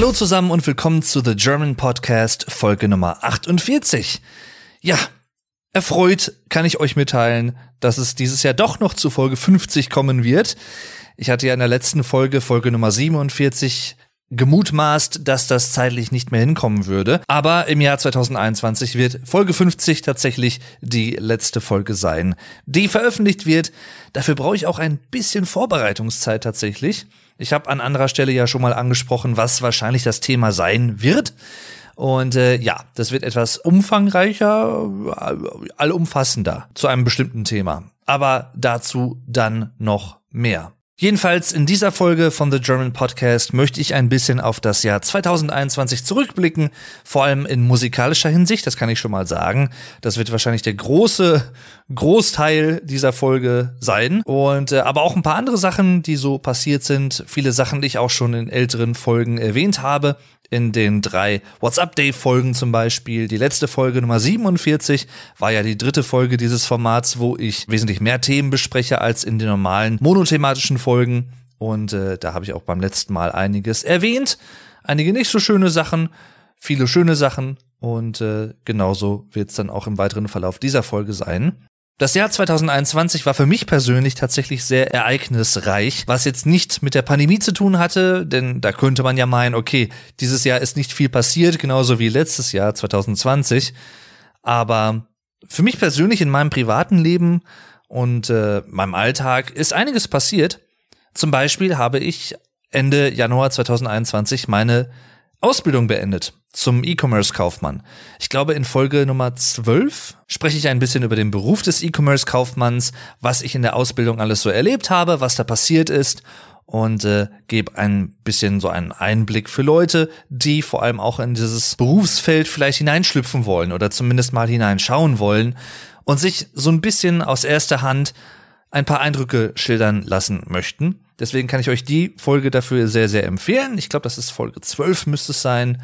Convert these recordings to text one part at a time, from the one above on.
Hallo zusammen und willkommen zu The German Podcast, Folge Nummer 48. Ja, erfreut kann ich euch mitteilen, dass es dieses Jahr doch noch zu Folge 50 kommen wird. Ich hatte ja in der letzten Folge, Folge Nummer 47, gemutmaßt, dass das zeitlich nicht mehr hinkommen würde. Aber im Jahr 2021 wird Folge 50 tatsächlich die letzte Folge sein, die veröffentlicht wird. Dafür brauche ich auch ein bisschen Vorbereitungszeit tatsächlich. Ich habe an anderer Stelle ja schon mal angesprochen, was wahrscheinlich das Thema sein wird. Und äh, ja, das wird etwas umfangreicher, äh, allumfassender zu einem bestimmten Thema. Aber dazu dann noch mehr. Jedenfalls in dieser Folge von The German Podcast möchte ich ein bisschen auf das Jahr 2021 zurückblicken, vor allem in musikalischer Hinsicht, das kann ich schon mal sagen. Das wird wahrscheinlich der große Großteil dieser Folge sein und äh, aber auch ein paar andere Sachen, die so passiert sind, viele Sachen, die ich auch schon in älteren Folgen erwähnt habe, in den drei WhatsApp-Day-Folgen zum Beispiel. Die letzte Folge Nummer 47 war ja die dritte Folge dieses Formats, wo ich wesentlich mehr Themen bespreche als in den normalen monothematischen Folgen. Und äh, da habe ich auch beim letzten Mal einiges erwähnt. Einige nicht so schöne Sachen, viele schöne Sachen. Und äh, genauso wird es dann auch im weiteren Verlauf dieser Folge sein. Das Jahr 2021 war für mich persönlich tatsächlich sehr ereignisreich, was jetzt nicht mit der Pandemie zu tun hatte, denn da könnte man ja meinen, okay, dieses Jahr ist nicht viel passiert, genauso wie letztes Jahr 2020. Aber für mich persönlich in meinem privaten Leben und äh, meinem Alltag ist einiges passiert. Zum Beispiel habe ich Ende Januar 2021 meine Ausbildung beendet zum E-Commerce-Kaufmann. Ich glaube, in Folge Nummer 12 spreche ich ein bisschen über den Beruf des E-Commerce-Kaufmanns, was ich in der Ausbildung alles so erlebt habe, was da passiert ist und äh, gebe ein bisschen so einen Einblick für Leute, die vor allem auch in dieses Berufsfeld vielleicht hineinschlüpfen wollen oder zumindest mal hineinschauen wollen und sich so ein bisschen aus erster Hand ein paar Eindrücke schildern lassen möchten. Deswegen kann ich euch die Folge dafür sehr, sehr empfehlen. Ich glaube, das ist Folge 12 müsste es sein.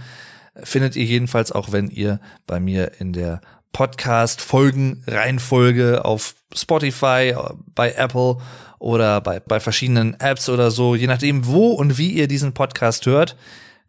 Findet ihr jedenfalls auch, wenn ihr bei mir in der Podcast-Folgen-Reihenfolge auf Spotify, bei Apple oder bei, bei verschiedenen Apps oder so, je nachdem, wo und wie ihr diesen Podcast hört,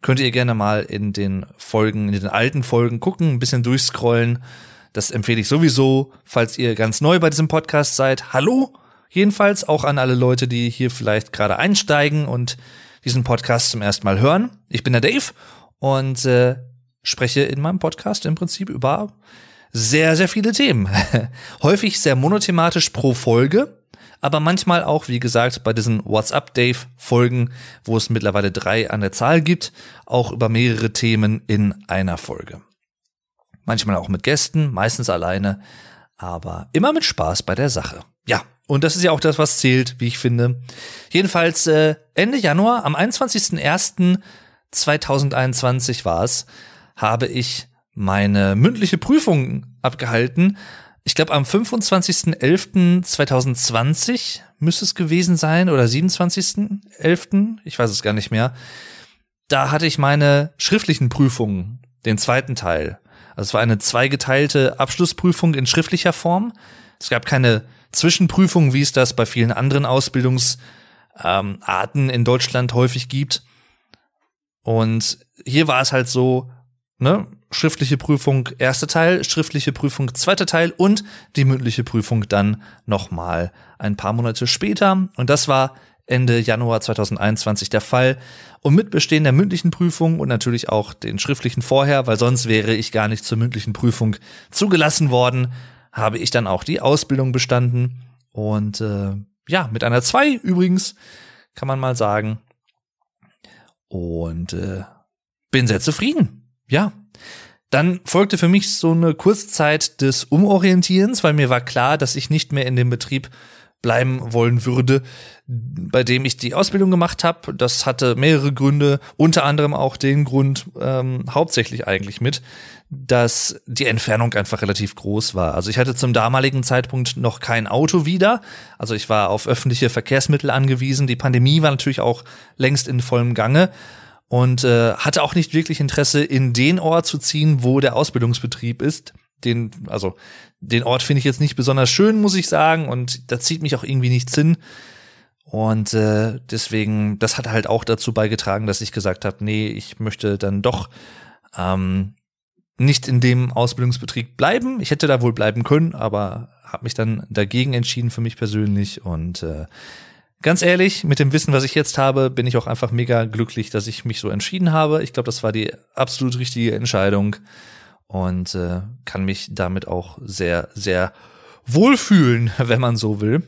könnt ihr gerne mal in den Folgen, in den alten Folgen gucken, ein bisschen durchscrollen. Das empfehle ich sowieso, falls ihr ganz neu bei diesem Podcast seid. Hallo! Jedenfalls auch an alle Leute, die hier vielleicht gerade einsteigen und diesen Podcast zum ersten Mal hören. Ich bin der Dave und äh, spreche in meinem Podcast im Prinzip über sehr, sehr viele Themen. Häufig sehr monothematisch pro Folge, aber manchmal auch, wie gesagt, bei diesen WhatsApp-Dave-Folgen, wo es mittlerweile drei an der Zahl gibt, auch über mehrere Themen in einer Folge. Manchmal auch mit Gästen, meistens alleine, aber immer mit Spaß bei der Sache. Ja, und das ist ja auch das, was zählt, wie ich finde. Jedenfalls äh, Ende Januar, am 21.01.2021 war es, habe ich meine mündliche Prüfung abgehalten. Ich glaube, am 25.11.2020 müsste es gewesen sein oder 27.11., ich weiß es gar nicht mehr. Da hatte ich meine schriftlichen Prüfungen, den zweiten Teil. Also es war eine zweigeteilte Abschlussprüfung in schriftlicher Form. Es gab keine Zwischenprüfung, wie es das bei vielen anderen Ausbildungsarten ähm, in Deutschland häufig gibt. Und hier war es halt so, ne, schriftliche Prüfung, erster Teil, schriftliche Prüfung, zweiter Teil und die mündliche Prüfung dann nochmal ein paar Monate später. Und das war Ende Januar 2021 der Fall. Und mit Bestehen der mündlichen Prüfung und natürlich auch den schriftlichen vorher, weil sonst wäre ich gar nicht zur mündlichen Prüfung zugelassen worden, habe ich dann auch die Ausbildung bestanden. Und äh, ja, mit einer 2 übrigens, kann man mal sagen. Und äh, bin sehr zufrieden. Ja. Dann folgte für mich so eine Kurzzeit des Umorientierens, weil mir war klar, dass ich nicht mehr in dem Betrieb bleiben wollen würde, bei dem ich die Ausbildung gemacht habe. Das hatte mehrere Gründe, unter anderem auch den Grund, ähm, hauptsächlich eigentlich mit, dass die Entfernung einfach relativ groß war. Also ich hatte zum damaligen Zeitpunkt noch kein Auto wieder. Also ich war auf öffentliche Verkehrsmittel angewiesen. Die Pandemie war natürlich auch längst in vollem Gange und äh, hatte auch nicht wirklich Interesse, in den Ort zu ziehen, wo der Ausbildungsbetrieb ist. Den, also den Ort finde ich jetzt nicht besonders schön, muss ich sagen, und da zieht mich auch irgendwie nichts hin. Und äh, deswegen, das hat halt auch dazu beigetragen, dass ich gesagt habe, nee, ich möchte dann doch ähm, nicht in dem Ausbildungsbetrieb bleiben. Ich hätte da wohl bleiben können, aber habe mich dann dagegen entschieden für mich persönlich. Und äh, ganz ehrlich, mit dem Wissen, was ich jetzt habe, bin ich auch einfach mega glücklich, dass ich mich so entschieden habe. Ich glaube, das war die absolut richtige Entscheidung und äh, kann mich damit auch sehr, sehr wohlfühlen, wenn man so will.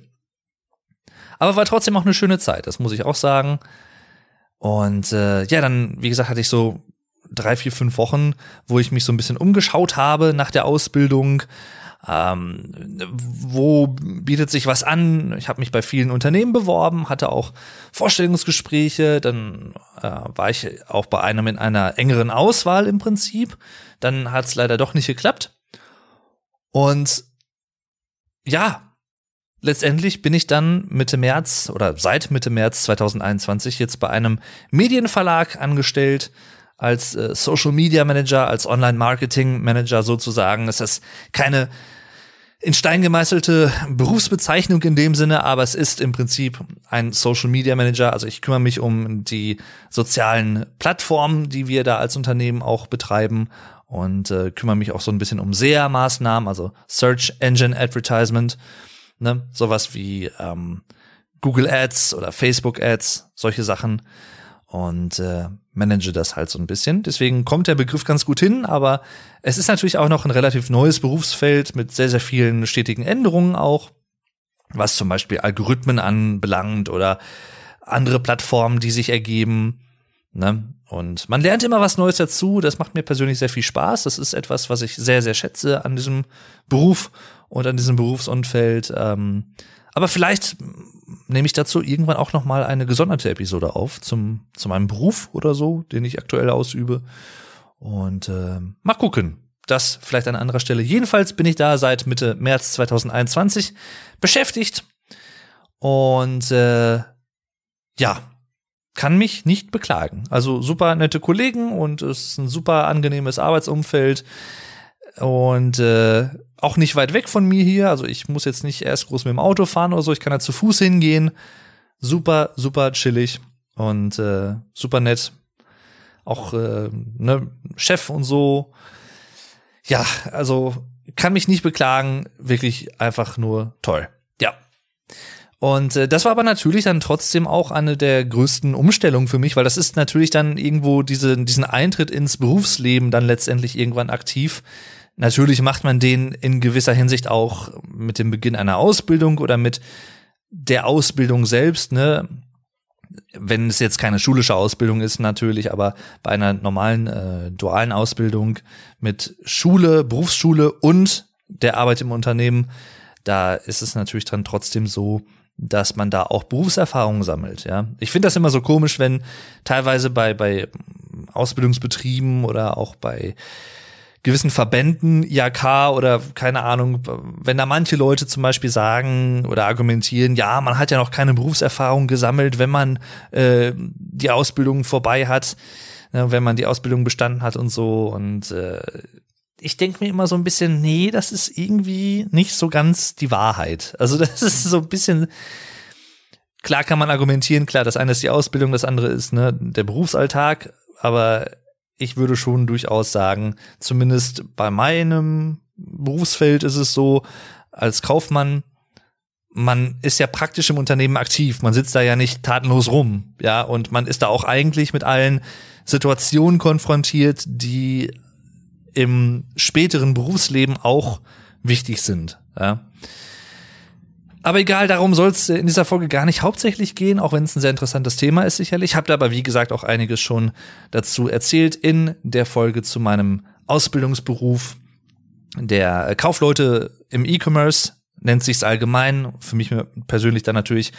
Aber war trotzdem auch eine schöne Zeit, das muss ich auch sagen. Und äh, ja, dann, wie gesagt, hatte ich so drei, vier, fünf Wochen, wo ich mich so ein bisschen umgeschaut habe nach der Ausbildung. Ähm, wo bietet sich was an? Ich habe mich bei vielen Unternehmen beworben, hatte auch Vorstellungsgespräche, dann äh, war ich auch bei einem in einer engeren Auswahl im Prinzip. Dann hat es leider doch nicht geklappt. Und ja, letztendlich bin ich dann Mitte März oder seit Mitte März 2021 jetzt bei einem Medienverlag angestellt als äh, Social Media Manager, als Online Marketing Manager sozusagen. Es ist keine in Stein gemeißelte Berufsbezeichnung in dem Sinne, aber es ist im Prinzip ein Social Media Manager. Also ich kümmere mich um die sozialen Plattformen, die wir da als Unternehmen auch betreiben und äh, kümmere mich auch so ein bisschen um SEA-Maßnahmen, also Search Engine Advertisement ne? Sowas wie ähm, Google Ads oder Facebook Ads, solche Sachen. Und äh, manage das halt so ein bisschen. Deswegen kommt der Begriff ganz gut hin, aber es ist natürlich auch noch ein relativ neues Berufsfeld mit sehr, sehr vielen stetigen Änderungen auch, was zum Beispiel Algorithmen anbelangt oder andere Plattformen, die sich ergeben. Ne? Und man lernt immer was Neues dazu. Das macht mir persönlich sehr viel Spaß. Das ist etwas, was ich sehr, sehr schätze an diesem Beruf und an diesem Berufsumfeld. Ähm, aber vielleicht nehme ich dazu irgendwann auch noch mal eine gesonderte Episode auf zum zu meinem Beruf oder so, den ich aktuell ausübe. Und äh, mal gucken. Das vielleicht an anderer Stelle. Jedenfalls bin ich da seit Mitte März 2021 beschäftigt und äh, ja, kann mich nicht beklagen. Also super nette Kollegen und es ist ein super angenehmes Arbeitsumfeld und äh, auch nicht weit weg von mir hier. Also ich muss jetzt nicht erst groß mit dem Auto fahren oder so. Ich kann da zu Fuß hingehen. Super, super chillig und äh, super nett. Auch äh, ne, Chef und so. Ja, also kann mich nicht beklagen. Wirklich einfach nur toll. Ja. Und äh, das war aber natürlich dann trotzdem auch eine der größten Umstellungen für mich, weil das ist natürlich dann irgendwo diese, diesen Eintritt ins Berufsleben dann letztendlich irgendwann aktiv Natürlich macht man den in gewisser Hinsicht auch mit dem Beginn einer Ausbildung oder mit der Ausbildung selbst, ne? Wenn es jetzt keine schulische Ausbildung ist, natürlich, aber bei einer normalen äh, dualen Ausbildung mit Schule, Berufsschule und der Arbeit im Unternehmen, da ist es natürlich dann trotzdem so, dass man da auch Berufserfahrung sammelt, ja. Ich finde das immer so komisch, wenn teilweise bei, bei Ausbildungsbetrieben oder auch bei gewissen Verbänden, IAK oder keine Ahnung, wenn da manche Leute zum Beispiel sagen oder argumentieren, ja, man hat ja noch keine Berufserfahrung gesammelt, wenn man äh, die Ausbildung vorbei hat, ne, wenn man die Ausbildung bestanden hat und so. Und äh, ich denke mir immer so ein bisschen, nee, das ist irgendwie nicht so ganz die Wahrheit. Also das ist so ein bisschen. Klar kann man argumentieren, klar, das eine ist die Ausbildung, das andere ist ne, der Berufsalltag, aber ich würde schon durchaus sagen, zumindest bei meinem Berufsfeld ist es so, als Kaufmann, man ist ja praktisch im Unternehmen aktiv. Man sitzt da ja nicht tatenlos rum, ja, und man ist da auch eigentlich mit allen Situationen konfrontiert, die im späteren Berufsleben auch wichtig sind, ja. Aber egal, darum soll es in dieser Folge gar nicht hauptsächlich gehen, auch wenn es ein sehr interessantes Thema ist sicherlich. Habt aber, wie gesagt, auch einiges schon dazu erzählt in der Folge zu meinem Ausbildungsberuf der Kaufleute im E-Commerce, nennt sich's allgemein. Für mich persönlich dann natürlich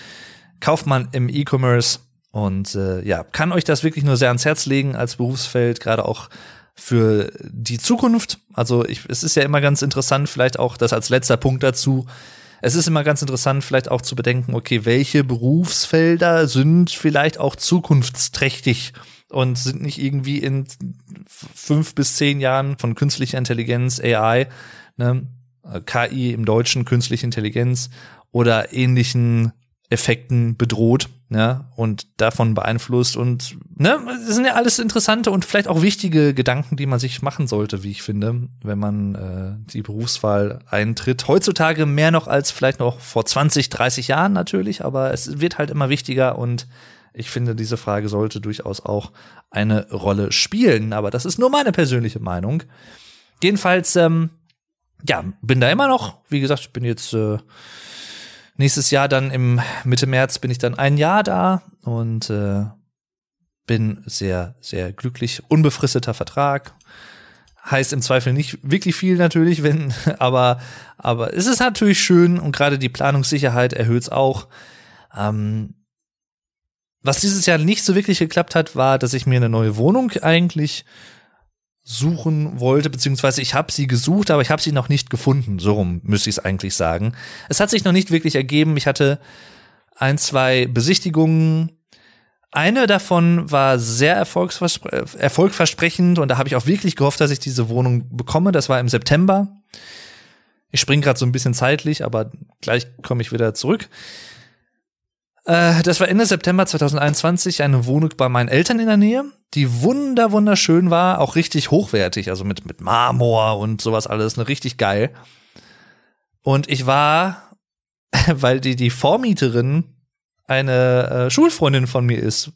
Kaufmann im E-Commerce. Und äh, ja, kann euch das wirklich nur sehr ans Herz legen als Berufsfeld, gerade auch für die Zukunft. Also ich, es ist ja immer ganz interessant, vielleicht auch das als letzter Punkt dazu, es ist immer ganz interessant, vielleicht auch zu bedenken, okay, welche Berufsfelder sind vielleicht auch zukunftsträchtig und sind nicht irgendwie in fünf bis zehn Jahren von künstlicher Intelligenz, AI, ne, KI im Deutschen, künstliche Intelligenz oder ähnlichen Effekten bedroht, ja, und davon beeinflusst und ne, das sind ja alles interessante und vielleicht auch wichtige Gedanken, die man sich machen sollte, wie ich finde, wenn man äh, die Berufswahl eintritt. Heutzutage mehr noch als vielleicht noch vor 20, 30 Jahren natürlich, aber es wird halt immer wichtiger und ich finde, diese Frage sollte durchaus auch eine Rolle spielen, aber das ist nur meine persönliche Meinung. Jedenfalls, ähm, ja, bin da immer noch. Wie gesagt, ich bin jetzt äh, nächstes Jahr dann im Mitte März bin ich dann ein Jahr da und äh, bin sehr, sehr glücklich. Unbefristeter Vertrag. Heißt im Zweifel nicht wirklich viel natürlich, wenn, aber, aber es ist natürlich schön und gerade die Planungssicherheit erhöht es auch. Ähm, was dieses Jahr nicht so wirklich geklappt hat, war, dass ich mir eine neue Wohnung eigentlich suchen wollte, beziehungsweise ich habe sie gesucht, aber ich habe sie noch nicht gefunden. So rum müsste ich es eigentlich sagen. Es hat sich noch nicht wirklich ergeben. Ich hatte ein, zwei Besichtigungen. Eine davon war sehr erfolgversprechend und da habe ich auch wirklich gehofft, dass ich diese Wohnung bekomme. Das war im September. Ich springe gerade so ein bisschen zeitlich, aber gleich komme ich wieder zurück. Äh, das war Ende September 2021 eine Wohnung bei meinen Eltern in der Nähe, die wunder wunderschön war, auch richtig hochwertig, also mit mit Marmor und sowas alles, ne richtig geil. Und ich war, weil die die Vormieterin eine äh, Schulfreundin von mir ist.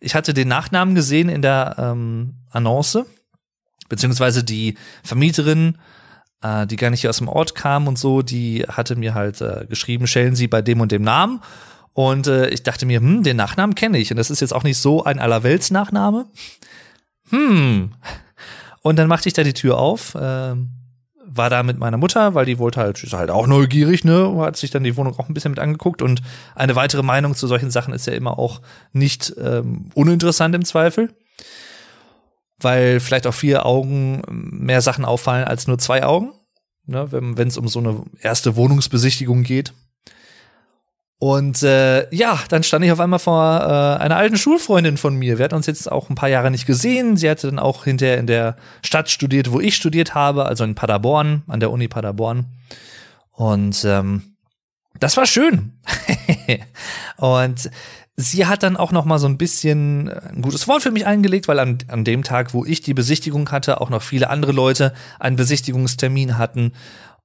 Ich hatte den Nachnamen gesehen in der ähm, Annonce, beziehungsweise die Vermieterin äh, die gar nicht aus dem Ort kam und so, die hatte mir halt äh, geschrieben, stellen Sie bei dem und dem Namen. Und äh, ich dachte mir, hm, den Nachnamen kenne ich. Und das ist jetzt auch nicht so ein Allerwelts-Nachname. Hm. Und dann machte ich da die Tür auf, äh, war da mit meiner Mutter, weil die wollte halt, ist halt auch neugierig, ne, hat sich dann die Wohnung auch ein bisschen mit angeguckt. Und eine weitere Meinung zu solchen Sachen ist ja immer auch nicht ähm, uninteressant im Zweifel. Weil vielleicht auch vier Augen mehr Sachen auffallen als nur zwei Augen, ne, wenn es um so eine erste Wohnungsbesichtigung geht. Und äh, ja, dann stand ich auf einmal vor äh, einer alten Schulfreundin von mir. Wir hatten uns jetzt auch ein paar Jahre nicht gesehen. Sie hatte dann auch hinterher in der Stadt studiert, wo ich studiert habe, also in Paderborn, an der Uni Paderborn. Und ähm, das war schön. und sie hat dann auch noch mal so ein bisschen ein gutes Wort für mich eingelegt, weil an, an dem Tag, wo ich die Besichtigung hatte, auch noch viele andere Leute einen Besichtigungstermin hatten.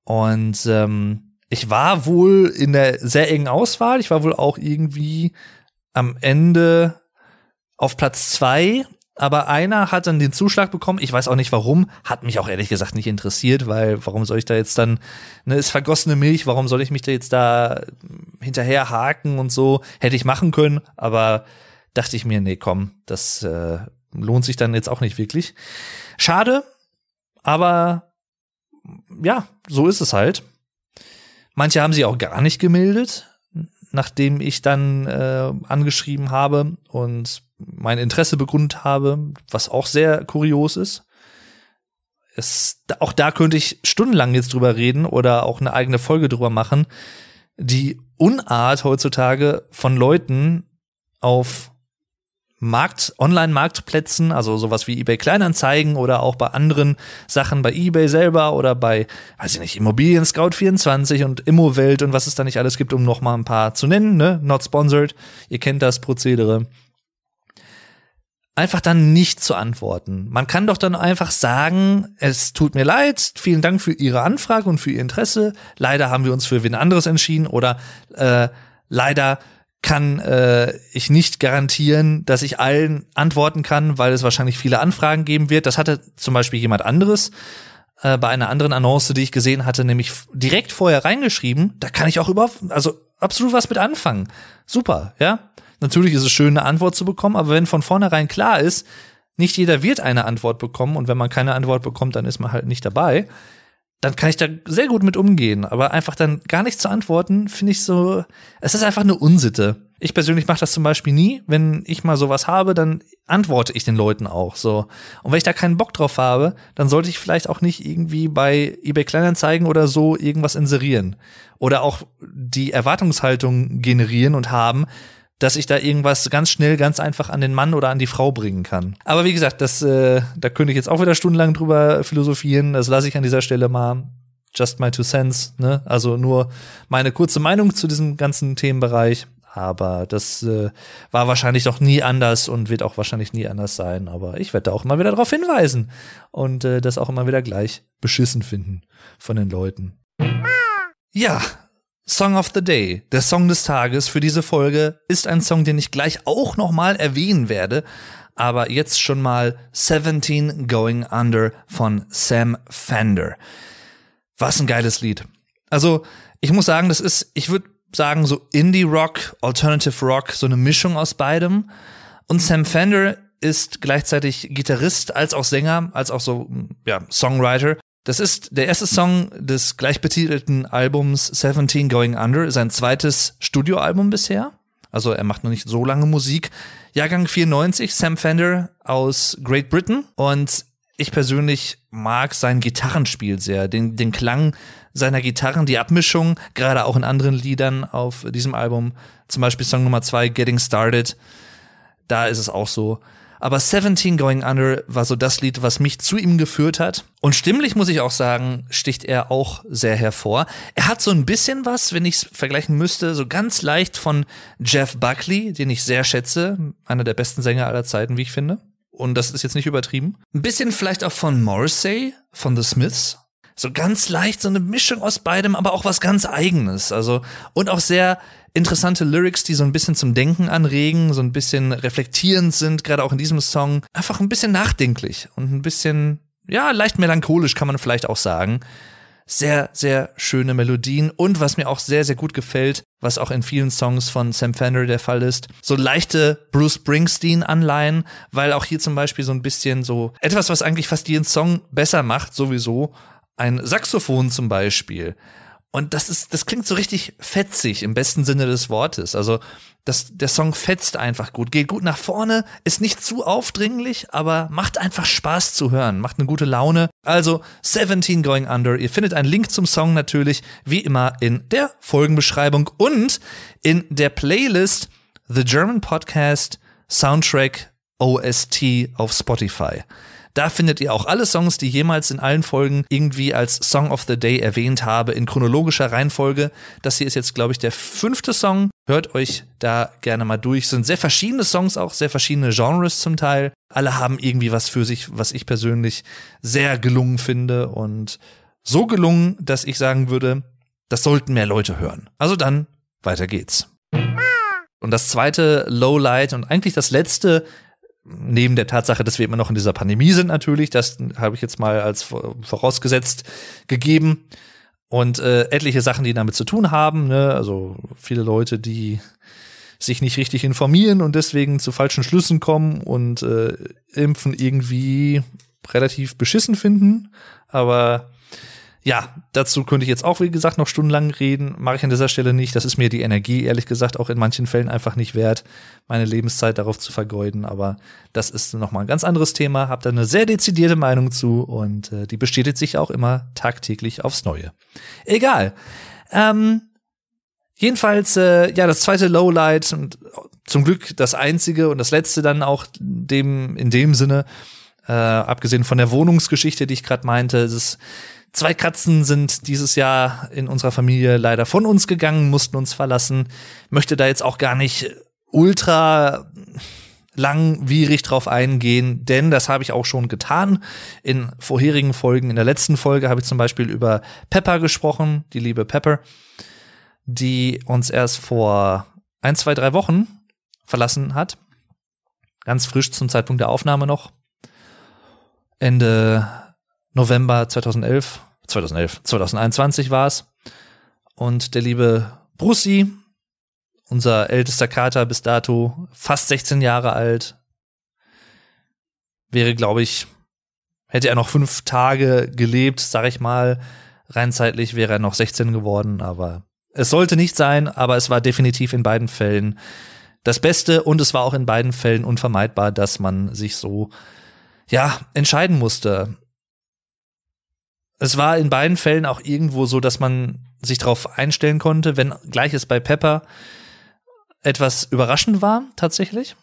Und ähm, ich war wohl in der sehr engen Auswahl. Ich war wohl auch irgendwie am Ende auf Platz zwei, aber einer hat dann den Zuschlag bekommen. Ich weiß auch nicht warum. Hat mich auch ehrlich gesagt nicht interessiert, weil warum soll ich da jetzt dann, ne, ist vergossene Milch, warum soll ich mich da jetzt da hinterher haken und so? Hätte ich machen können, aber dachte ich mir, nee, komm, das äh, lohnt sich dann jetzt auch nicht wirklich. Schade, aber ja, so ist es halt. Manche haben sie auch gar nicht gemeldet, nachdem ich dann äh, angeschrieben habe und mein Interesse begründet habe, was auch sehr kurios ist. Es, auch da könnte ich stundenlang jetzt drüber reden oder auch eine eigene Folge drüber machen. Die Unart heutzutage von Leuten auf Markt, Online-Marktplätzen, also sowas wie eBay Kleinanzeigen oder auch bei anderen Sachen bei eBay selber oder bei, weiß ich nicht, Immobilien Scout 24 und Immowelt und was es da nicht alles gibt, um noch mal ein paar zu nennen, ne? Not sponsored. Ihr kennt das Prozedere. Einfach dann nicht zu antworten. Man kann doch dann einfach sagen, es tut mir leid, vielen Dank für Ihre Anfrage und für Ihr Interesse. Leider haben wir uns für wen anderes entschieden oder äh, leider kann äh, ich nicht garantieren, dass ich allen antworten kann, weil es wahrscheinlich viele Anfragen geben wird. Das hatte zum Beispiel jemand anderes äh, bei einer anderen Annonce, die ich gesehen hatte, nämlich direkt vorher reingeschrieben. Da kann ich auch überhaupt, also absolut was mit anfangen. Super, ja. Natürlich ist es schön, eine Antwort zu bekommen, aber wenn von vornherein klar ist, nicht jeder wird eine Antwort bekommen und wenn man keine Antwort bekommt, dann ist man halt nicht dabei dann kann ich da sehr gut mit umgehen. Aber einfach dann gar nicht zu antworten, finde ich so, es ist einfach eine Unsitte. Ich persönlich mache das zum Beispiel nie. Wenn ich mal sowas habe, dann antworte ich den Leuten auch so. Und wenn ich da keinen Bock drauf habe, dann sollte ich vielleicht auch nicht irgendwie bei eBay Kleinanzeigen oder so irgendwas inserieren. Oder auch die Erwartungshaltung generieren und haben, dass ich da irgendwas ganz schnell, ganz einfach an den Mann oder an die Frau bringen kann. Aber wie gesagt, das, äh, da könnte ich jetzt auch wieder stundenlang drüber philosophieren. Das lasse ich an dieser Stelle mal. Just my two cents, ne? Also nur meine kurze Meinung zu diesem ganzen Themenbereich. Aber das äh, war wahrscheinlich noch nie anders und wird auch wahrscheinlich nie anders sein. Aber ich werde da auch immer wieder darauf hinweisen und äh, das auch immer wieder gleich beschissen finden von den Leuten. Ja, Song of the Day, der Song des Tages für diese Folge, ist ein Song, den ich gleich auch nochmal erwähnen werde. Aber jetzt schon mal 17 Going Under von Sam Fender. Was ein geiles Lied. Also, ich muss sagen, das ist, ich würde sagen, so Indie-Rock, Alternative Rock, so eine Mischung aus beidem. Und Sam Fender ist gleichzeitig Gitarrist als auch Sänger, als auch so, ja, Songwriter. Das ist der erste Song des gleichbetitelten Albums 17 Going Under, sein zweites Studioalbum bisher. Also er macht noch nicht so lange Musik. Jahrgang 94, Sam Fender aus Great Britain. Und ich persönlich mag sein Gitarrenspiel sehr, den, den Klang seiner Gitarren, die Abmischung, gerade auch in anderen Liedern auf diesem Album, zum Beispiel Song Nummer zwei, Getting Started, da ist es auch so. Aber 17 Going Under war so das Lied, was mich zu ihm geführt hat. Und stimmlich muss ich auch sagen, sticht er auch sehr hervor. Er hat so ein bisschen was, wenn ich es vergleichen müsste, so ganz leicht von Jeff Buckley, den ich sehr schätze, einer der besten Sänger aller Zeiten, wie ich finde. Und das ist jetzt nicht übertrieben. Ein bisschen vielleicht auch von Morrissey, von The Smiths so ganz leicht so eine Mischung aus beidem, aber auch was ganz eigenes. Also und auch sehr interessante Lyrics, die so ein bisschen zum Denken anregen, so ein bisschen reflektierend sind, gerade auch in diesem Song. Einfach ein bisschen nachdenklich und ein bisschen ja, leicht melancholisch kann man vielleicht auch sagen. Sehr, sehr schöne Melodien und was mir auch sehr, sehr gut gefällt, was auch in vielen Songs von Sam Fender der Fall ist, so leichte Bruce Springsteen-Anleihen, weil auch hier zum Beispiel so ein bisschen so etwas, was eigentlich fast jeden Song besser macht, sowieso, ein Saxophon zum Beispiel. Und das ist, das klingt so richtig fetzig im besten Sinne des Wortes. Also, das, der Song fetzt einfach gut, geht gut nach vorne, ist nicht zu aufdringlich, aber macht einfach Spaß zu hören, macht eine gute Laune. Also 17 Going Under. Ihr findet einen Link zum Song natürlich wie immer in der Folgenbeschreibung und in der Playlist The German Podcast Soundtrack OST auf Spotify. Da findet ihr auch alle Songs, die jemals in allen Folgen irgendwie als Song of the Day erwähnt habe, in chronologischer Reihenfolge. Das hier ist jetzt, glaube ich, der fünfte Song. Hört euch da gerne mal durch. Es sind sehr verschiedene Songs, auch sehr verschiedene Genres zum Teil. Alle haben irgendwie was für sich, was ich persönlich sehr gelungen finde und so gelungen, dass ich sagen würde, das sollten mehr Leute hören. Also dann, weiter geht's. Und das zweite Lowlight und eigentlich das letzte neben der Tatsache, dass wir immer noch in dieser Pandemie sind natürlich, das habe ich jetzt mal als vorausgesetzt gegeben und äh, etliche Sachen, die damit zu tun haben, ne? also viele Leute, die sich nicht richtig informieren und deswegen zu falschen Schlüssen kommen und äh, Impfen irgendwie relativ beschissen finden, aber ja, dazu könnte ich jetzt auch, wie gesagt, noch stundenlang reden. Mache ich an dieser Stelle nicht. Das ist mir die Energie, ehrlich gesagt, auch in manchen Fällen einfach nicht wert, meine Lebenszeit darauf zu vergeuden. Aber das ist nochmal ein ganz anderes Thema. Hab da eine sehr dezidierte Meinung zu und äh, die bestätigt sich auch immer tagtäglich aufs Neue. Egal. Ähm, jedenfalls, äh, ja, das zweite Lowlight und zum Glück das einzige und das letzte dann auch dem, in dem Sinne, äh, abgesehen von der Wohnungsgeschichte, die ich gerade meinte, es ist Zwei Katzen sind dieses Jahr in unserer Familie leider von uns gegangen, mussten uns verlassen. Möchte da jetzt auch gar nicht ultra langwierig drauf eingehen, denn das habe ich auch schon getan in vorherigen Folgen. In der letzten Folge habe ich zum Beispiel über Pepper gesprochen, die liebe Pepper, die uns erst vor ein, zwei, drei Wochen verlassen hat. Ganz frisch zum Zeitpunkt der Aufnahme noch. Ende November 2011, 2011, 2021 war es. Und der liebe Brussi, unser ältester Kater bis dato, fast 16 Jahre alt, wäre, glaube ich, hätte er noch fünf Tage gelebt, sag ich mal, rein zeitlich wäre er noch 16 geworden, aber es sollte nicht sein, aber es war definitiv in beiden Fällen das Beste und es war auch in beiden Fällen unvermeidbar, dass man sich so, ja, entscheiden musste es war in beiden Fällen auch irgendwo so, dass man sich darauf einstellen konnte, wenn gleiches bei Pepper etwas überraschend war, tatsächlich.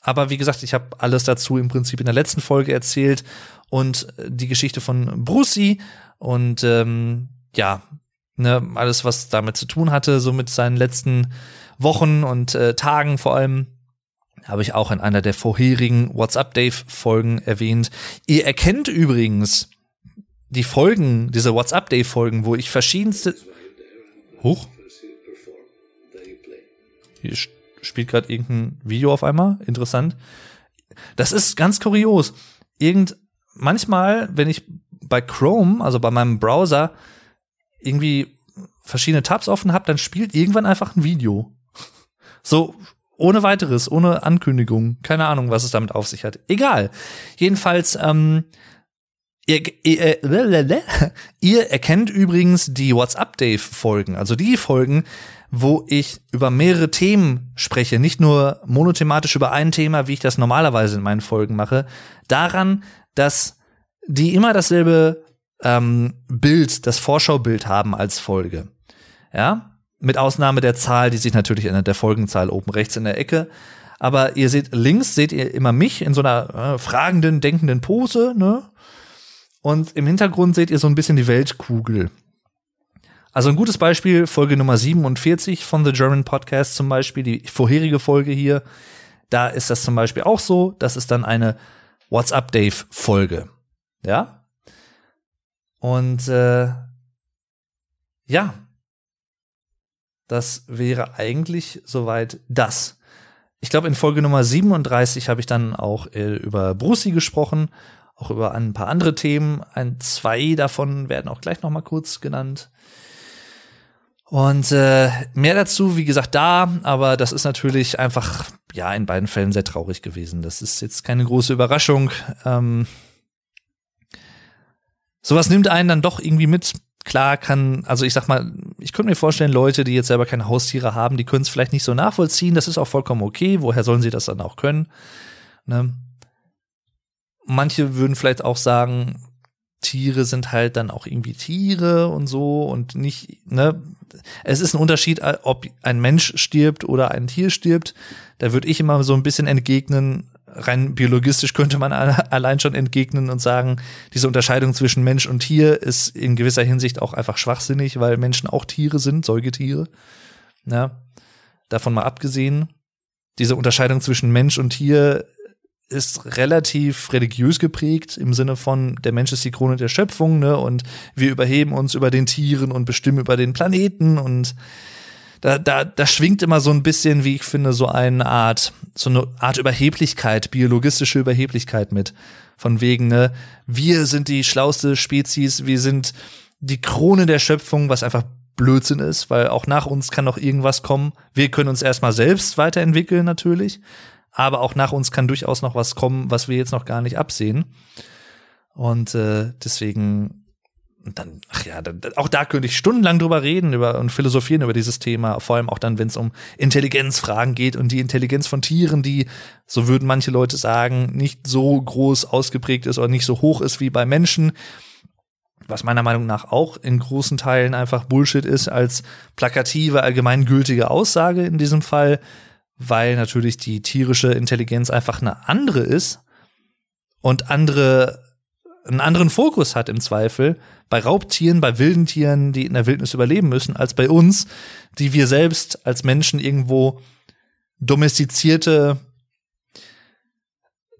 Aber wie gesagt, ich habe alles dazu im Prinzip in der letzten Folge erzählt und die Geschichte von Brucey und ähm, ja, ne, alles, was damit zu tun hatte, so mit seinen letzten Wochen und äh, Tagen vor allem, habe ich auch in einer der vorherigen WhatsApp Dave Folgen erwähnt. Ihr erkennt übrigens die Folgen, diese WhatsApp Dave Folgen, wo ich verschiedenste Hoch. Hier spielt gerade irgendein Video auf einmal, interessant. Das ist ganz kurios. Irgend manchmal, wenn ich bei Chrome, also bei meinem Browser irgendwie verschiedene Tabs offen habe, dann spielt irgendwann einfach ein Video. So ohne weiteres, ohne Ankündigung. Keine Ahnung, was es damit auf sich hat. Egal. Jedenfalls, ähm, ihr, ihr, äh, ihr erkennt übrigens die WhatsApp-Dave-Folgen, also die Folgen, wo ich über mehrere Themen spreche, nicht nur monothematisch über ein Thema, wie ich das normalerweise in meinen Folgen mache, daran, dass die immer dasselbe ähm, Bild, das Vorschaubild haben als Folge. Ja, mit Ausnahme der Zahl, die sich natürlich ändert, der Folgenzahl oben rechts in der Ecke. Aber ihr seht links, seht ihr immer mich in so einer äh, fragenden, denkenden Pose, ne? Und im Hintergrund seht ihr so ein bisschen die Weltkugel. Also ein gutes Beispiel, Folge Nummer 47 von The German Podcast zum Beispiel, die vorherige Folge hier. Da ist das zum Beispiel auch so. Das ist dann eine WhatsApp-Dave-Folge. Ja? Und äh, ja, das wäre eigentlich soweit das. Ich glaube, in Folge Nummer 37 habe ich dann auch äh, über Brucey gesprochen, auch über ein paar andere Themen. Ein, zwei davon werden auch gleich noch mal kurz genannt. Und äh, mehr dazu, wie gesagt, da, aber das ist natürlich einfach, ja, in beiden Fällen sehr traurig gewesen. Das ist jetzt keine große Überraschung. Ähm, sowas nimmt einen dann doch irgendwie mit klar kann, also ich sag mal, ich könnte mir vorstellen, Leute, die jetzt selber keine Haustiere haben, die können es vielleicht nicht so nachvollziehen. Das ist auch vollkommen okay. Woher sollen sie das dann auch können? Ne? Manche würden vielleicht auch sagen, Tiere sind halt dann auch irgendwie Tiere und so und nicht, ne? Es ist ein Unterschied, ob ein Mensch stirbt oder ein Tier stirbt. Da würde ich immer so ein bisschen entgegnen, rein biologistisch könnte man allein schon entgegnen und sagen, diese Unterscheidung zwischen Mensch und Tier ist in gewisser Hinsicht auch einfach schwachsinnig, weil Menschen auch Tiere sind, Säugetiere. Ja, davon mal abgesehen. Diese Unterscheidung zwischen Mensch und Tier ist relativ religiös geprägt im Sinne von der Mensch ist die Krone der Schöpfung, ne? Und wir überheben uns über den Tieren und bestimmen über den Planeten und da, da, da schwingt immer so ein bisschen, wie ich finde, so eine Art, so eine Art Überheblichkeit, biologistische Überheblichkeit mit. Von wegen, ne, wir sind die schlauste Spezies, wir sind die Krone der Schöpfung, was einfach Blödsinn ist, weil auch nach uns kann noch irgendwas kommen. Wir können uns erstmal selbst weiterentwickeln, natürlich. Aber auch nach uns kann durchaus noch was kommen, was wir jetzt noch gar nicht absehen. Und äh, deswegen dann, ach ja, dann, auch da könnte ich stundenlang drüber reden über, und philosophieren über dieses Thema, vor allem auch dann, wenn es um Intelligenzfragen geht und die Intelligenz von Tieren, die, so würden manche Leute sagen, nicht so groß ausgeprägt ist oder nicht so hoch ist wie bei Menschen. Was meiner Meinung nach auch in großen Teilen einfach Bullshit ist als plakative, allgemeingültige Aussage in diesem Fall, weil natürlich die tierische Intelligenz einfach eine andere ist und andere einen anderen Fokus hat im Zweifel bei Raubtieren, bei wilden Tieren, die in der Wildnis überleben müssen, als bei uns, die wir selbst als Menschen irgendwo domestizierte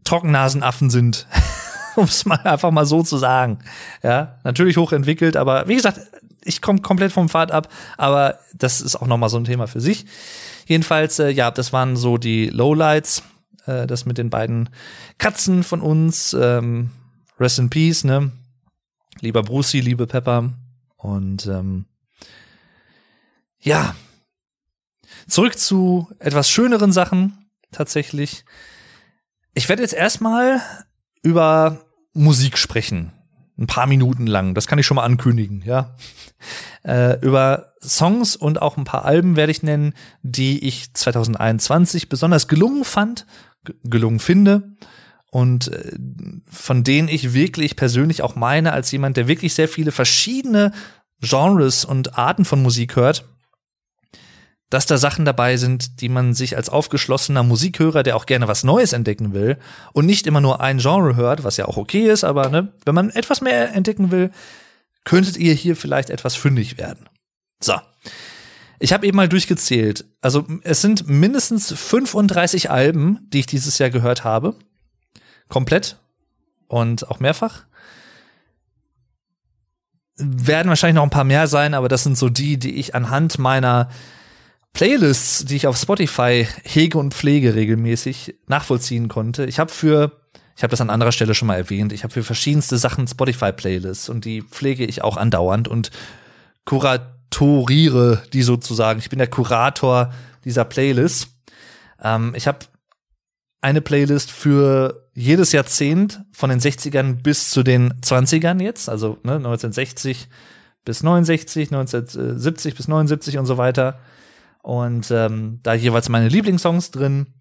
Trockennasenaffen sind. um es mal einfach mal so zu sagen. Ja, natürlich hochentwickelt, aber wie gesagt, ich komme komplett vom Pfad ab, aber das ist auch noch mal so ein Thema für sich. Jedenfalls, äh, ja, das waren so die Lowlights, äh, das mit den beiden Katzen von uns. Ähm, Rest in Peace, ne? Lieber Brucey, liebe Pepper. Und ähm, ja, zurück zu etwas schöneren Sachen tatsächlich. Ich werde jetzt erstmal über Musik sprechen. Ein paar Minuten lang. Das kann ich schon mal ankündigen, ja. Äh, über Songs und auch ein paar Alben werde ich nennen, die ich 2021 besonders gelungen fand, gelungen finde und äh, von denen ich wirklich persönlich auch meine, als jemand, der wirklich sehr viele verschiedene Genres und Arten von Musik hört, dass da Sachen dabei sind, die man sich als aufgeschlossener Musikhörer, der auch gerne was Neues entdecken will und nicht immer nur ein Genre hört, was ja auch okay ist, aber ne, wenn man etwas mehr entdecken will, könntet ihr hier vielleicht etwas fündig werden. So. Ich habe eben mal durchgezählt. Also es sind mindestens 35 Alben, die ich dieses Jahr gehört habe. Komplett. Und auch mehrfach. Werden wahrscheinlich noch ein paar mehr sein, aber das sind so die, die ich anhand meiner Playlists, die ich auf Spotify hege und pflege regelmäßig nachvollziehen konnte. Ich habe für, ich habe das an anderer Stelle schon mal erwähnt, ich habe für verschiedenste Sachen Spotify-Playlists und die pflege ich auch andauernd und kuratoriere die sozusagen. Ich bin der Kurator dieser Playlist. Ähm, ich habe eine Playlist für jedes Jahrzehnt von den 60ern bis zu den 20ern jetzt, also ne, 1960 bis 69, 1970 bis 79 und so weiter. Und ähm, da jeweils meine Lieblingssongs drin.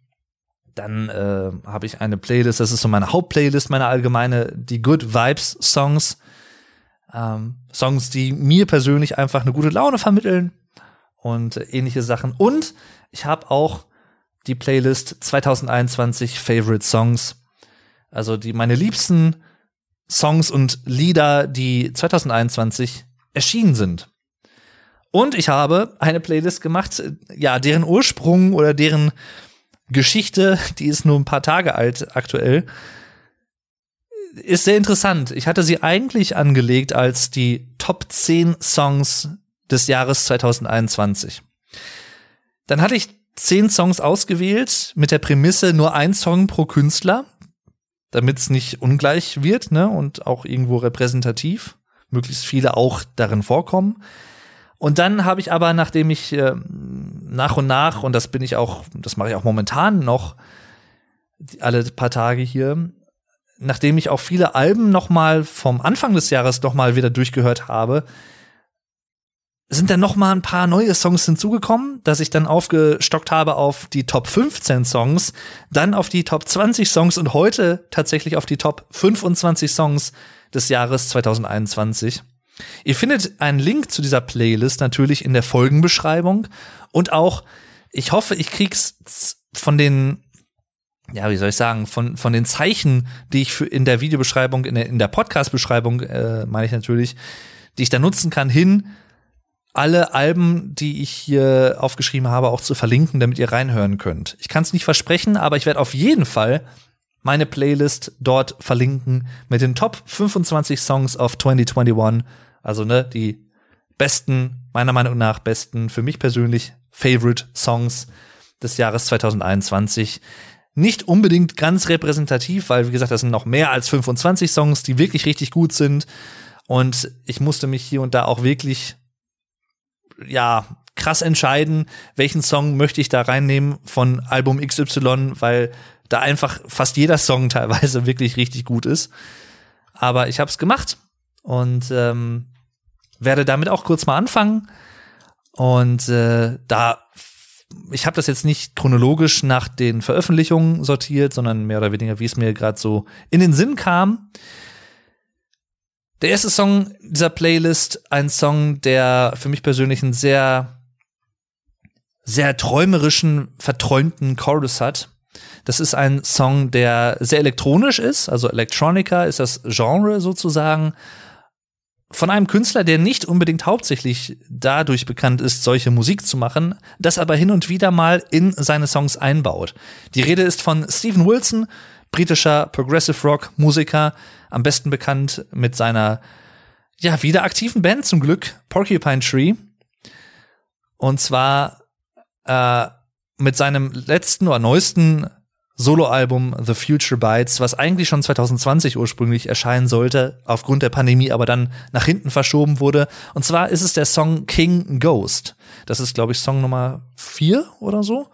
Dann äh, habe ich eine Playlist, das ist so meine Hauptplaylist, meine allgemeine, die Good Vibes Songs. Ähm, Songs, die mir persönlich einfach eine gute Laune vermitteln und ähnliche Sachen. Und ich habe auch die Playlist 2021 Favorite Songs. Also die meine liebsten Songs und Lieder, die 2021 erschienen sind. Und ich habe eine Playlist gemacht, ja, deren Ursprung oder deren Geschichte, die ist nur ein paar Tage alt aktuell, ist sehr interessant. Ich hatte sie eigentlich angelegt als die Top 10 Songs des Jahres 2021. Dann hatte ich zehn Songs ausgewählt mit der Prämisse nur ein Song pro Künstler, damit es nicht ungleich wird, ne, und auch irgendwo repräsentativ, möglichst viele auch darin vorkommen. Und dann habe ich aber, nachdem ich äh, nach und nach, und das bin ich auch, das mache ich auch momentan noch, alle paar Tage hier, nachdem ich auch viele Alben noch mal vom Anfang des Jahres noch mal wieder durchgehört habe, sind dann noch mal ein paar neue Songs hinzugekommen, dass ich dann aufgestockt habe auf die Top 15 Songs, dann auf die Top 20 Songs und heute tatsächlich auf die Top 25 Songs des Jahres 2021. Ihr findet einen Link zu dieser Playlist natürlich in der Folgenbeschreibung und auch, ich hoffe, ich krieg's von den, ja, wie soll ich sagen, von, von den Zeichen, die ich für in der Videobeschreibung, in der, in der Podcast-Beschreibung, äh, meine ich natürlich, die ich da nutzen kann, hin, alle Alben, die ich hier aufgeschrieben habe, auch zu verlinken, damit ihr reinhören könnt. Ich kann es nicht versprechen, aber ich werde auf jeden Fall meine Playlist dort verlinken mit den Top 25 Songs of 2021 also, ne, die besten, meiner Meinung nach besten, für mich persönlich Favorite Songs des Jahres 2021. Nicht unbedingt ganz repräsentativ, weil, wie gesagt, das sind noch mehr als 25 Songs, die wirklich richtig gut sind. Und ich musste mich hier und da auch wirklich, ja, krass entscheiden, welchen Song möchte ich da reinnehmen von Album XY, weil da einfach fast jeder Song teilweise wirklich richtig gut ist. Aber ich habe es gemacht und ähm, werde damit auch kurz mal anfangen. Und äh, da, ich habe das jetzt nicht chronologisch nach den Veröffentlichungen sortiert, sondern mehr oder weniger, wie es mir gerade so in den Sinn kam. Der erste Song dieser Playlist, ein Song, der für mich persönlich einen sehr, sehr träumerischen, verträumten Chorus hat. Das ist ein Song, der sehr elektronisch ist, also Electronica ist das Genre sozusagen von einem Künstler, der nicht unbedingt hauptsächlich dadurch bekannt ist, solche Musik zu machen, das aber hin und wieder mal in seine Songs einbaut. Die Rede ist von Stephen Wilson, britischer Progressive Rock Musiker, am besten bekannt mit seiner ja wieder aktiven Band zum Glück Porcupine Tree. Und zwar äh, mit seinem letzten oder neuesten Soloalbum The Future Bites, was eigentlich schon 2020 ursprünglich erscheinen sollte, aufgrund der Pandemie aber dann nach hinten verschoben wurde. Und zwar ist es der Song King Ghost. Das ist, glaube ich, Song Nummer vier oder so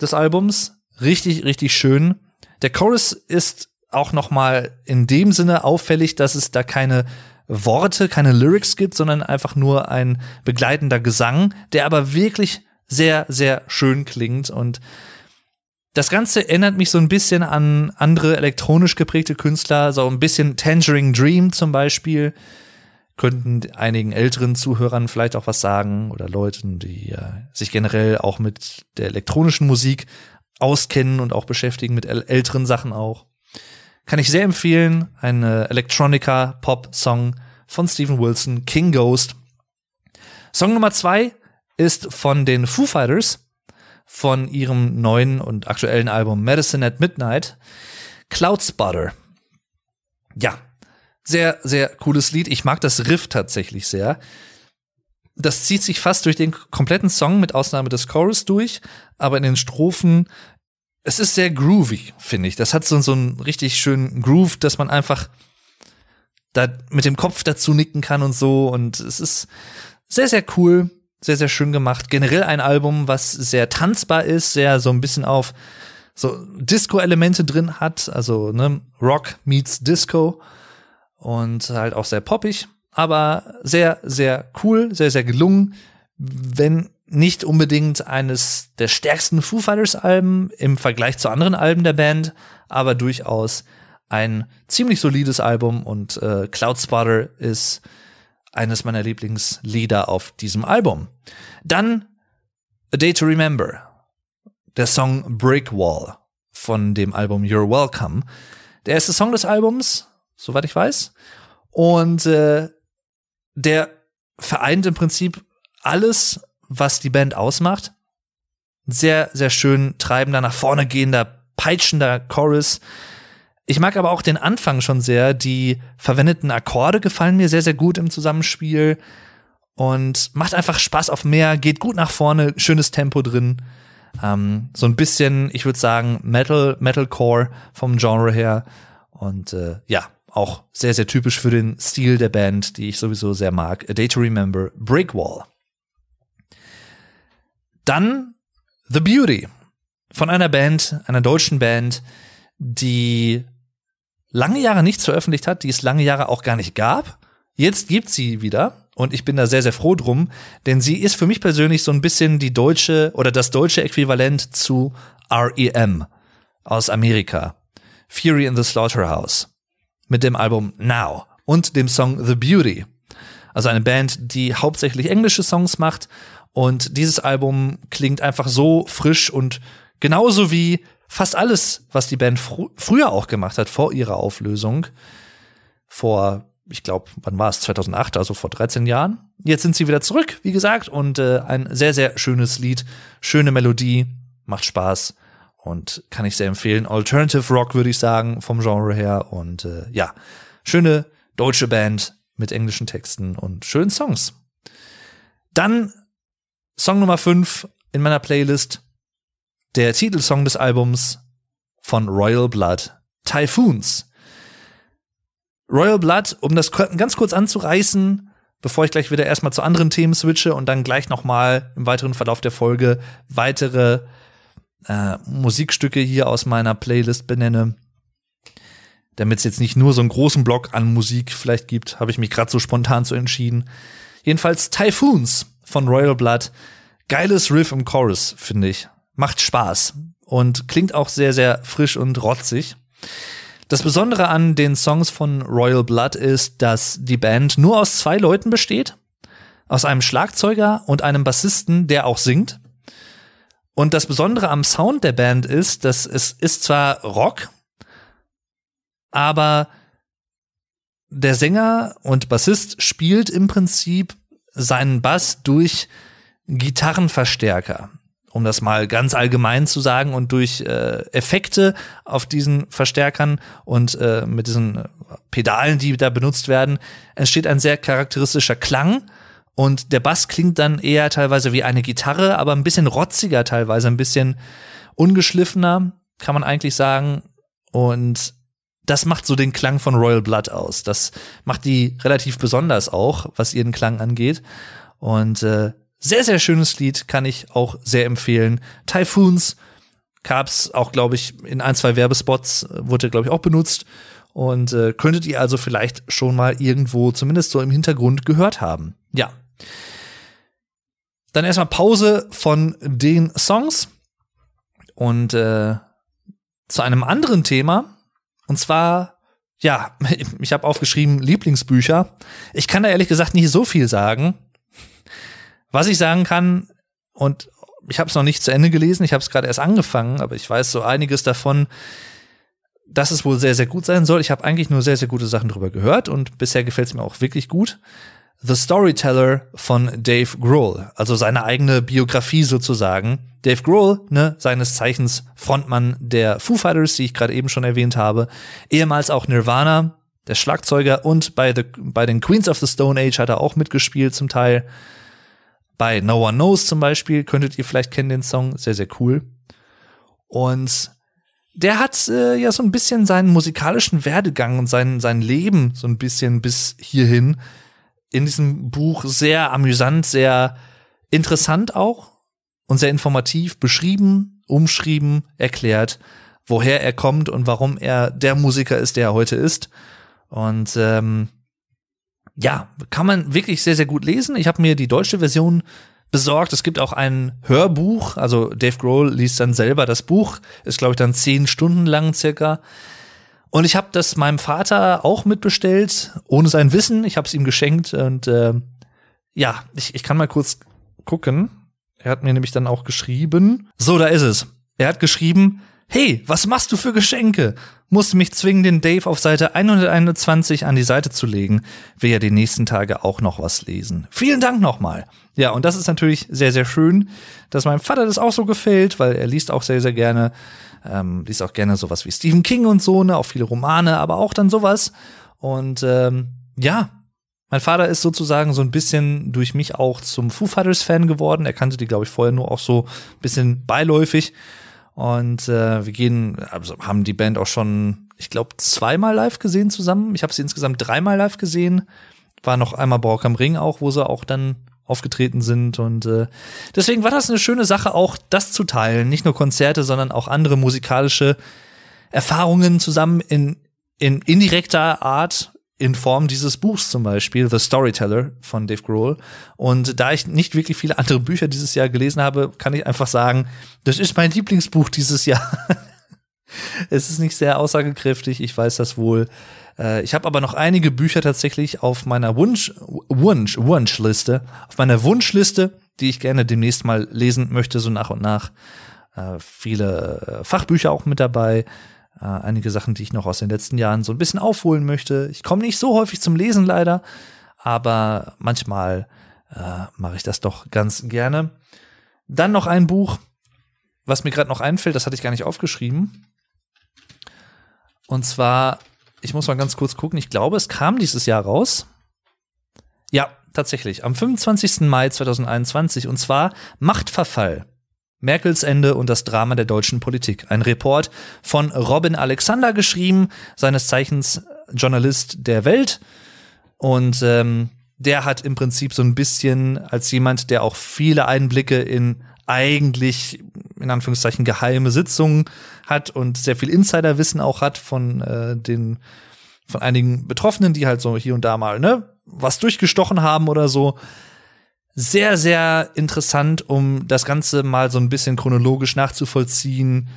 des Albums. Richtig, richtig schön. Der Chorus ist auch noch mal in dem Sinne auffällig, dass es da keine Worte, keine Lyrics gibt, sondern einfach nur ein begleitender Gesang, der aber wirklich sehr, sehr schön klingt und das Ganze erinnert mich so ein bisschen an andere elektronisch geprägte Künstler, so ein bisschen Tangerine Dream zum Beispiel. Könnten einigen älteren Zuhörern vielleicht auch was sagen oder Leuten, die äh, sich generell auch mit der elektronischen Musik auskennen und auch beschäftigen mit älteren Sachen auch. Kann ich sehr empfehlen. Ein Electronica Pop Song von Stephen Wilson, King Ghost. Song Nummer zwei ist von den Foo Fighters von ihrem neuen und aktuellen Album Medicine at Midnight, Cloud Spotter. Ja, sehr, sehr cooles Lied. Ich mag das Riff tatsächlich sehr. Das zieht sich fast durch den kompletten Song mit Ausnahme des Chorus durch, aber in den Strophen, es ist sehr groovy, finde ich. Das hat so, so einen richtig schönen Groove, dass man einfach da mit dem Kopf dazu nicken kann und so. Und es ist sehr, sehr cool, sehr, sehr schön gemacht. Generell ein Album, was sehr tanzbar ist, sehr so ein bisschen auf so Disco-Elemente drin hat, also ne, Rock meets Disco und halt auch sehr poppig, aber sehr, sehr cool, sehr, sehr gelungen, wenn nicht unbedingt eines der stärksten Foo Fighters Alben im Vergleich zu anderen Alben der Band, aber durchaus ein ziemlich solides Album und äh, Cloud Spotter ist eines meiner Lieblingslieder auf diesem Album. Dann A Day to Remember, der Song Brick Wall von dem Album You're Welcome. Der erste Song des Albums, soweit ich weiß. Und äh, der vereint im Prinzip alles, was die Band ausmacht. Sehr, sehr schön treibender, nach vorne gehender, peitschender Chorus, ich mag aber auch den Anfang schon sehr. Die verwendeten Akkorde gefallen mir sehr, sehr gut im Zusammenspiel und macht einfach Spaß auf mehr, geht gut nach vorne, schönes Tempo drin. Ähm, so ein bisschen, ich würde sagen, Metal, Metalcore vom Genre her. Und äh, ja, auch sehr, sehr typisch für den Stil der Band, die ich sowieso sehr mag. A Day to Remember, Break Wall. Dann The Beauty von einer Band, einer deutschen Band, die lange Jahre nichts veröffentlicht hat, die es lange Jahre auch gar nicht gab. Jetzt gibt sie wieder und ich bin da sehr, sehr froh drum, denn sie ist für mich persönlich so ein bisschen die deutsche oder das deutsche Äquivalent zu REM aus Amerika. Fury in the Slaughterhouse mit dem Album Now und dem Song The Beauty. Also eine Band, die hauptsächlich englische Songs macht und dieses Album klingt einfach so frisch und genauso wie fast alles, was die Band fr früher auch gemacht hat, vor ihrer Auflösung, vor, ich glaube, wann war es? 2008, also vor 13 Jahren. Jetzt sind sie wieder zurück, wie gesagt, und äh, ein sehr, sehr schönes Lied, schöne Melodie, macht Spaß und kann ich sehr empfehlen. Alternative Rock, würde ich sagen, vom Genre her. Und äh, ja, schöne deutsche Band mit englischen Texten und schönen Songs. Dann Song Nummer 5 in meiner Playlist der Titelsong des Albums von Royal Blood, Typhoons. Royal Blood, um das ganz kurz anzureißen, bevor ich gleich wieder erstmal zu anderen Themen switche und dann gleich nochmal im weiteren Verlauf der Folge weitere äh, Musikstücke hier aus meiner Playlist benenne. Damit es jetzt nicht nur so einen großen Block an Musik vielleicht gibt, habe ich mich gerade so spontan so entschieden. Jedenfalls Typhoons von Royal Blood. Geiles Riff im Chorus, finde ich macht Spaß und klingt auch sehr, sehr frisch und rotzig. Das Besondere an den Songs von Royal Blood ist, dass die Band nur aus zwei Leuten besteht. Aus einem Schlagzeuger und einem Bassisten, der auch singt. Und das Besondere am Sound der Band ist, dass es ist zwar Rock, aber der Sänger und Bassist spielt im Prinzip seinen Bass durch Gitarrenverstärker um das mal ganz allgemein zu sagen, und durch äh, Effekte auf diesen Verstärkern und äh, mit diesen Pedalen, die da benutzt werden, entsteht ein sehr charakteristischer Klang. Und der Bass klingt dann eher teilweise wie eine Gitarre, aber ein bisschen rotziger teilweise, ein bisschen ungeschliffener, kann man eigentlich sagen. Und das macht so den Klang von Royal Blood aus. Das macht die relativ besonders auch, was ihren Klang angeht. Und äh, sehr, sehr schönes Lied, kann ich auch sehr empfehlen. Typhoons gab's auch, glaube ich, in ein, zwei Werbespots, äh, wurde, glaube ich, auch benutzt. Und äh, könntet ihr also vielleicht schon mal irgendwo, zumindest so im Hintergrund, gehört haben. Ja. Dann erstmal Pause von den Songs und äh, zu einem anderen Thema. Und zwar, ja, ich habe aufgeschrieben Lieblingsbücher. Ich kann da ehrlich gesagt nicht so viel sagen. Was ich sagen kann, und ich habe es noch nicht zu Ende gelesen, ich habe es gerade erst angefangen, aber ich weiß so einiges davon, dass es wohl sehr, sehr gut sein soll. Ich habe eigentlich nur sehr, sehr gute Sachen drüber gehört und bisher gefällt es mir auch wirklich gut. The Storyteller von Dave Grohl, also seine eigene Biografie sozusagen. Dave Grohl, ne, seines Zeichens Frontmann der Foo Fighters, die ich gerade eben schon erwähnt habe, ehemals auch Nirvana, der Schlagzeuger und bei, the, bei den Queens of the Stone Age hat er auch mitgespielt zum Teil. Bei No One Knows zum Beispiel, könntet ihr vielleicht kennen den Song, sehr, sehr cool. Und der hat äh, ja so ein bisschen seinen musikalischen Werdegang und sein, sein Leben so ein bisschen bis hierhin in diesem Buch sehr amüsant, sehr interessant auch und sehr informativ beschrieben, umschrieben, erklärt, woher er kommt und warum er der Musiker ist, der er heute ist. Und ähm, ja, kann man wirklich sehr, sehr gut lesen. Ich habe mir die deutsche Version besorgt. Es gibt auch ein Hörbuch, also Dave Grohl liest dann selber das Buch, ist glaube ich dann zehn Stunden lang circa. Und ich habe das meinem Vater auch mitbestellt, ohne sein Wissen. Ich habe es ihm geschenkt und äh, ja, ich, ich kann mal kurz gucken. Er hat mir nämlich dann auch geschrieben. So, da ist es. Er hat geschrieben, hey, was machst du für Geschenke? Musste mich zwingen, den Dave auf Seite 121 an die Seite zu legen. Will ja die nächsten Tage auch noch was lesen. Vielen Dank nochmal. Ja, und das ist natürlich sehr, sehr schön, dass meinem Vater das auch so gefällt, weil er liest auch sehr, sehr gerne ähm, liest auch gerne sowas wie Stephen King und so, ne, auch viele Romane, aber auch dann sowas. Und ähm, ja, mein Vater ist sozusagen so ein bisschen durch mich auch zum Foo Fighters Fan geworden. Er kannte die, glaube ich, vorher nur auch so ein bisschen beiläufig. Und äh, wir gehen, also haben die Band auch schon, ich glaube, zweimal live gesehen zusammen. Ich habe sie insgesamt dreimal live gesehen. War noch einmal Borg am Ring auch, wo sie auch dann aufgetreten sind. Und äh, deswegen war das eine schöne Sache, auch das zu teilen. Nicht nur Konzerte, sondern auch andere musikalische Erfahrungen zusammen in, in indirekter Art in Form dieses Buchs zum Beispiel, The Storyteller von Dave Grohl. Und da ich nicht wirklich viele andere Bücher dieses Jahr gelesen habe, kann ich einfach sagen, das ist mein Lieblingsbuch dieses Jahr. es ist nicht sehr aussagekräftig, ich weiß das wohl. Äh, ich habe aber noch einige Bücher tatsächlich auf meiner Wunsch, Wunsch, Wunschliste, auf meiner Wunschliste, die ich gerne demnächst mal lesen möchte, so nach und nach. Äh, viele äh, Fachbücher auch mit dabei. Äh, einige Sachen, die ich noch aus den letzten Jahren so ein bisschen aufholen möchte. Ich komme nicht so häufig zum Lesen leider, aber manchmal äh, mache ich das doch ganz gerne. Dann noch ein Buch, was mir gerade noch einfällt, das hatte ich gar nicht aufgeschrieben. Und zwar ich muss mal ganz kurz gucken. Ich glaube, es kam dieses Jahr raus. Ja, tatsächlich. Am 25. Mai 2021. Und zwar Machtverfall. Merkels Ende und das Drama der deutschen Politik. Ein Report von Robin Alexander geschrieben, seines Zeichens Journalist der Welt. Und ähm, der hat im Prinzip so ein bisschen als jemand, der auch viele Einblicke in eigentlich in Anführungszeichen geheime Sitzungen hat und sehr viel Insiderwissen auch hat von äh, den von einigen Betroffenen, die halt so hier und da mal ne was durchgestochen haben oder so. Sehr sehr interessant, um das Ganze mal so ein bisschen chronologisch nachzuvollziehen.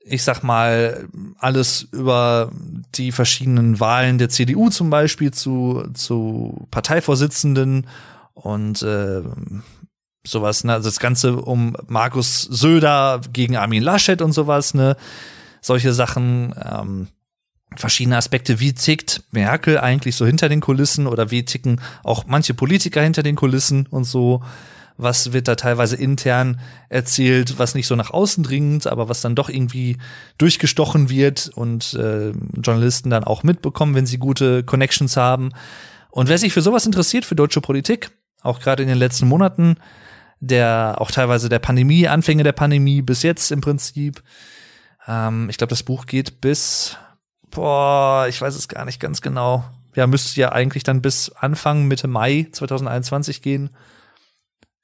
Ich sag mal alles über die verschiedenen Wahlen der CDU zum Beispiel zu zu Parteivorsitzenden und äh, sowas, ne? Also das Ganze um Markus Söder gegen Armin Laschet und sowas, ne? Solche Sachen, ähm, verschiedene Aspekte, wie tickt Merkel eigentlich so hinter den Kulissen oder wie ticken auch manche Politiker hinter den Kulissen und so. Was wird da teilweise intern erzählt, was nicht so nach außen dringt, aber was dann doch irgendwie durchgestochen wird und äh, Journalisten dann auch mitbekommen, wenn sie gute Connections haben. Und wer sich für sowas interessiert, für deutsche Politik, auch gerade in den letzten Monaten, der auch teilweise der Pandemie, Anfänge der Pandemie bis jetzt im Prinzip. Ähm, ich glaube, das Buch geht bis, boah, ich weiß es gar nicht ganz genau. Ja, müsste ja eigentlich dann bis Anfang, Mitte Mai 2021 gehen.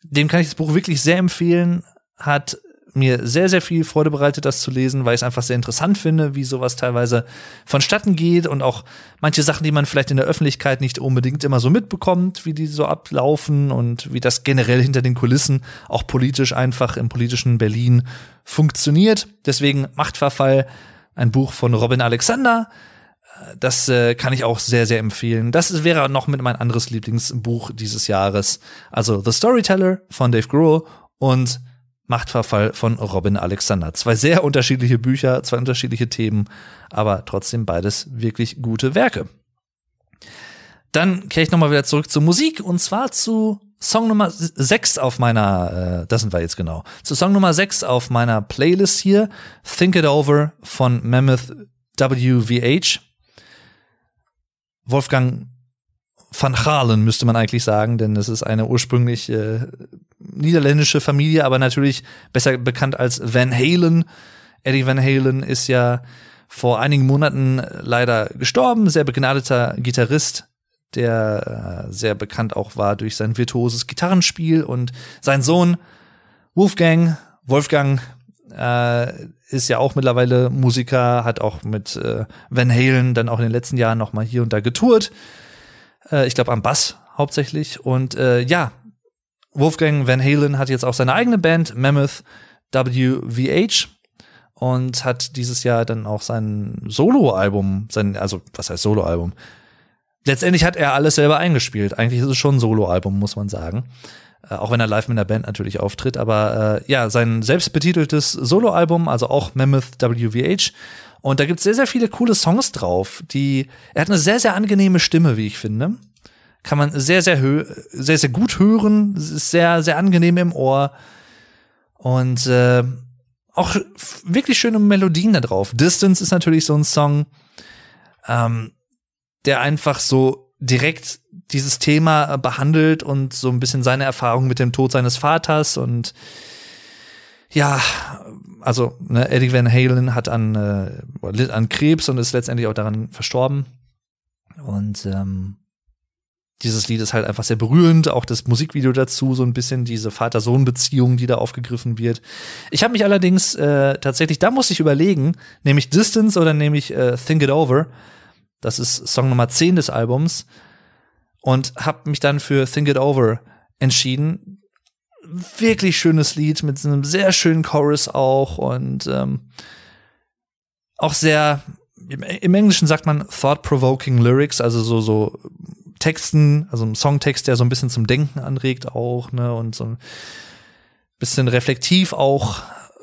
Dem kann ich das Buch wirklich sehr empfehlen. Hat mir sehr, sehr viel Freude bereitet, das zu lesen, weil ich es einfach sehr interessant finde, wie sowas teilweise vonstatten geht und auch manche Sachen, die man vielleicht in der Öffentlichkeit nicht unbedingt immer so mitbekommt, wie die so ablaufen und wie das generell hinter den Kulissen auch politisch einfach im politischen Berlin funktioniert. Deswegen Machtverfall, ein Buch von Robin Alexander. Das äh, kann ich auch sehr, sehr empfehlen. Das wäre noch mit mein anderes Lieblingsbuch dieses Jahres. Also The Storyteller von Dave Grohl und Machtverfall von Robin Alexander. Zwei sehr unterschiedliche Bücher, zwei unterschiedliche Themen, aber trotzdem beides wirklich gute Werke. dann kehre ich nochmal wieder zurück zur Musik und zwar zu Song Nummer 6 auf meiner, äh, das sind wir jetzt genau, zu Song Nummer 6 auf meiner Playlist hier, Think It Over von Mammoth WVH. Wolfgang van Halen müsste man eigentlich sagen, denn es ist eine ursprünglich äh, niederländische Familie, aber natürlich besser bekannt als Van Halen. Eddie Van Halen ist ja vor einigen Monaten leider gestorben, sehr begnadeter Gitarrist, der äh, sehr bekannt auch war durch sein virtuoses Gitarrenspiel und sein Sohn Wolfgang, Wolfgang äh, ist ja auch mittlerweile Musiker, hat auch mit äh, Van Halen dann auch in den letzten Jahren noch mal hier und da getourt. Äh, ich glaube am Bass hauptsächlich und äh, ja, Wolfgang Van Halen hat jetzt auch seine eigene Band Mammoth WVH und hat dieses Jahr dann auch sein Soloalbum, sein also was heißt Soloalbum? Letztendlich hat er alles selber eingespielt. Eigentlich ist es schon ein Soloalbum, muss man sagen. Äh, auch wenn er live mit der Band natürlich auftritt. Aber äh, ja, sein selbstbetiteltes Soloalbum, also auch Mammoth WVH. Und da gibt es sehr, sehr viele coole Songs drauf. Die, er hat eine sehr, sehr angenehme Stimme, wie ich finde. Kann man sehr, sehr, sehr, sehr gut hören. Ist sehr, sehr angenehm im Ohr. Und äh, auch wirklich schöne Melodien da drauf. Distance ist natürlich so ein Song, ähm, der einfach so direkt dieses Thema behandelt und so ein bisschen seine Erfahrung mit dem Tod seines Vaters und ja, also ne, Eddie Van Halen hat an, äh, an Krebs und ist letztendlich auch daran verstorben. Und ähm, dieses Lied ist halt einfach sehr berührend, auch das Musikvideo dazu, so ein bisschen diese Vater-Sohn-Beziehung, die da aufgegriffen wird. Ich habe mich allerdings äh, tatsächlich, da muss ich überlegen, nämlich Distance oder nämlich äh, Think It Over. Das ist Song Nummer 10 des Albums. Und habe mich dann für Think It Over entschieden. Wirklich schönes Lied mit einem sehr schönen Chorus auch und ähm, auch sehr, im Englischen sagt man thought-provoking Lyrics, also so, so Texten, also ein Songtext, der so ein bisschen zum Denken anregt auch, ne, und so ein bisschen reflektiv auch,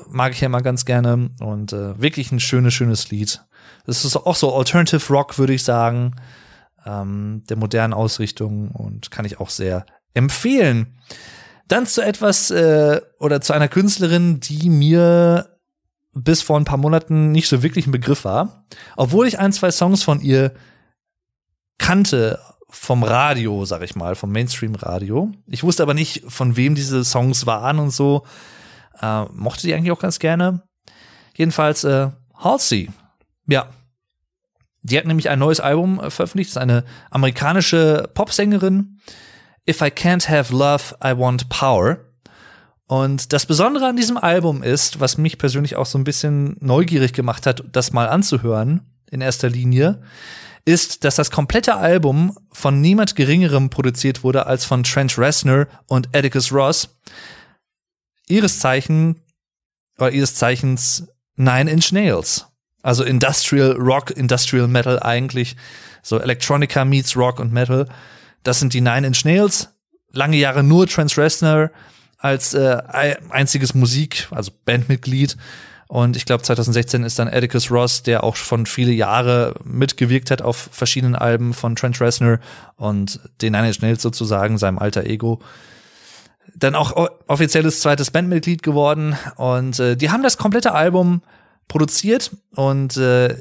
mag ich ja immer ganz gerne und äh, wirklich ein schönes, schönes Lied. Das ist auch so Alternative Rock, würde ich sagen, ähm, der modernen Ausrichtung und kann ich auch sehr empfehlen. Dann zu etwas äh, oder zu einer Künstlerin, die mir bis vor ein paar Monaten nicht so wirklich ein Begriff war, obwohl ich ein, zwei Songs von ihr kannte vom Radio, sag ich mal, vom Mainstream-Radio. Ich wusste aber nicht, von wem diese Songs waren und so. Äh, mochte die eigentlich auch ganz gerne. Jedenfalls äh, Halsey. Ja. Die hat nämlich ein neues Album äh, veröffentlicht. Das ist eine amerikanische Popsängerin. If I can't have love, I want power. Und das Besondere an diesem Album ist, was mich persönlich auch so ein bisschen neugierig gemacht hat, das mal anzuhören, in erster Linie, ist, dass das komplette Album von niemand Geringerem produziert wurde als von Trent Reznor und Atticus Ross. Ihres Zeichen, oder ihres Zeichens Nine Inch Nails. Also Industrial Rock, Industrial Metal eigentlich. So Electronica meets Rock und Metal. Das sind die Nine Inch Nails. Lange Jahre nur Trent Reznor als äh, einziges Musik, also Bandmitglied. Und ich glaube, 2016 ist dann Atticus Ross, der auch schon viele Jahre mitgewirkt hat auf verschiedenen Alben von Trent Reznor und den Nine Inch Nails sozusagen, seinem alter Ego, dann auch offizielles zweites Bandmitglied geworden. Und äh, die haben das komplette Album produziert und äh,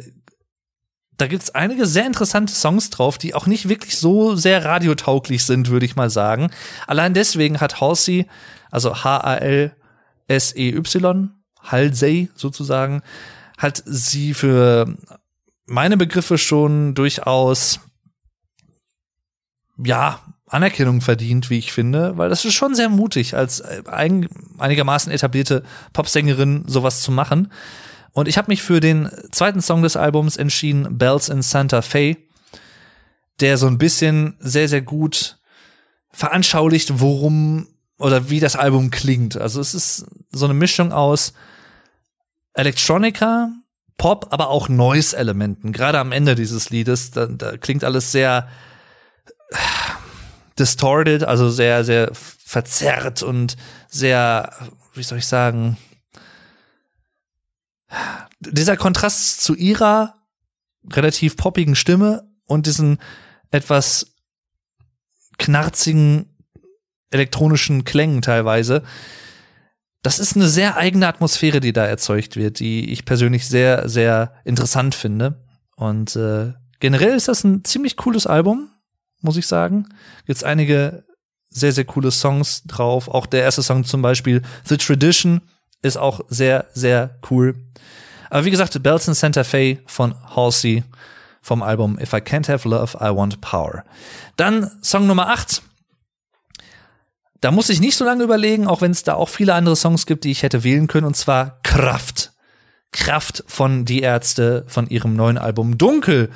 da gibt's einige sehr interessante Songs drauf, die auch nicht wirklich so sehr radiotauglich sind, würde ich mal sagen. Allein deswegen hat Halsey, also H-A-L-S-E-Y, Halsey sozusagen, hat sie für meine Begriffe schon durchaus, ja, Anerkennung verdient, wie ich finde, weil das ist schon sehr mutig, als ein, einigermaßen etablierte Popsängerin sowas zu machen. Und ich habe mich für den zweiten Song des Albums entschieden, Bells in Santa Fe, der so ein bisschen sehr, sehr gut veranschaulicht, worum oder wie das Album klingt. Also es ist so eine Mischung aus Electronica, Pop, aber auch Noise-Elementen. Gerade am Ende dieses Liedes, da, da klingt alles sehr distorted, also sehr, sehr verzerrt und sehr, wie soll ich sagen, dieser Kontrast zu ihrer relativ poppigen Stimme und diesen etwas knarzigen elektronischen Klängen teilweise. Das ist eine sehr eigene Atmosphäre, die da erzeugt wird, die ich persönlich sehr, sehr interessant finde. Und äh, generell ist das ein ziemlich cooles Album, muss ich sagen. Gibt's einige sehr, sehr coole Songs drauf. Auch der erste Song zum Beispiel, The Tradition, ist auch sehr, sehr cool. Aber wie gesagt, Bells in Santa Fe von Halsey vom Album If I Can't Have Love, I Want Power. Dann Song Nummer 8. Da muss ich nicht so lange überlegen, auch wenn es da auch viele andere Songs gibt, die ich hätte wählen können, und zwar Kraft. Kraft von Die Ärzte von ihrem neuen Album Dunkel,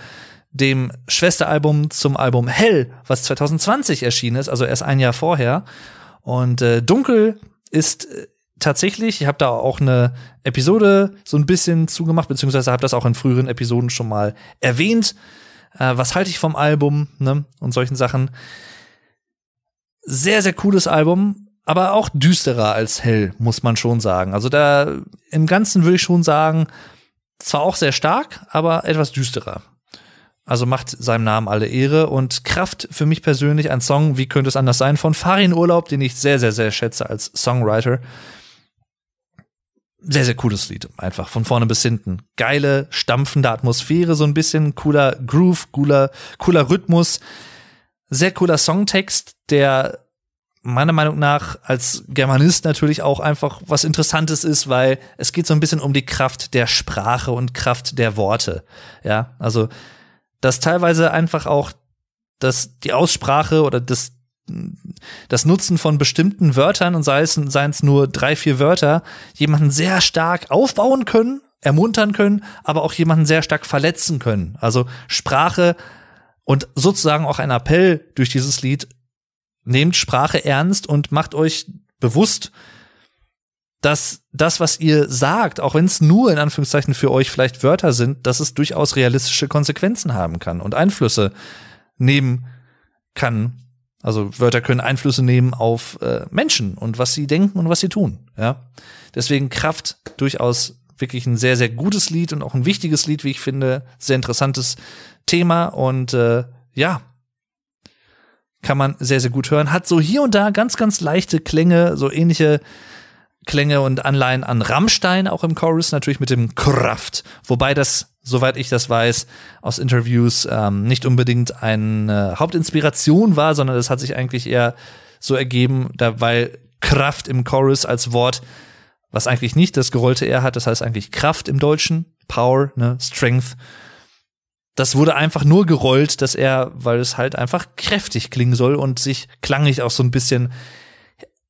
dem Schwesteralbum zum Album Hell, was 2020 erschienen ist, also erst ein Jahr vorher. Und äh, Dunkel ist äh, tatsächlich, ich habe da auch eine Episode so ein bisschen zugemacht, beziehungsweise habe das auch in früheren Episoden schon mal erwähnt. Äh, was halte ich vom Album ne? und solchen Sachen. Sehr, sehr cooles Album, aber auch düsterer als hell, muss man schon sagen. Also da im Ganzen würde ich schon sagen, zwar auch sehr stark, aber etwas düsterer. Also macht seinem Namen alle Ehre und Kraft für mich persönlich ein Song, wie könnte es anders sein, von Farin Urlaub, den ich sehr, sehr, sehr schätze als Songwriter sehr, sehr cooles Lied. Einfach von vorne bis hinten. Geile, stampfende Atmosphäre, so ein bisschen cooler Groove, cooler, cooler Rhythmus. Sehr cooler Songtext, der meiner Meinung nach als Germanist natürlich auch einfach was Interessantes ist, weil es geht so ein bisschen um die Kraft der Sprache und Kraft der Worte. Ja, also, dass teilweise einfach auch dass die Aussprache oder das, das Nutzen von bestimmten Wörtern und sei es, seien es nur drei, vier Wörter, jemanden sehr stark aufbauen können, ermuntern können, aber auch jemanden sehr stark verletzen können. Also Sprache und sozusagen auch ein Appell durch dieses Lied, nehmt Sprache ernst und macht euch bewusst, dass das, was ihr sagt, auch wenn es nur in Anführungszeichen für euch vielleicht Wörter sind, dass es durchaus realistische Konsequenzen haben kann und Einflüsse nehmen kann also Wörter können Einflüsse nehmen auf äh, Menschen und was sie denken und was sie tun. Ja, deswegen Kraft durchaus wirklich ein sehr sehr gutes Lied und auch ein wichtiges Lied, wie ich finde, sehr interessantes Thema und äh, ja kann man sehr sehr gut hören. Hat so hier und da ganz ganz leichte Klänge, so ähnliche Klänge und Anleihen an Rammstein auch im Chorus natürlich mit dem Kraft, wobei das soweit ich das weiß, aus Interviews ähm, nicht unbedingt eine Hauptinspiration war, sondern das hat sich eigentlich eher so ergeben, da, weil Kraft im Chorus als Wort, was eigentlich nicht das gerollte R hat, das heißt eigentlich Kraft im Deutschen, Power, ne, Strength. Das wurde einfach nur gerollt, dass er, weil es halt einfach kräftig klingen soll und sich klanglich auch so ein bisschen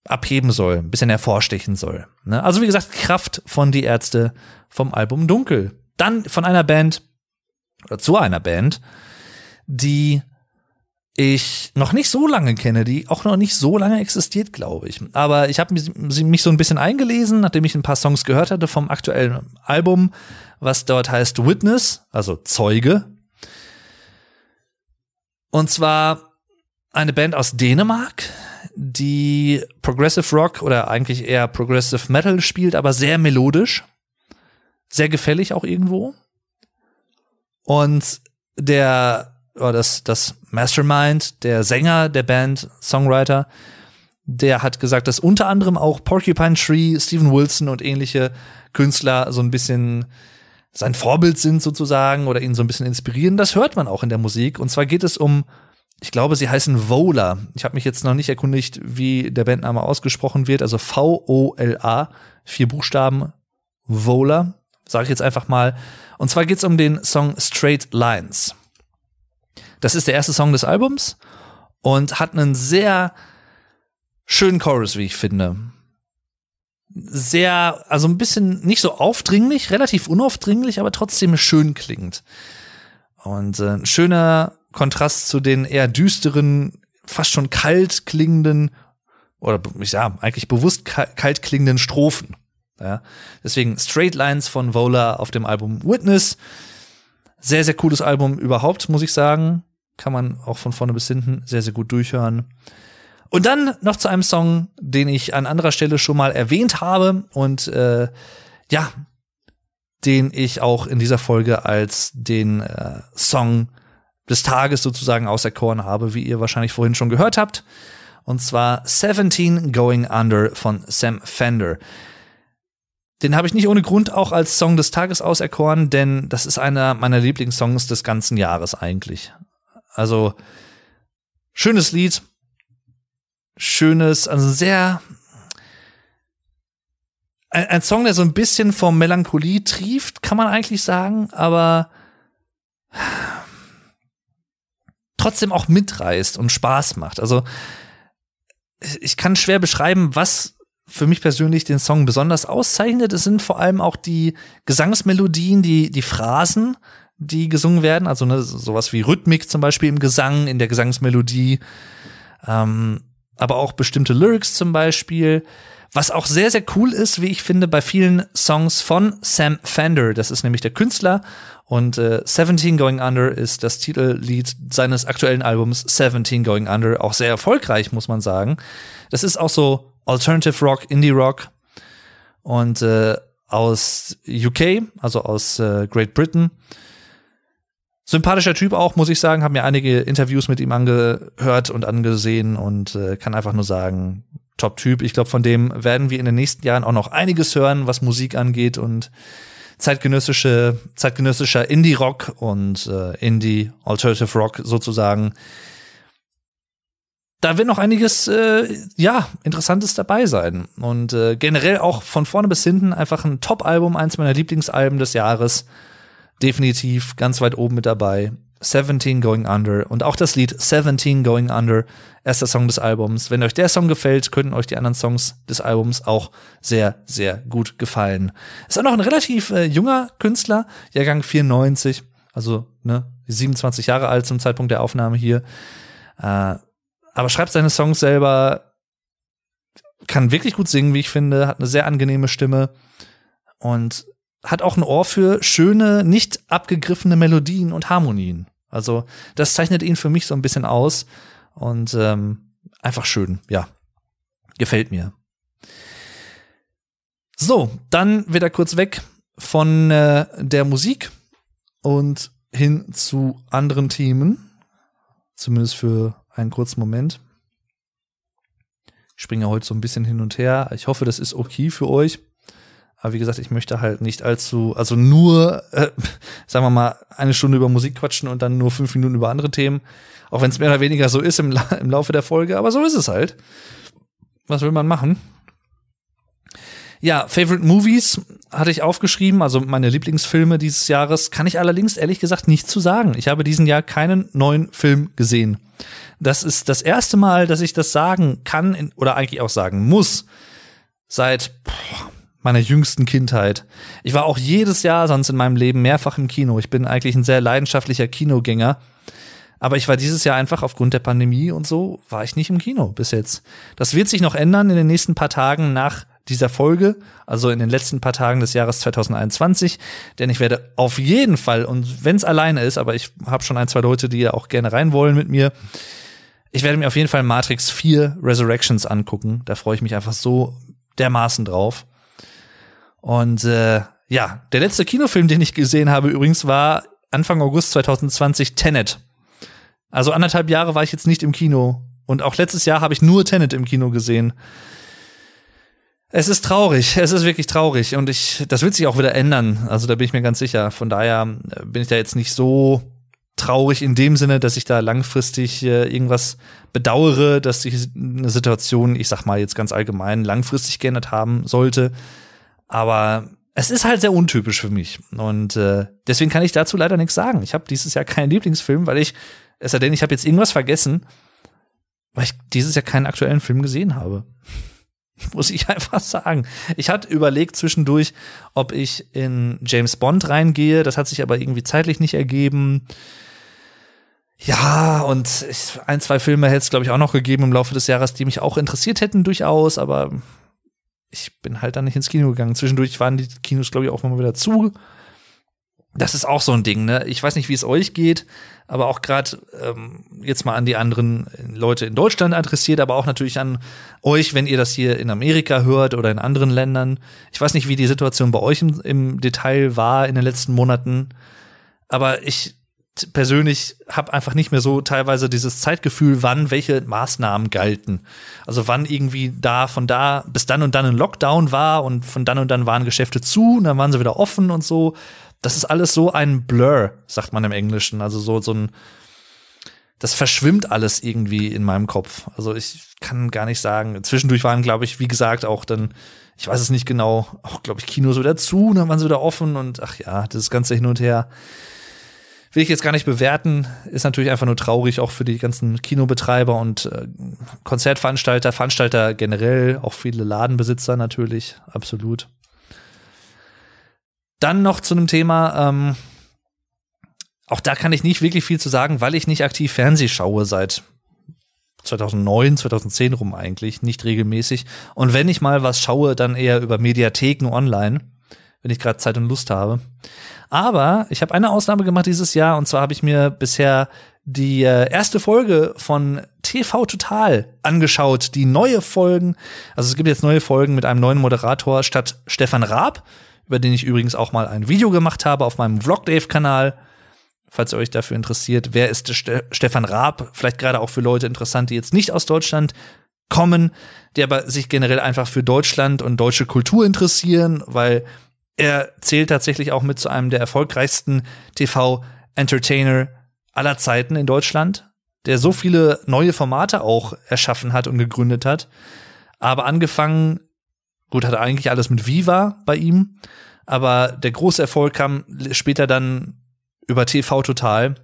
abheben soll, ein bisschen hervorstechen soll. Ne? Also wie gesagt, Kraft von die Ärzte vom Album Dunkel. Dann von einer Band oder zu einer Band, die ich noch nicht so lange kenne, die auch noch nicht so lange existiert, glaube ich. Aber ich habe mich so ein bisschen eingelesen, nachdem ich ein paar Songs gehört hatte vom aktuellen Album, was dort heißt Witness, also Zeuge. Und zwar eine Band aus Dänemark, die Progressive Rock oder eigentlich eher Progressive Metal spielt, aber sehr melodisch sehr gefällig auch irgendwo. Und der, oder das, das Mastermind, der Sänger der Band, Songwriter, der hat gesagt, dass unter anderem auch Porcupine Tree, Steven Wilson und ähnliche Künstler so ein bisschen sein Vorbild sind sozusagen oder ihn so ein bisschen inspirieren. Das hört man auch in der Musik. Und zwar geht es um, ich glaube, sie heißen Vola. Ich habe mich jetzt noch nicht erkundigt, wie der Bandname ausgesprochen wird. Also V-O-L-A, vier Buchstaben, Vola sage ich jetzt einfach mal. Und zwar geht es um den Song Straight Lines. Das ist der erste Song des Albums und hat einen sehr schönen Chorus, wie ich finde. Sehr, also ein bisschen nicht so aufdringlich, relativ unaufdringlich, aber trotzdem schön klingt. Und äh, ein schöner Kontrast zu den eher düsteren, fast schon kalt klingenden, oder sag eigentlich bewusst kalt klingenden Strophen. Ja, deswegen Straight Lines von Vola auf dem Album Witness. Sehr, sehr cooles Album überhaupt, muss ich sagen. Kann man auch von vorne bis hinten sehr, sehr gut durchhören. Und dann noch zu einem Song, den ich an anderer Stelle schon mal erwähnt habe und äh, ja, den ich auch in dieser Folge als den äh, Song des Tages sozusagen auserkoren habe, wie ihr wahrscheinlich vorhin schon gehört habt. Und zwar 17 Going Under von Sam Fender. Den habe ich nicht ohne Grund auch als Song des Tages auserkoren, denn das ist einer meiner Lieblingssongs des ganzen Jahres eigentlich. Also schönes Lied, schönes, also sehr ein, ein Song, der so ein bisschen vor Melancholie trieft, kann man eigentlich sagen, aber trotzdem auch mitreißt und Spaß macht. Also ich kann schwer beschreiben, was für mich persönlich den Song besonders auszeichnet. Es sind vor allem auch die Gesangsmelodien, die, die Phrasen, die gesungen werden. Also ne, sowas wie Rhythmik zum Beispiel im Gesang, in der Gesangsmelodie. Ähm, aber auch bestimmte Lyrics zum Beispiel. Was auch sehr, sehr cool ist, wie ich finde, bei vielen Songs von Sam Fender. Das ist nämlich der Künstler. Und äh, 17 Going Under ist das Titellied seines aktuellen Albums 17 Going Under. Auch sehr erfolgreich, muss man sagen. Das ist auch so Alternative Rock, Indie Rock. Und äh, aus UK, also aus äh, Great Britain. Sympathischer Typ auch, muss ich sagen. Habe mir einige Interviews mit ihm angehört und angesehen und äh, kann einfach nur sagen, Top-Typ. Ich glaube, von dem werden wir in den nächsten Jahren auch noch einiges hören, was Musik angeht und zeitgenössische, zeitgenössischer Indie-Rock und äh, Indie-Alternative Rock sozusagen. Da wird noch einiges, äh, ja, Interessantes dabei sein. Und äh, generell auch von vorne bis hinten einfach ein Top-Album, eins meiner Lieblingsalben des Jahres. Definitiv ganz weit oben mit dabei. 17 Going Under und auch das Lied 17 Going Under, erster Song des Albums. Wenn euch der Song gefällt, könnten euch die anderen Songs des Albums auch sehr, sehr gut gefallen. Ist auch noch ein relativ äh, junger Künstler, Jahrgang 94, also ne, 27 Jahre alt zum Zeitpunkt der Aufnahme hier. Äh, aber schreibt seine Songs selber, kann wirklich gut singen, wie ich finde, hat eine sehr angenehme Stimme und hat auch ein Ohr für schöne, nicht abgegriffene Melodien und Harmonien. Also das zeichnet ihn für mich so ein bisschen aus und ähm, einfach schön, ja, gefällt mir. So, dann wieder kurz weg von äh, der Musik und hin zu anderen Themen, zumindest für einen kurzen Moment. Ich springe heute so ein bisschen hin und her. Ich hoffe, das ist okay für euch. Aber wie gesagt, ich möchte halt nicht allzu, also nur, äh, sagen wir mal, eine Stunde über Musik quatschen und dann nur fünf Minuten über andere Themen. Auch wenn es mehr oder weniger so ist im, im Laufe der Folge, aber so ist es halt. Was will man machen? Ja, Favorite Movies hatte ich aufgeschrieben, also meine Lieblingsfilme dieses Jahres, kann ich allerdings ehrlich gesagt nicht zu sagen. Ich habe diesen Jahr keinen neuen Film gesehen. Das ist das erste Mal, dass ich das sagen kann oder eigentlich auch sagen muss. Seit boah, meiner jüngsten Kindheit. Ich war auch jedes Jahr sonst in meinem Leben mehrfach im Kino. Ich bin eigentlich ein sehr leidenschaftlicher Kinogänger. Aber ich war dieses Jahr einfach aufgrund der Pandemie und so, war ich nicht im Kino bis jetzt. Das wird sich noch ändern in den nächsten paar Tagen nach dieser Folge, also in den letzten paar Tagen des Jahres 2021, denn ich werde auf jeden Fall, und wenn es alleine ist, aber ich habe schon ein, zwei Leute, die ja auch gerne rein wollen mit mir, ich werde mir auf jeden Fall Matrix 4 Resurrections angucken. Da freue ich mich einfach so dermaßen drauf. Und äh, ja, der letzte Kinofilm, den ich gesehen habe übrigens, war Anfang August 2020 Tenet. Also anderthalb Jahre war ich jetzt nicht im Kino. Und auch letztes Jahr habe ich nur Tenet im Kino gesehen. Es ist traurig, es ist wirklich traurig und ich, das wird sich auch wieder ändern. Also da bin ich mir ganz sicher. Von daher äh, bin ich da jetzt nicht so traurig in dem Sinne, dass ich da langfristig äh, irgendwas bedauere, dass sich eine Situation, ich sag mal jetzt ganz allgemein, langfristig geändert haben sollte. Aber es ist halt sehr untypisch für mich. Und äh, deswegen kann ich dazu leider nichts sagen. Ich habe dieses Jahr keinen Lieblingsfilm, weil ich, es sei denn, ich habe jetzt irgendwas vergessen, weil ich dieses Jahr keinen aktuellen Film gesehen habe. Muss ich einfach sagen. Ich hatte überlegt zwischendurch, ob ich in James Bond reingehe. Das hat sich aber irgendwie zeitlich nicht ergeben. Ja, und ich, ein, zwei Filme hätte es, glaube ich, auch noch gegeben im Laufe des Jahres, die mich auch interessiert hätten durchaus, aber ich bin halt dann nicht ins Kino gegangen. Zwischendurch waren die Kinos, glaube ich, auch mal wieder zu. Das ist auch so ein Ding, ne? Ich weiß nicht, wie es euch geht, aber auch gerade ähm, jetzt mal an die anderen Leute in Deutschland adressiert, aber auch natürlich an euch, wenn ihr das hier in Amerika hört oder in anderen Ländern. Ich weiß nicht, wie die Situation bei euch im, im Detail war in den letzten Monaten, aber ich persönlich habe einfach nicht mehr so teilweise dieses Zeitgefühl, wann welche Maßnahmen galten. Also wann irgendwie da von da bis dann und dann ein Lockdown war und von dann und dann waren Geschäfte zu und dann waren sie wieder offen und so. Das ist alles so ein Blur, sagt man im Englischen. Also so, so ein, das verschwimmt alles irgendwie in meinem Kopf. Also ich kann gar nicht sagen. Zwischendurch waren, glaube ich, wie gesagt, auch dann, ich weiß es nicht genau, auch, glaube ich, Kinos wieder zu, dann waren sie wieder offen und ach ja, das Ganze hin und her will ich jetzt gar nicht bewerten, ist natürlich einfach nur traurig, auch für die ganzen Kinobetreiber und äh, Konzertveranstalter, Veranstalter generell, auch viele Ladenbesitzer natürlich, absolut. Dann noch zu einem Thema, ähm, auch da kann ich nicht wirklich viel zu sagen, weil ich nicht aktiv Fernseh schaue seit 2009, 2010 rum eigentlich, nicht regelmäßig. Und wenn ich mal was schaue, dann eher über Mediatheken online, wenn ich gerade Zeit und Lust habe. Aber ich habe eine Ausnahme gemacht dieses Jahr und zwar habe ich mir bisher die äh, erste Folge von TV Total angeschaut, die neue Folgen. Also es gibt jetzt neue Folgen mit einem neuen Moderator statt Stefan Raab, über den ich übrigens auch mal ein Video gemacht habe auf meinem Vlogdave-Kanal. Falls ihr euch dafür interessiert, wer ist Ste Stefan Raab? Vielleicht gerade auch für Leute interessant, die jetzt nicht aus Deutschland kommen, die aber sich generell einfach für Deutschland und deutsche Kultur interessieren, weil er zählt tatsächlich auch mit zu einem der erfolgreichsten TV-Entertainer aller Zeiten in Deutschland, der so viele neue Formate auch erschaffen hat und gegründet hat. Aber angefangen, gut, hat eigentlich alles mit Viva bei ihm, aber der große Erfolg kam später dann über TV Total.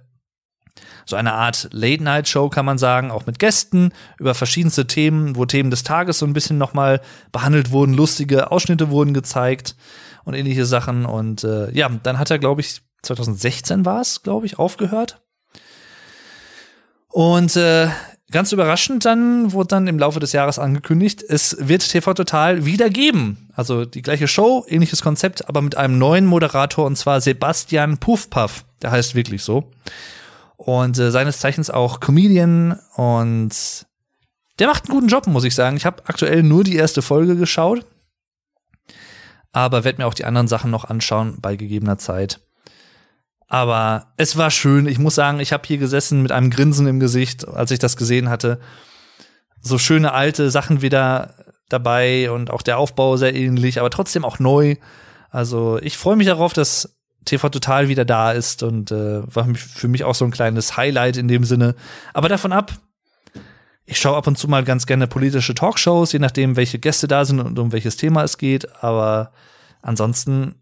So eine Art Late-Night-Show kann man sagen, auch mit Gästen über verschiedenste Themen, wo Themen des Tages so ein bisschen nochmal behandelt wurden, lustige Ausschnitte wurden gezeigt und ähnliche Sachen. Und äh, ja, dann hat er, glaube ich, 2016 war es, glaube ich, aufgehört. Und äh, ganz überraschend dann wurde dann im Laufe des Jahres angekündigt, es wird TV Total wieder geben. Also die gleiche Show, ähnliches Konzept, aber mit einem neuen Moderator und zwar Sebastian Puffpaff. Der heißt wirklich so. Und äh, seines Zeichens auch Comedian und der macht einen guten Job, muss ich sagen. Ich habe aktuell nur die erste Folge geschaut aber werde mir auch die anderen Sachen noch anschauen bei gegebener Zeit. Aber es war schön. Ich muss sagen, ich habe hier gesessen mit einem Grinsen im Gesicht, als ich das gesehen hatte. So schöne alte Sachen wieder dabei und auch der Aufbau sehr ähnlich, aber trotzdem auch neu. Also ich freue mich darauf, dass TV Total wieder da ist und äh, war für mich auch so ein kleines Highlight in dem Sinne. Aber davon ab, ich schaue ab und zu mal ganz gerne politische Talkshows, je nachdem, welche Gäste da sind und um welches Thema es geht. Aber ansonsten,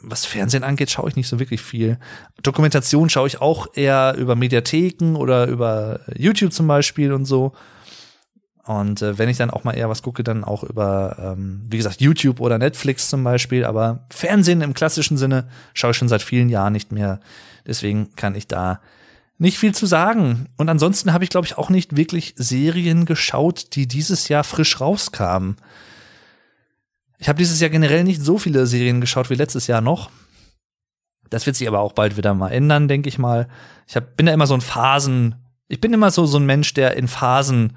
was Fernsehen angeht, schaue ich nicht so wirklich viel. Dokumentation schaue ich auch eher über Mediatheken oder über YouTube zum Beispiel und so. Und äh, wenn ich dann auch mal eher was gucke, dann auch über, ähm, wie gesagt, YouTube oder Netflix zum Beispiel. Aber Fernsehen im klassischen Sinne schaue ich schon seit vielen Jahren nicht mehr. Deswegen kann ich da nicht viel zu sagen. Und ansonsten habe ich, glaube ich, auch nicht wirklich Serien geschaut, die dieses Jahr frisch rauskamen. Ich habe dieses Jahr generell nicht so viele Serien geschaut wie letztes Jahr noch. Das wird sich aber auch bald wieder mal ändern, denke ich mal. Ich hab, bin da immer so ein Phasen. Ich bin immer so, so ein Mensch, der in Phasen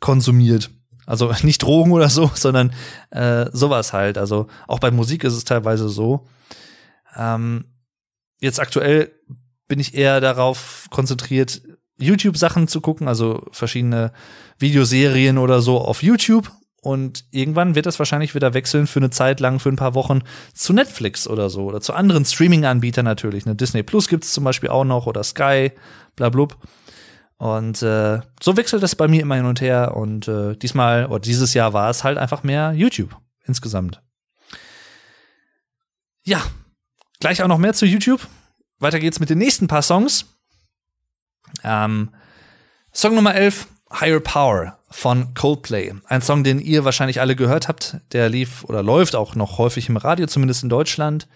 konsumiert. Also nicht Drogen oder so, sondern äh, sowas halt. Also auch bei Musik ist es teilweise so. Ähm, jetzt aktuell bin ich eher darauf konzentriert, YouTube-Sachen zu gucken, also verschiedene Videoserien oder so auf YouTube. Und irgendwann wird das wahrscheinlich wieder wechseln für eine Zeit lang, für ein paar Wochen zu Netflix oder so oder zu anderen Streaming-Anbietern natürlich. Ne? Disney Plus gibt's zum Beispiel auch noch oder Sky, bla blub. Und äh, so wechselt das bei mir immer hin und her. Und äh, diesmal oder dieses Jahr war es halt einfach mehr YouTube insgesamt. Ja, gleich auch noch mehr zu YouTube. Weiter geht's mit den nächsten paar Songs. Ähm, Song Nummer 11, Higher Power von Coldplay. Ein Song, den ihr wahrscheinlich alle gehört habt. Der lief oder läuft auch noch häufig im Radio, zumindest in Deutschland.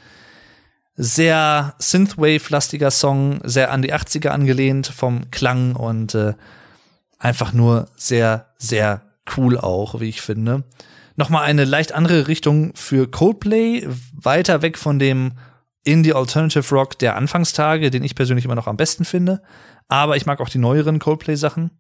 Sehr Synthwave-lastiger Song, sehr an die 80er angelehnt vom Klang und äh, einfach nur sehr, sehr cool auch, wie ich finde. Nochmal eine leicht andere Richtung für Coldplay, weiter weg von dem Indie Alternative Rock der Anfangstage, den ich persönlich immer noch am besten finde. Aber ich mag auch die neueren Coldplay-Sachen.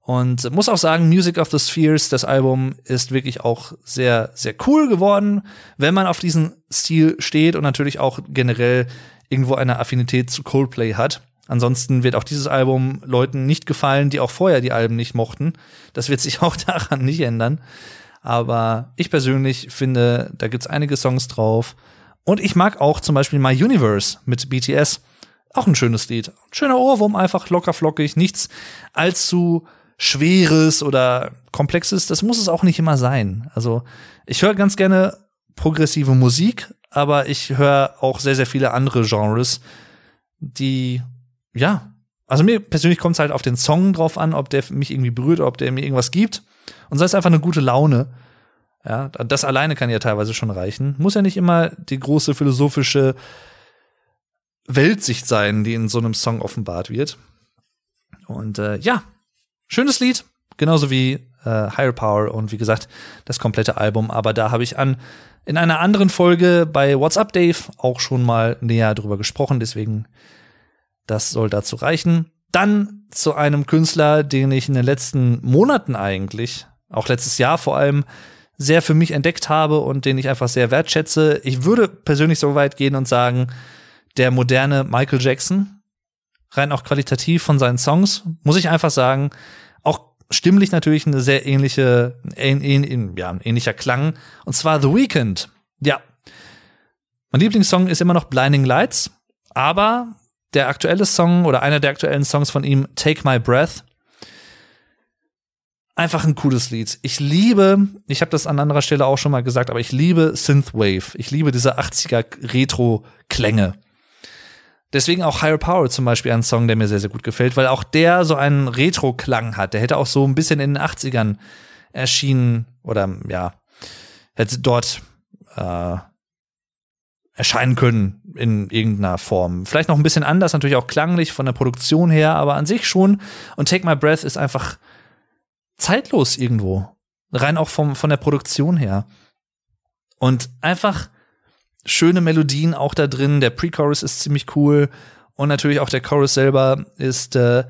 Und muss auch sagen, Music of the Spheres, das Album, ist wirklich auch sehr, sehr cool geworden, wenn man auf diesen Stil steht und natürlich auch generell irgendwo eine Affinität zu Coldplay hat. Ansonsten wird auch dieses Album Leuten nicht gefallen, die auch vorher die Alben nicht mochten. Das wird sich auch daran nicht ändern. Aber ich persönlich finde, da gibt's einige Songs drauf. Und ich mag auch zum Beispiel My Universe mit BTS. Auch ein schönes Lied. Schöner Ohrwurm, einfach locker flockig. Nichts allzu Schweres oder Komplexes. Das muss es auch nicht immer sein. Also ich höre ganz gerne progressive Musik, aber ich höre auch sehr, sehr viele andere Genres, die, ja, also mir persönlich kommt es halt auf den Song drauf an, ob der mich irgendwie berührt, ob der mir irgendwas gibt. Und sei es einfach eine gute Laune. Ja, das alleine kann ja teilweise schon reichen. Muss ja nicht immer die große philosophische Weltsicht sein, die in so einem Song offenbart wird. Und äh, ja, schönes Lied, genauso wie äh, Higher Power und wie gesagt das komplette Album. Aber da habe ich an in einer anderen Folge bei What's Up Dave auch schon mal näher drüber gesprochen. Deswegen das soll dazu reichen. Dann zu einem Künstler, den ich in den letzten Monaten eigentlich, auch letztes Jahr vor allem, sehr für mich entdeckt habe und den ich einfach sehr wertschätze. Ich würde persönlich so weit gehen und sagen, der moderne Michael Jackson, rein auch qualitativ von seinen Songs, muss ich einfach sagen, auch stimmlich natürlich eine sehr ähnliche, ein, ein, ja, ein ähnlicher Klang. Und zwar The Weeknd. Ja. Mein Lieblingssong ist immer noch Blinding Lights, aber der aktuelle Song oder einer der aktuellen Songs von ihm, Take My Breath, einfach ein cooles Lied. Ich liebe, ich habe das an anderer Stelle auch schon mal gesagt, aber ich liebe Synthwave. Ich liebe diese 80er Retro-Klänge. Deswegen auch Higher Power zum Beispiel ein Song, der mir sehr, sehr gut gefällt, weil auch der so einen Retro-Klang hat. Der hätte auch so ein bisschen in den 80ern erschienen oder ja, hätte dort äh, erscheinen können in irgendeiner Form. Vielleicht noch ein bisschen anders, natürlich auch klanglich von der Produktion her, aber an sich schon. Und Take My Breath ist einfach zeitlos irgendwo. Rein auch vom, von der Produktion her. Und einfach schöne Melodien auch da drin. Der Pre-Chorus ist ziemlich cool. Und natürlich auch der Chorus selber ist äh,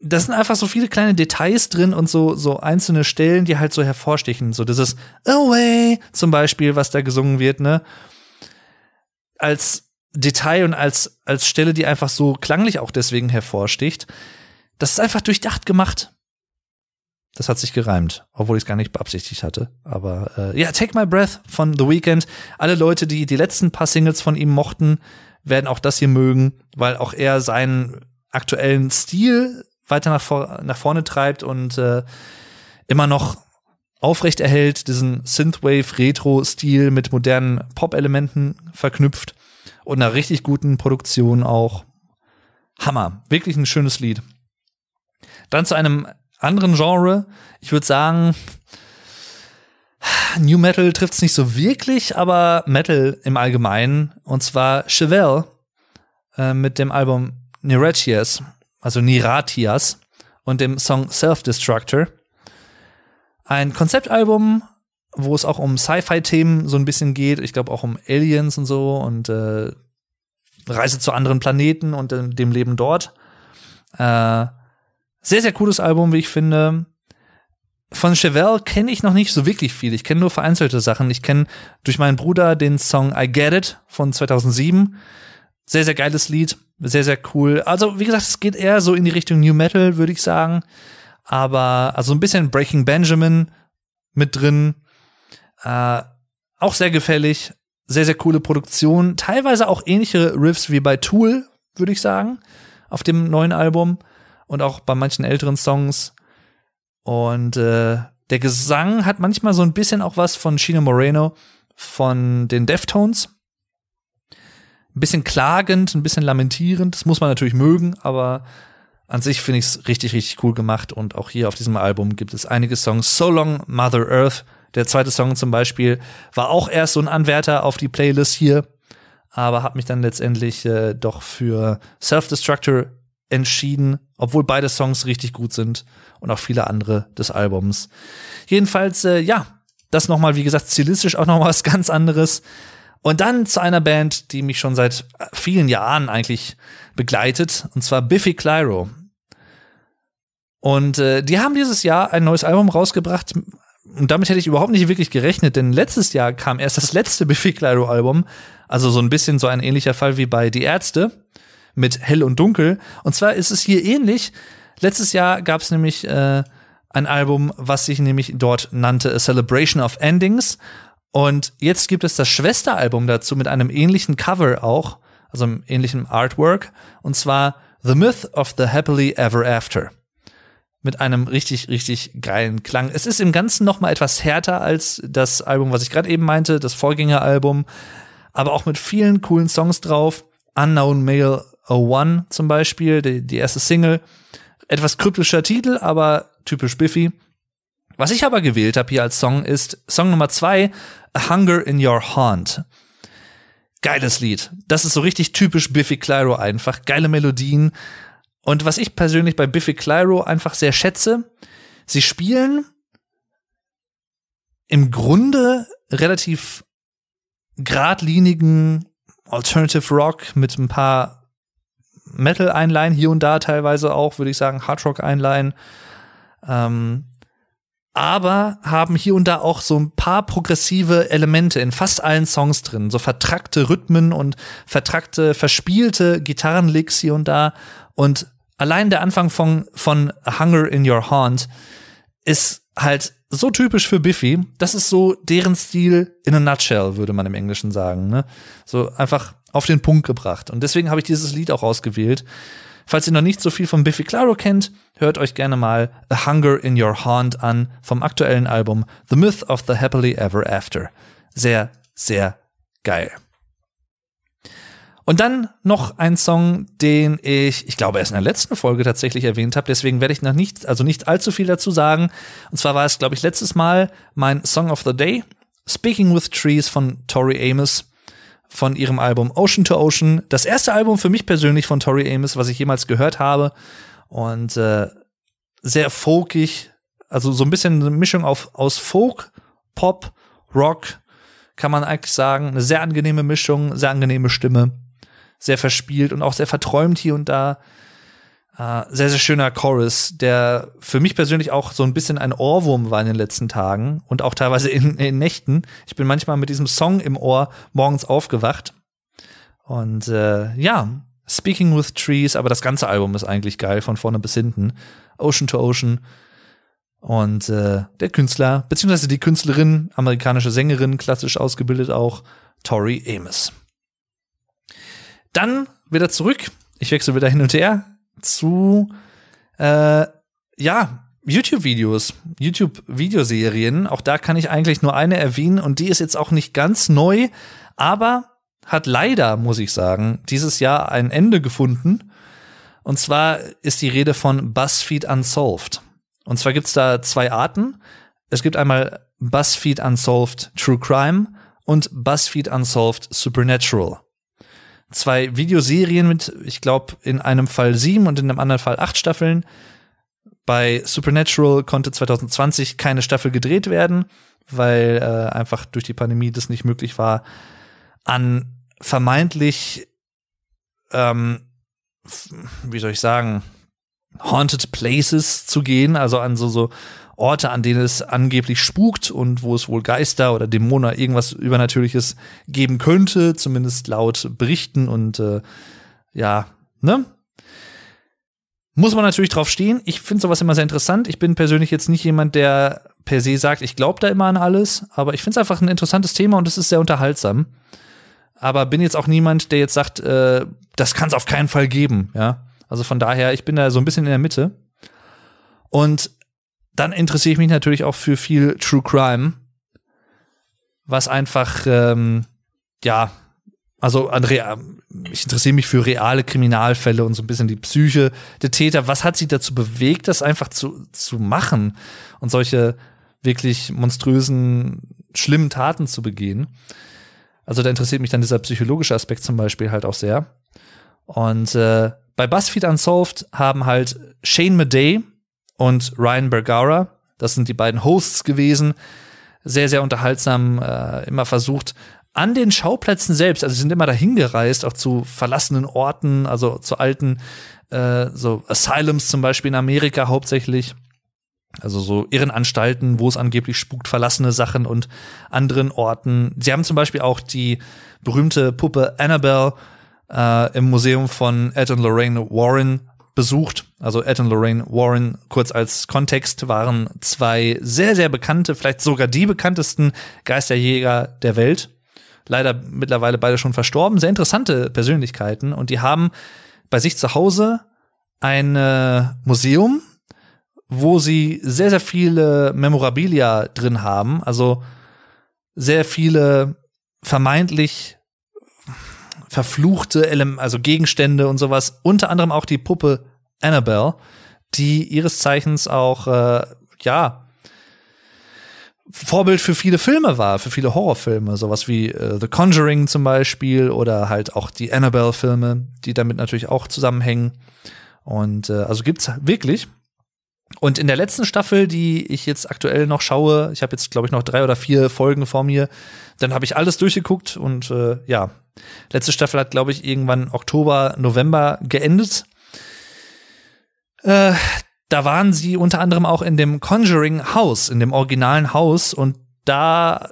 das sind einfach so viele kleine Details drin und so, so einzelne Stellen, die halt so hervorstechen. So dieses Away zum Beispiel, was da gesungen wird, ne? Als Detail und als, als Stelle, die einfach so klanglich auch deswegen hervorsticht. Das ist einfach durchdacht gemacht. Das hat sich gereimt, obwohl ich es gar nicht beabsichtigt hatte. Aber äh, ja, Take My Breath von The Weeknd. Alle Leute, die die letzten paar Singles von ihm mochten, werden auch das hier mögen, weil auch er seinen aktuellen Stil weiter nach, vor, nach vorne treibt und äh, immer noch aufrecht erhält, diesen Synthwave-Retro-Stil mit modernen Pop-Elementen verknüpft und einer richtig guten Produktion auch. Hammer. Wirklich ein schönes Lied. Dann zu einem anderen Genre. Ich würde sagen, New Metal trifft es nicht so wirklich, aber Metal im Allgemeinen. Und zwar Chevelle äh, mit dem Album Neratias also Niratias und dem Song Self-Destructor. Ein Konzeptalbum, wo es auch um Sci-Fi-Themen so ein bisschen geht. Ich glaube auch um Aliens und so und äh, Reise zu anderen Planeten und äh, dem Leben dort. Äh, sehr, sehr cooles Album, wie ich finde. Von Chevelle kenne ich noch nicht so wirklich viel. Ich kenne nur vereinzelte Sachen. Ich kenne durch meinen Bruder den Song I Get It von 2007. Sehr, sehr geiles Lied. Sehr, sehr cool. Also, wie gesagt, es geht eher so in die Richtung New Metal, würde ich sagen. Aber, also ein bisschen Breaking Benjamin mit drin. Äh, auch sehr gefällig. Sehr, sehr coole Produktion. Teilweise auch ähnliche Riffs wie bei Tool, würde ich sagen. Auf dem neuen Album. Und auch bei manchen älteren Songs. Und äh, der Gesang hat manchmal so ein bisschen auch was von Chino Moreno von den Deftones ein bisschen klagend, ein bisschen lamentierend. Das muss man natürlich mögen, aber an sich finde ich es richtig, richtig cool gemacht. Und auch hier auf diesem Album gibt es einige Songs. So Long Mother Earth, der zweite Song zum Beispiel, war auch erst so ein Anwärter auf die Playlist hier, aber habe mich dann letztendlich äh, doch für Self-Destructor entschieden, obwohl beide Songs richtig gut sind und auch viele andere des Albums. Jedenfalls, äh, ja, das nochmal, wie gesagt, stilistisch auch noch was ganz anderes. Und dann zu einer Band, die mich schon seit vielen Jahren eigentlich begleitet, und zwar Biffy Clyro. Und äh, die haben dieses Jahr ein neues Album rausgebracht, und damit hätte ich überhaupt nicht wirklich gerechnet, denn letztes Jahr kam erst das letzte Biffy Clyro Album, also so ein bisschen so ein ähnlicher Fall wie bei Die Ärzte mit Hell und Dunkel. Und zwar ist es hier ähnlich. Letztes Jahr gab es nämlich äh, ein Album, was sich nämlich dort nannte A Celebration of Endings. Und jetzt gibt es das Schwesteralbum dazu mit einem ähnlichen Cover auch, also einem ähnlichen Artwork. Und zwar The Myth of the Happily Ever After mit einem richtig, richtig geilen Klang. Es ist im Ganzen noch mal etwas härter als das Album, was ich gerade eben meinte, das Vorgängeralbum, aber auch mit vielen coolen Songs drauf. Unknown Male 01 zum Beispiel, die, die erste Single. Etwas kryptischer Titel, aber typisch Biffy. Was ich aber gewählt habe hier als Song ist Song Nummer zwei, A Hunger in Your Haunt. Geiles Lied. Das ist so richtig typisch Biffy Clyro einfach. Geile Melodien, und was ich persönlich bei Biffy Clyro einfach sehr schätze, sie spielen im Grunde relativ geradlinigen Alternative Rock mit ein paar Metal-Einleihen, hier und da teilweise auch, würde ich sagen, Hardrock-Einleihen. Ähm, aber haben hier und da auch so ein paar progressive Elemente in fast allen Songs drin. So vertrackte Rhythmen und vertrackte, verspielte Gitarrenlicks hier und da. Und allein der Anfang von, von Hunger in Your Haunt ist halt so typisch für Biffy. Das ist so deren Stil in a nutshell, würde man im Englischen sagen. Ne? So einfach auf den Punkt gebracht. Und deswegen habe ich dieses Lied auch ausgewählt. Falls ihr noch nicht so viel von Biffy Claro kennt, hört euch gerne mal A Hunger in Your Haunt an vom aktuellen Album The Myth of the Happily Ever After. Sehr, sehr geil. Und dann noch ein Song, den ich, ich glaube, erst in der letzten Folge tatsächlich erwähnt habe. Deswegen werde ich noch nicht, also nicht allzu viel dazu sagen. Und zwar war es, glaube ich, letztes Mal mein Song of the Day, Speaking with Trees von Tori Amos von ihrem Album Ocean to Ocean. Das erste Album für mich persönlich von Tori Amos, was ich jemals gehört habe. Und äh, sehr folkig, also so ein bisschen eine Mischung auf, aus Folk, Pop, Rock, kann man eigentlich sagen. Eine sehr angenehme Mischung, sehr angenehme Stimme sehr verspielt und auch sehr verträumt hier und da. Äh, sehr, sehr schöner Chorus, der für mich persönlich auch so ein bisschen ein Ohrwurm war in den letzten Tagen und auch teilweise in, in Nächten. Ich bin manchmal mit diesem Song im Ohr morgens aufgewacht. Und äh, ja, Speaking with Trees, aber das ganze Album ist eigentlich geil, von vorne bis hinten. Ocean to Ocean. Und äh, der Künstler, beziehungsweise die Künstlerin, amerikanische Sängerin, klassisch ausgebildet auch, Tori Amos. Dann wieder zurück. Ich wechsle wieder hin und her zu, äh, ja, YouTube-Videos, YouTube-Videoserien. Auch da kann ich eigentlich nur eine erwähnen und die ist jetzt auch nicht ganz neu, aber hat leider, muss ich sagen, dieses Jahr ein Ende gefunden. Und zwar ist die Rede von BuzzFeed Unsolved. Und zwar gibt's da zwei Arten. Es gibt einmal BuzzFeed Unsolved True Crime und BuzzFeed Unsolved Supernatural zwei Videoserien mit, ich glaube, in einem Fall sieben und in einem anderen Fall acht Staffeln. Bei Supernatural konnte 2020 keine Staffel gedreht werden, weil äh, einfach durch die Pandemie das nicht möglich war, an vermeintlich, ähm, wie soll ich sagen, Haunted Places zu gehen, also an so, so Orte, an denen es angeblich spukt und wo es wohl Geister oder Dämonen irgendwas Übernatürliches geben könnte, zumindest laut Berichten und äh, ja, ne? Muss man natürlich drauf stehen. Ich finde sowas immer sehr interessant. Ich bin persönlich jetzt nicht jemand, der per se sagt, ich glaube da immer an alles, aber ich finde es einfach ein interessantes Thema und es ist sehr unterhaltsam. Aber bin jetzt auch niemand, der jetzt sagt, äh, das kann es auf keinen Fall geben, ja. Also von daher, ich bin da so ein bisschen in der Mitte. Und dann interessiere ich mich natürlich auch für viel True Crime, was einfach, ähm, ja, also an ich interessiere mich für reale Kriminalfälle und so ein bisschen die Psyche der Täter. Was hat sie dazu bewegt, das einfach zu, zu machen und solche wirklich monströsen, schlimmen Taten zu begehen? Also da interessiert mich dann dieser psychologische Aspekt zum Beispiel halt auch sehr. Und äh, bei BuzzFeed Unsolved haben halt Shane Madej, und Ryan Bergara. Das sind die beiden Hosts gewesen. Sehr, sehr unterhaltsam, äh, immer versucht, an den Schauplätzen selbst, also sie sind immer dahin gereist, auch zu verlassenen Orten, also zu alten äh, so Asylums zum Beispiel in Amerika hauptsächlich. Also so Irrenanstalten, wo es angeblich spukt, verlassene Sachen und anderen Orten. Sie haben zum Beispiel auch die berühmte Puppe Annabelle äh, im Museum von Ed und Lorraine Warren besucht. Also Ed und Lorraine Warren, kurz als Kontext, waren zwei sehr, sehr bekannte, vielleicht sogar die bekanntesten Geisterjäger der Welt. Leider mittlerweile beide schon verstorben. Sehr interessante Persönlichkeiten. Und die haben bei sich zu Hause ein äh, Museum, wo sie sehr, sehr viele Memorabilia drin haben. Also sehr viele vermeintlich verfluchte Ele also Gegenstände und sowas. Unter anderem auch die Puppe Annabelle, die ihres Zeichens auch, äh, ja, Vorbild für viele Filme war, für viele Horrorfilme, sowas wie äh, The Conjuring zum Beispiel oder halt auch die Annabelle-Filme, die damit natürlich auch zusammenhängen. Und äh, also gibt's wirklich. Und in der letzten Staffel, die ich jetzt aktuell noch schaue, ich habe jetzt glaube ich noch drei oder vier Folgen vor mir, dann habe ich alles durchgeguckt und äh, ja, letzte Staffel hat glaube ich irgendwann Oktober, November geendet. Äh, da waren sie unter anderem auch in dem Conjuring House, in dem originalen Haus und da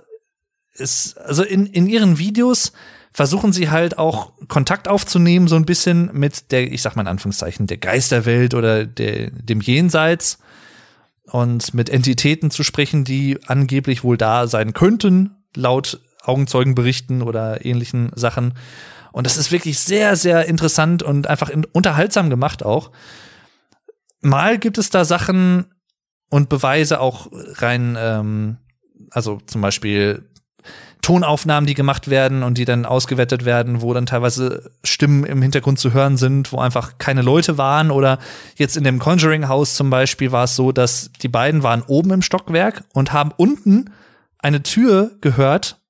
ist, also in, in ihren Videos versuchen sie halt auch Kontakt aufzunehmen, so ein bisschen mit der, ich sag mal in Anführungszeichen, der Geisterwelt oder der, dem Jenseits und mit Entitäten zu sprechen, die angeblich wohl da sein könnten, laut Augenzeugenberichten oder ähnlichen Sachen. Und das ist wirklich sehr, sehr interessant und einfach unterhaltsam gemacht auch. Mal gibt es da Sachen und Beweise auch rein, ähm, also zum Beispiel Tonaufnahmen, die gemacht werden und die dann ausgewertet werden, wo dann teilweise Stimmen im Hintergrund zu hören sind, wo einfach keine Leute waren. Oder jetzt in dem Conjuring House zum Beispiel war es so, dass die beiden waren oben im Stockwerk und haben unten eine Tür gehört.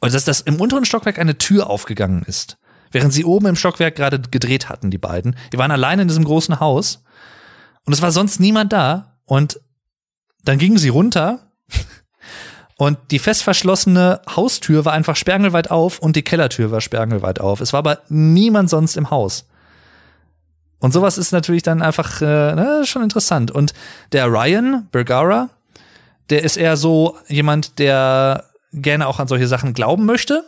Und dass das im unteren Stockwerk eine Tür aufgegangen ist. Während sie oben im Stockwerk gerade gedreht hatten, die beiden. Die waren alleine in diesem großen Haus. Und es war sonst niemand da. Und dann gingen sie runter und die fest verschlossene Haustür war einfach sperrangelweit auf und die Kellertür war sperrangelweit auf. Es war aber niemand sonst im Haus. Und sowas ist natürlich dann einfach äh, na, schon interessant. Und der Ryan Bergara, der ist eher so jemand, der gerne auch an solche Sachen glauben möchte.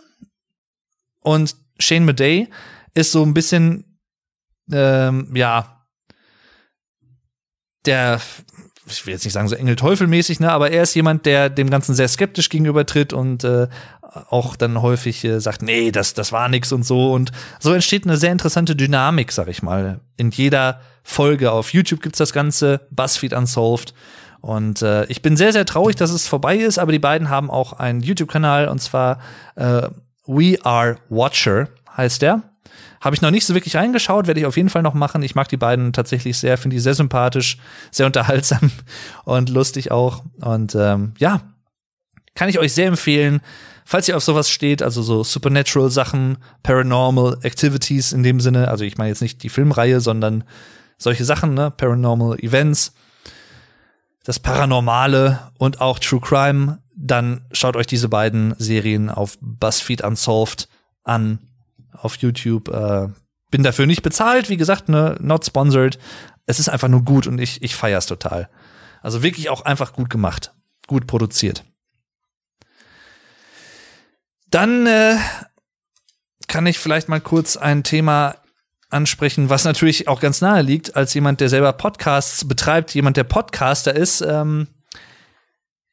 Und Shane Madey ist so ein bisschen, ähm, ja, der ich will jetzt nicht sagen so Engel-Teufel-mäßig, ne, aber er ist jemand, der dem Ganzen sehr skeptisch gegenübertritt und äh, auch dann häufig äh, sagt, nee, das, das war nix und so. Und so entsteht eine sehr interessante Dynamik, sag ich mal. In jeder Folge auf YouTube gibt's das Ganze, BuzzFeed Unsolved. Und äh, ich bin sehr, sehr traurig, dass es vorbei ist, aber die beiden haben auch einen YouTube-Kanal und zwar äh, We Are Watcher heißt der. Habe ich noch nicht so wirklich reingeschaut, werde ich auf jeden Fall noch machen. Ich mag die beiden tatsächlich sehr, finde die sehr sympathisch, sehr unterhaltsam und lustig auch. Und ähm, ja, kann ich euch sehr empfehlen, falls ihr auf sowas steht, also so Supernatural Sachen, Paranormal Activities in dem Sinne, also ich meine jetzt nicht die Filmreihe, sondern solche Sachen, ne, Paranormal Events, das Paranormale und auch True Crime, dann schaut euch diese beiden Serien auf BuzzFeed Unsolved an auf YouTube. Äh, bin dafür nicht bezahlt, wie gesagt, ne, not sponsored. Es ist einfach nur gut und ich, ich feier's total. Also wirklich auch einfach gut gemacht, gut produziert. Dann äh, kann ich vielleicht mal kurz ein Thema ansprechen, was natürlich auch ganz nahe liegt, als jemand, der selber Podcasts betreibt, jemand, der Podcaster ist. Ähm,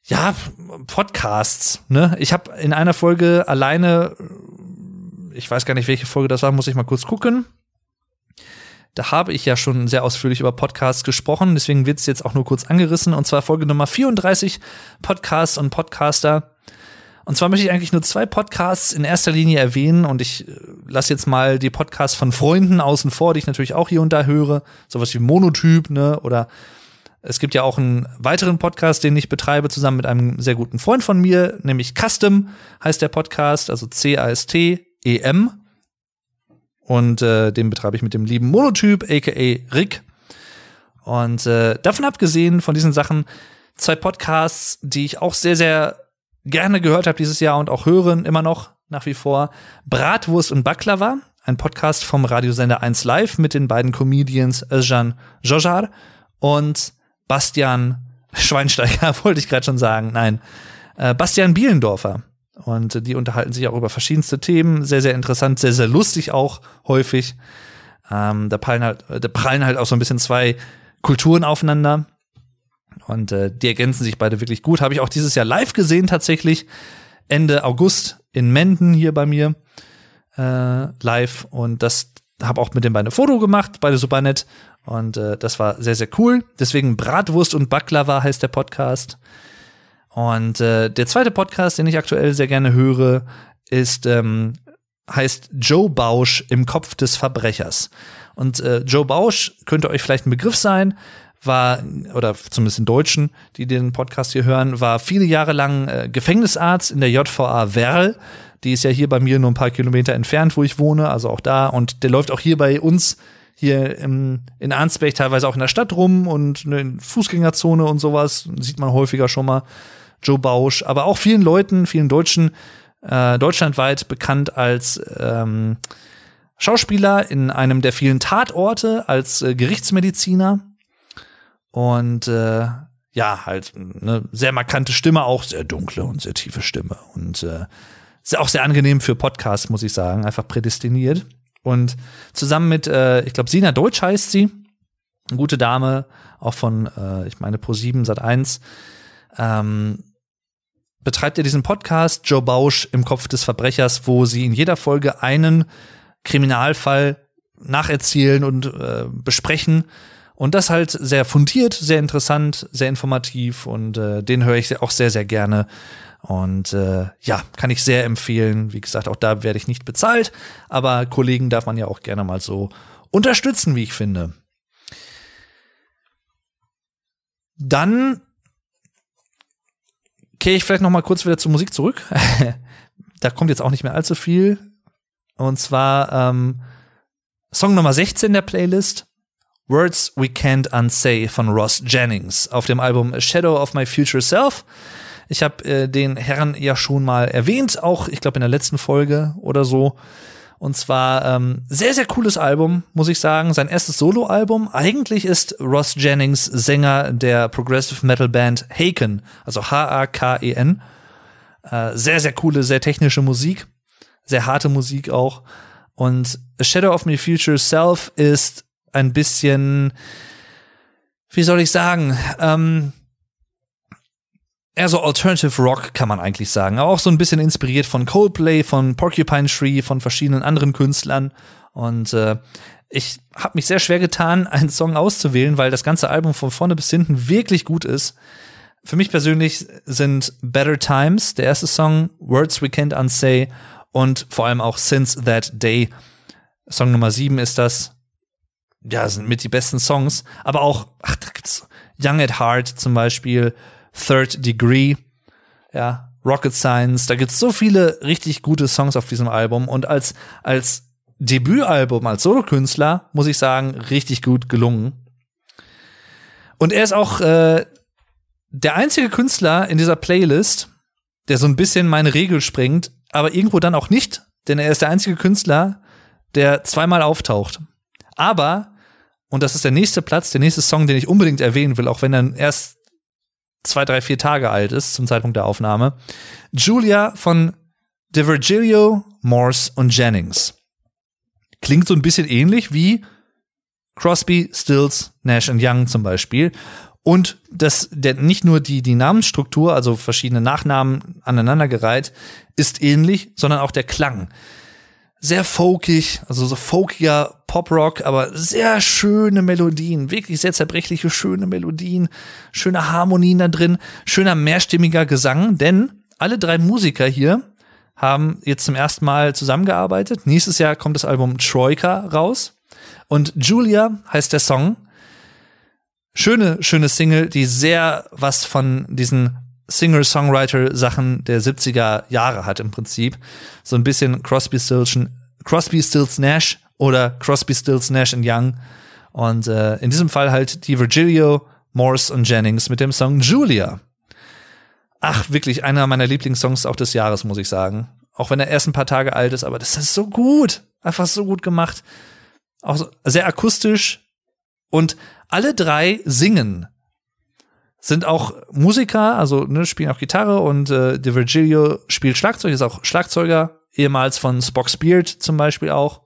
ja, Podcasts. Ne? Ich habe in einer Folge alleine ich weiß gar nicht, welche Folge das war, muss ich mal kurz gucken. Da habe ich ja schon sehr ausführlich über Podcasts gesprochen, deswegen wird es jetzt auch nur kurz angerissen. Und zwar Folge Nummer 34, Podcasts und Podcaster. Und zwar möchte ich eigentlich nur zwei Podcasts in erster Linie erwähnen und ich äh, lasse jetzt mal die Podcasts von Freunden außen vor, die ich natürlich auch hier und da höre. Sowas wie Monotyp, ne? Oder es gibt ja auch einen weiteren Podcast, den ich betreibe, zusammen mit einem sehr guten Freund von mir, nämlich Custom heißt der Podcast, also C-A-S-T EM. Und äh, den betreibe ich mit dem lieben Monotyp, aka Rick. Und äh, davon abgesehen, von diesen Sachen, zwei Podcasts, die ich auch sehr, sehr gerne gehört habe dieses Jahr und auch hören immer noch nach wie vor. Bratwurst und Baklava, ein Podcast vom Radiosender 1 Live mit den beiden Comedians Özcan Jojar und Bastian Schweinsteiger wollte ich gerade schon sagen, nein, äh, Bastian Bielendorfer. Und die unterhalten sich auch über verschiedenste Themen, sehr, sehr interessant, sehr, sehr lustig auch häufig. Ähm, da, prallen halt, da prallen halt auch so ein bisschen zwei Kulturen aufeinander. Und äh, die ergänzen sich beide wirklich gut. Habe ich auch dieses Jahr live gesehen tatsächlich. Ende August in Menden hier bei mir äh, live. Und das habe auch mit den beiden ein Foto gemacht, beide super nett. Und äh, das war sehr, sehr cool. Deswegen Bratwurst und Baklava heißt der Podcast. Und äh, der zweite Podcast, den ich aktuell sehr gerne höre, ist ähm, heißt Joe Bausch im Kopf des Verbrechers. Und äh, Joe Bausch könnte euch vielleicht ein Begriff sein, war, oder zumindest in Deutschen, die den Podcast hier hören, war viele Jahre lang äh, Gefängnisarzt in der JVA Werl. Die ist ja hier bei mir nur ein paar Kilometer entfernt, wo ich wohne, also auch da. Und der läuft auch hier bei uns hier im, in Arnsberg teilweise auch in der Stadt rum und in Fußgängerzone und sowas. Sieht man häufiger schon mal. Joe Bausch, aber auch vielen Leuten, vielen Deutschen, äh, deutschlandweit bekannt als ähm, Schauspieler in einem der vielen Tatorte, als äh, Gerichtsmediziner. Und äh, ja, halt eine sehr markante Stimme, auch sehr dunkle und sehr tiefe Stimme. Und äh, sehr, auch sehr angenehm für Podcasts, muss ich sagen, einfach prädestiniert. Und zusammen mit, äh, ich glaube, Sina Deutsch heißt sie, eine gute Dame, auch von, äh, ich meine, Pro7 Sat 1, ähm, betreibt er diesen Podcast Joe Bausch im Kopf des Verbrechers, wo sie in jeder Folge einen Kriminalfall nacherzählen und äh, besprechen. Und das halt sehr fundiert, sehr interessant, sehr informativ und äh, den höre ich auch sehr, sehr gerne. Und äh, ja, kann ich sehr empfehlen. Wie gesagt, auch da werde ich nicht bezahlt, aber Kollegen darf man ja auch gerne mal so unterstützen, wie ich finde. Dann kehre ich vielleicht noch mal kurz wieder zur Musik zurück. da kommt jetzt auch nicht mehr allzu viel. Und zwar ähm, Song Nummer 16 der Playlist. Words We Can't Unsay von Ross Jennings auf dem Album Shadow of My Future Self. Ich habe äh, den Herrn ja schon mal erwähnt, auch ich glaube in der letzten Folge oder so. Und zwar ähm, sehr, sehr cooles Album, muss ich sagen. Sein erstes Soloalbum. Eigentlich ist Ross Jennings Sänger der Progressive Metal Band Haken, also H-A-K-E-N. Äh, sehr, sehr coole, sehr technische Musik. Sehr harte Musik auch. Und A Shadow of My Future Self ist ein bisschen, wie soll ich sagen, ähm, eher so Alternative Rock, kann man eigentlich sagen. Aber auch so ein bisschen inspiriert von Coldplay, von Porcupine Tree, von verschiedenen anderen Künstlern. Und äh, ich habe mich sehr schwer getan, einen Song auszuwählen, weil das ganze Album von vorne bis hinten wirklich gut ist. Für mich persönlich sind Better Times, der erste Song, Words We Can't Unsay und vor allem auch Since That Day. Song Nummer sieben ist das. Ja, sind mit die besten Songs. Aber auch, ach, da gibt's Young at Heart zum Beispiel Third Degree, ja, Rocket Science, da gibt's so viele richtig gute Songs auf diesem Album und als, als Debütalbum, als Solokünstler, muss ich sagen, richtig gut gelungen. Und er ist auch äh, der einzige Künstler in dieser Playlist, der so ein bisschen meine Regel springt, aber irgendwo dann auch nicht, denn er ist der einzige Künstler, der zweimal auftaucht. Aber, und das ist der nächste Platz, der nächste Song, den ich unbedingt erwähnen will, auch wenn er erst zwei, drei, vier Tage alt ist zum Zeitpunkt der Aufnahme. Julia von De Virgilio, Morse und Jennings. Klingt so ein bisschen ähnlich wie Crosby, Stills, Nash Young zum Beispiel. Und das, der, nicht nur die, die Namensstruktur, also verschiedene Nachnamen aneinandergereiht, ist ähnlich, sondern auch der Klang sehr folkig, also so folkiger Pop-Rock, aber sehr schöne Melodien, wirklich sehr zerbrechliche, schöne Melodien, schöne Harmonien da drin, schöner mehrstimmiger Gesang, denn alle drei Musiker hier haben jetzt zum ersten Mal zusammengearbeitet. Nächstes Jahr kommt das Album Troika raus und Julia heißt der Song. Schöne, schöne Single, die sehr was von diesen Singer-Songwriter-Sachen der 70er Jahre hat im Prinzip. So ein bisschen Crosby, Stills, Crosby, Stills, Nash oder Crosby, Stills, Nash and Young. Und äh, in diesem Fall halt die Virgilio, Morse und Jennings mit dem Song Julia. Ach, wirklich einer meiner Lieblingssongs auch des Jahres, muss ich sagen. Auch wenn er erst ein paar Tage alt ist, aber das ist so gut. Einfach so gut gemacht. Auch so, sehr akustisch. Und alle drei singen sind auch Musiker, also ne, spielen auch Gitarre und äh, De Virgilio spielt Schlagzeug, ist auch Schlagzeuger, ehemals von Spock's Beard zum Beispiel auch.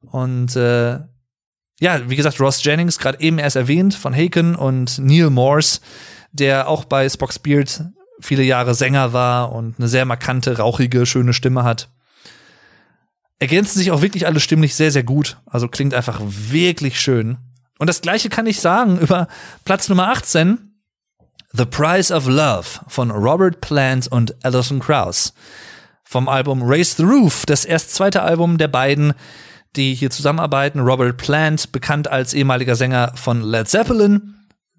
Und äh, ja, wie gesagt, Ross Jennings, gerade eben erst erwähnt, von Haken und Neil Morse, der auch bei Spock's Beard viele Jahre Sänger war und eine sehr markante, rauchige, schöne Stimme hat. Ergänzen sich auch wirklich alle stimmlich sehr, sehr gut. Also klingt einfach wirklich schön. Und das gleiche kann ich sagen über Platz Nummer 18. The Price of Love von Robert Plant und Alison Krauss. Vom Album Raise the Roof, das erst zweite Album der beiden, die hier zusammenarbeiten. Robert Plant, bekannt als ehemaliger Sänger von Led Zeppelin,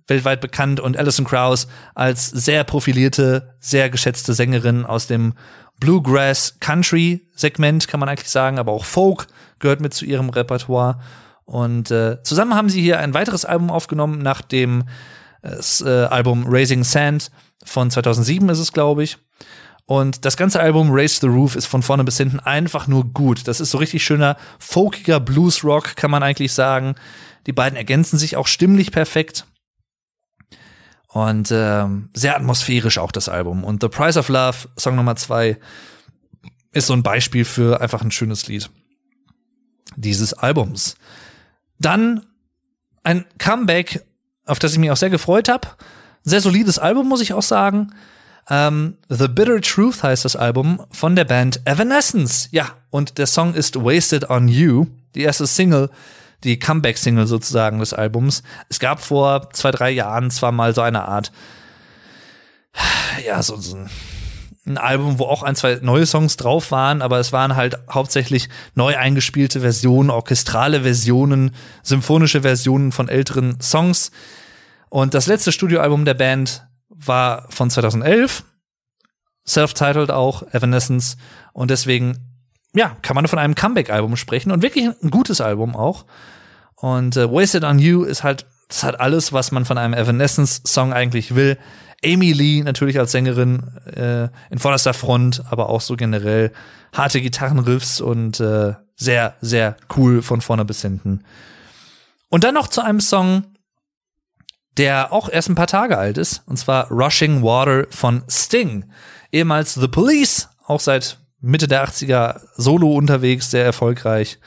weltweit bekannt, und Alison Krauss als sehr profilierte, sehr geschätzte Sängerin aus dem Bluegrass Country Segment, kann man eigentlich sagen, aber auch Folk gehört mit zu ihrem Repertoire. Und äh, zusammen haben sie hier ein weiteres Album aufgenommen, nach dem äh, Album Raising Sand von 2007 ist es, glaube ich. Und das ganze Album Raise the Roof ist von vorne bis hinten einfach nur gut. Das ist so richtig schöner, folkiger Blues-Rock, kann man eigentlich sagen. Die beiden ergänzen sich auch stimmlich perfekt. Und äh, sehr atmosphärisch auch das Album. Und The Price of Love, Song Nummer zwei, ist so ein Beispiel für einfach ein schönes Lied dieses Albums. Dann ein Comeback, auf das ich mich auch sehr gefreut habe. Sehr solides Album, muss ich auch sagen. Ähm, The Bitter Truth heißt das Album von der Band Evanescence. Ja, und der Song ist Wasted on You, die erste Single, die Comeback-Single sozusagen des Albums. Es gab vor zwei, drei Jahren zwar mal so eine Art, ja, so, so ein ein Album, wo auch ein, zwei neue Songs drauf waren, aber es waren halt hauptsächlich neu eingespielte Versionen, orchestrale Versionen, symphonische Versionen von älteren Songs. Und das letzte Studioalbum der Band war von 2011, self-titled auch, Evanescence. Und deswegen, ja, kann man von einem Comeback-Album sprechen und wirklich ein gutes Album auch. Und äh, Wasted on You ist halt, das hat alles, was man von einem Evanescence-Song eigentlich will. Amy Lee natürlich als Sängerin äh, in vorderster Front, aber auch so generell harte Gitarrenriffs und äh, sehr, sehr cool von vorne bis hinten. Und dann noch zu einem Song, der auch erst ein paar Tage alt ist, und zwar Rushing Water von Sting. Ehemals The Police, auch seit Mitte der 80er solo unterwegs, sehr erfolgreich.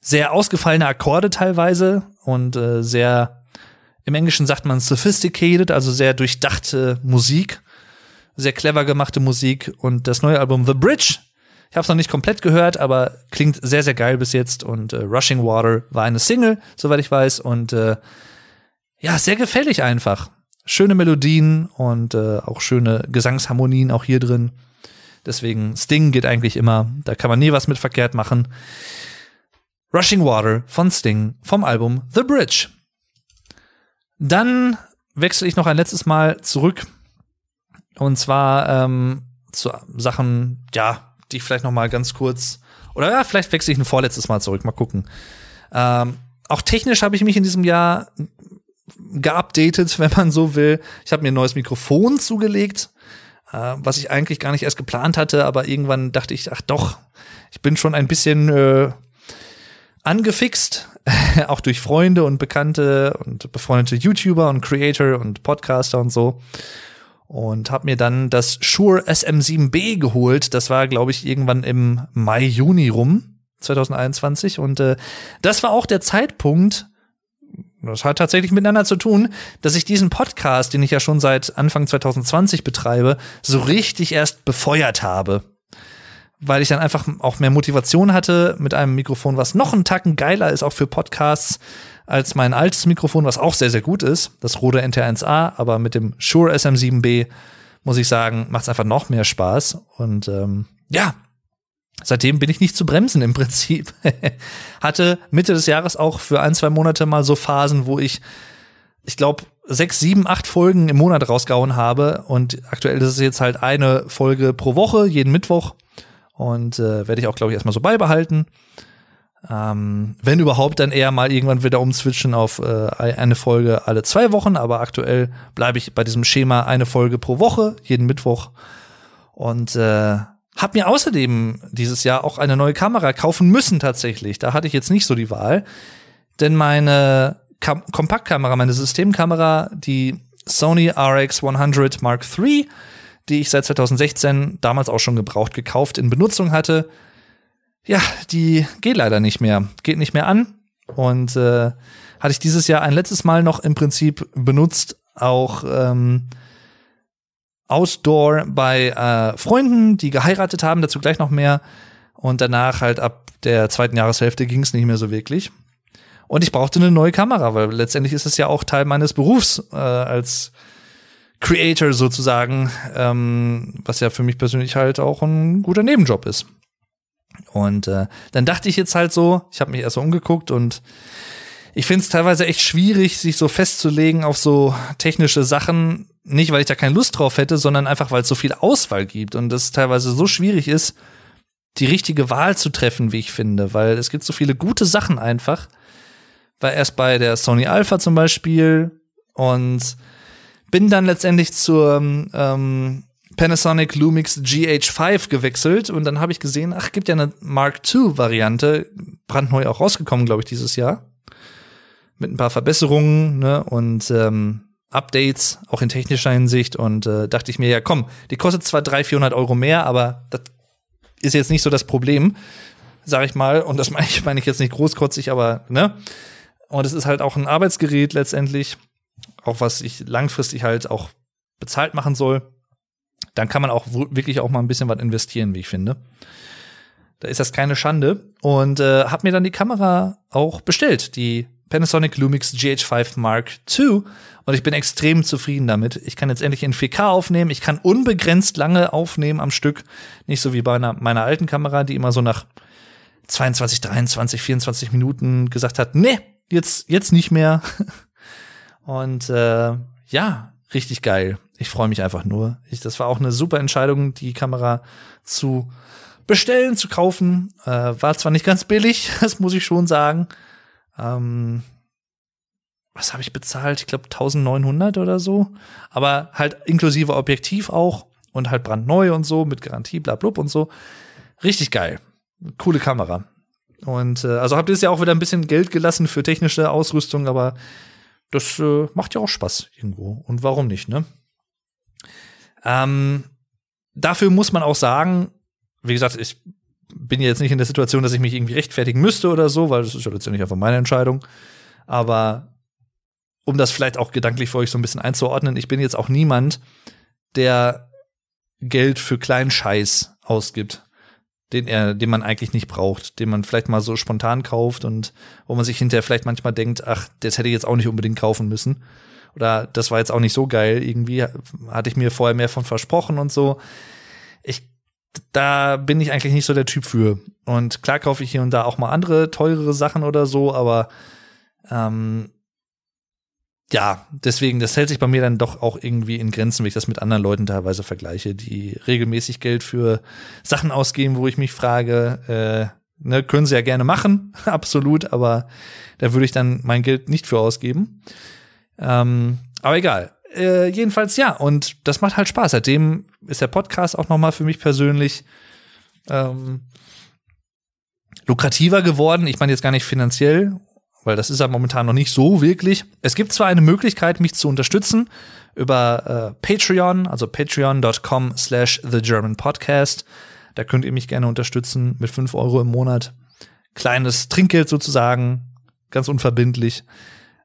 Sehr ausgefallene Akkorde teilweise und äh, sehr im Englischen sagt man sophisticated, also sehr durchdachte Musik, sehr clever gemachte Musik. Und das neue Album The Bridge, ich habe es noch nicht komplett gehört, aber klingt sehr, sehr geil bis jetzt. Und äh, Rushing Water war eine Single, soweit ich weiß. Und äh, ja, sehr gefällig einfach. Schöne Melodien und äh, auch schöne Gesangsharmonien auch hier drin. Deswegen Sting geht eigentlich immer. Da kann man nie was mit verkehrt machen. Rushing Water von Sting vom Album The Bridge. Dann wechsle ich noch ein letztes Mal zurück. Und zwar ähm, zu Sachen, ja, die ich vielleicht noch mal ganz kurz oder ja, vielleicht wechsle ich ein vorletztes Mal zurück. Mal gucken. Ähm, auch technisch habe ich mich in diesem Jahr geupdatet, wenn man so will. Ich habe mir ein neues Mikrofon zugelegt, äh, was ich eigentlich gar nicht erst geplant hatte, aber irgendwann dachte ich, ach doch, ich bin schon ein bisschen äh, angefixt, auch durch Freunde und Bekannte und befreundete YouTuber und Creator und Podcaster und so. Und habe mir dann das Shure SM7B geholt. Das war, glaube ich, irgendwann im Mai, Juni rum, 2021. Und äh, das war auch der Zeitpunkt, das hat tatsächlich miteinander zu tun, dass ich diesen Podcast, den ich ja schon seit Anfang 2020 betreibe, so richtig erst befeuert habe weil ich dann einfach auch mehr Motivation hatte mit einem Mikrofon, was noch einen Tacken geiler ist, auch für Podcasts, als mein altes Mikrofon, was auch sehr, sehr gut ist, das Rode NT1A, aber mit dem Shure SM7B, muss ich sagen, macht es einfach noch mehr Spaß. Und ähm, ja, seitdem bin ich nicht zu bremsen im Prinzip. Hatte Mitte des Jahres auch für ein, zwei Monate mal so Phasen, wo ich, ich glaube, sechs, sieben, acht Folgen im Monat rausgehauen habe. Und aktuell ist es jetzt halt eine Folge pro Woche, jeden Mittwoch. Und äh, werde ich auch, glaube ich, erstmal so beibehalten. Ähm, wenn überhaupt, dann eher mal irgendwann wieder umswitchen auf äh, eine Folge alle zwei Wochen. Aber aktuell bleibe ich bei diesem Schema eine Folge pro Woche, jeden Mittwoch. Und äh, habe mir außerdem dieses Jahr auch eine neue Kamera kaufen müssen tatsächlich. Da hatte ich jetzt nicht so die Wahl. Denn meine Kam Kompaktkamera, meine Systemkamera, die Sony RX 100 Mark III, die ich seit 2016 damals auch schon gebraucht gekauft in Benutzung hatte. Ja, die geht leider nicht mehr, geht nicht mehr an und äh, hatte ich dieses Jahr ein letztes Mal noch im Prinzip benutzt, auch ähm, Outdoor bei äh, Freunden, die geheiratet haben, dazu gleich noch mehr. Und danach halt ab der zweiten Jahreshälfte ging es nicht mehr so wirklich. Und ich brauchte eine neue Kamera, weil letztendlich ist es ja auch Teil meines Berufs äh, als Creator sozusagen, ähm, was ja für mich persönlich halt auch ein guter Nebenjob ist. Und äh, dann dachte ich jetzt halt so, ich habe mich erst so umgeguckt und ich finde es teilweise echt schwierig, sich so festzulegen auf so technische Sachen. Nicht, weil ich da keine Lust drauf hätte, sondern einfach, weil es so viel Auswahl gibt und es teilweise so schwierig ist, die richtige Wahl zu treffen, wie ich finde, weil es gibt so viele gute Sachen einfach. War erst bei der Sony Alpha zum Beispiel und bin dann letztendlich zur ähm, Panasonic Lumix GH5 gewechselt und dann habe ich gesehen, ach, gibt ja eine Mark II Variante, brandneu auch rausgekommen, glaube ich, dieses Jahr. Mit ein paar Verbesserungen ne, und ähm, Updates, auch in technischer Hinsicht. Und äh, dachte ich mir, ja komm, die kostet zwar 300, 400 Euro mehr, aber das ist jetzt nicht so das Problem, sag ich mal. Und das meine ich, meine ich jetzt nicht großkotzig, aber ne. Und es ist halt auch ein Arbeitsgerät letztendlich, auch was ich langfristig halt auch bezahlt machen soll dann kann man auch wirklich auch mal ein bisschen was investieren, wie ich finde. Da ist das keine Schande. Und äh, habe mir dann die Kamera auch bestellt, die Panasonic Lumix GH5 Mark II. Und ich bin extrem zufrieden damit. Ich kann jetzt endlich in 4K aufnehmen. Ich kann unbegrenzt lange aufnehmen am Stück. Nicht so wie bei einer, meiner alten Kamera, die immer so nach 22, 23, 24 Minuten gesagt hat, nee, jetzt, jetzt nicht mehr. Und äh, ja, richtig geil ich freue mich einfach nur. Ich, das war auch eine super Entscheidung, die Kamera zu bestellen, zu kaufen. Äh, war zwar nicht ganz billig, das muss ich schon sagen. Ähm, was habe ich bezahlt? Ich glaube 1900 oder so. Aber halt inklusive Objektiv auch und halt brandneu und so mit Garantie, bla, bla und so. Richtig geil. Coole Kamera. Und äh, also habt ihr es ja auch wieder ein bisschen Geld gelassen für technische Ausrüstung, aber das äh, macht ja auch Spaß irgendwo. Und warum nicht, ne? Ähm, dafür muss man auch sagen, wie gesagt, ich bin jetzt nicht in der Situation, dass ich mich irgendwie rechtfertigen müsste oder so, weil das ist ja letztendlich einfach meine Entscheidung. Aber um das vielleicht auch gedanklich für euch so ein bisschen einzuordnen, ich bin jetzt auch niemand, der Geld für kleinen Scheiß ausgibt, den er, den man eigentlich nicht braucht, den man vielleicht mal so spontan kauft und wo man sich hinterher vielleicht manchmal denkt, ach, das hätte ich jetzt auch nicht unbedingt kaufen müssen oder das war jetzt auch nicht so geil, irgendwie hatte ich mir vorher mehr von versprochen und so. Ich, da bin ich eigentlich nicht so der Typ für. Und klar kaufe ich hier und da auch mal andere teurere Sachen oder so, aber ähm, ja, deswegen, das hält sich bei mir dann doch auch irgendwie in Grenzen, wenn ich das mit anderen Leuten teilweise vergleiche, die regelmäßig Geld für Sachen ausgeben, wo ich mich frage, äh, ne, können sie ja gerne machen, absolut, aber da würde ich dann mein Geld nicht für ausgeben. Ähm, aber egal. Äh, jedenfalls ja, und das macht halt Spaß. Seitdem ist der Podcast auch noch mal für mich persönlich ähm, lukrativer geworden. Ich meine jetzt gar nicht finanziell, weil das ist ja momentan noch nicht so wirklich. Es gibt zwar eine Möglichkeit, mich zu unterstützen über äh, Patreon, also patreon.com slash the German Podcast. Da könnt ihr mich gerne unterstützen mit fünf Euro im Monat. Kleines Trinkgeld sozusagen, ganz unverbindlich.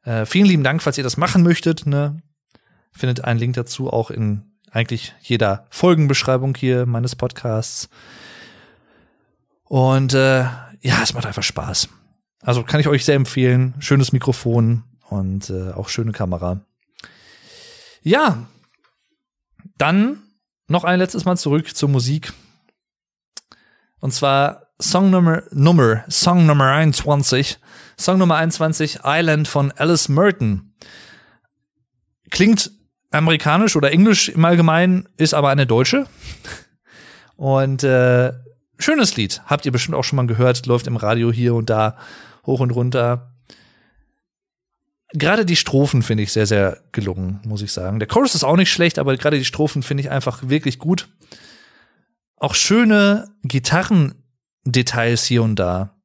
Äh, vielen lieben Dank, falls ihr das machen möchtet. Ne? Findet einen Link dazu auch in eigentlich jeder Folgenbeschreibung hier meines Podcasts. Und äh, ja, es macht einfach Spaß. Also kann ich euch sehr empfehlen. Schönes Mikrofon und äh, auch schöne Kamera. Ja, dann noch ein letztes Mal zurück zur Musik. Und zwar Song Nummer, Nummer, Song Nummer 21 Song Nummer 21, Island von Alice Merton. Klingt amerikanisch oder englisch im Allgemeinen, ist aber eine deutsche. Und äh, schönes Lied. Habt ihr bestimmt auch schon mal gehört, läuft im Radio hier und da hoch und runter. Gerade die Strophen finde ich sehr, sehr gelungen, muss ich sagen. Der Chorus ist auch nicht schlecht, aber gerade die Strophen finde ich einfach wirklich gut. Auch schöne Gitarrendetails hier und da.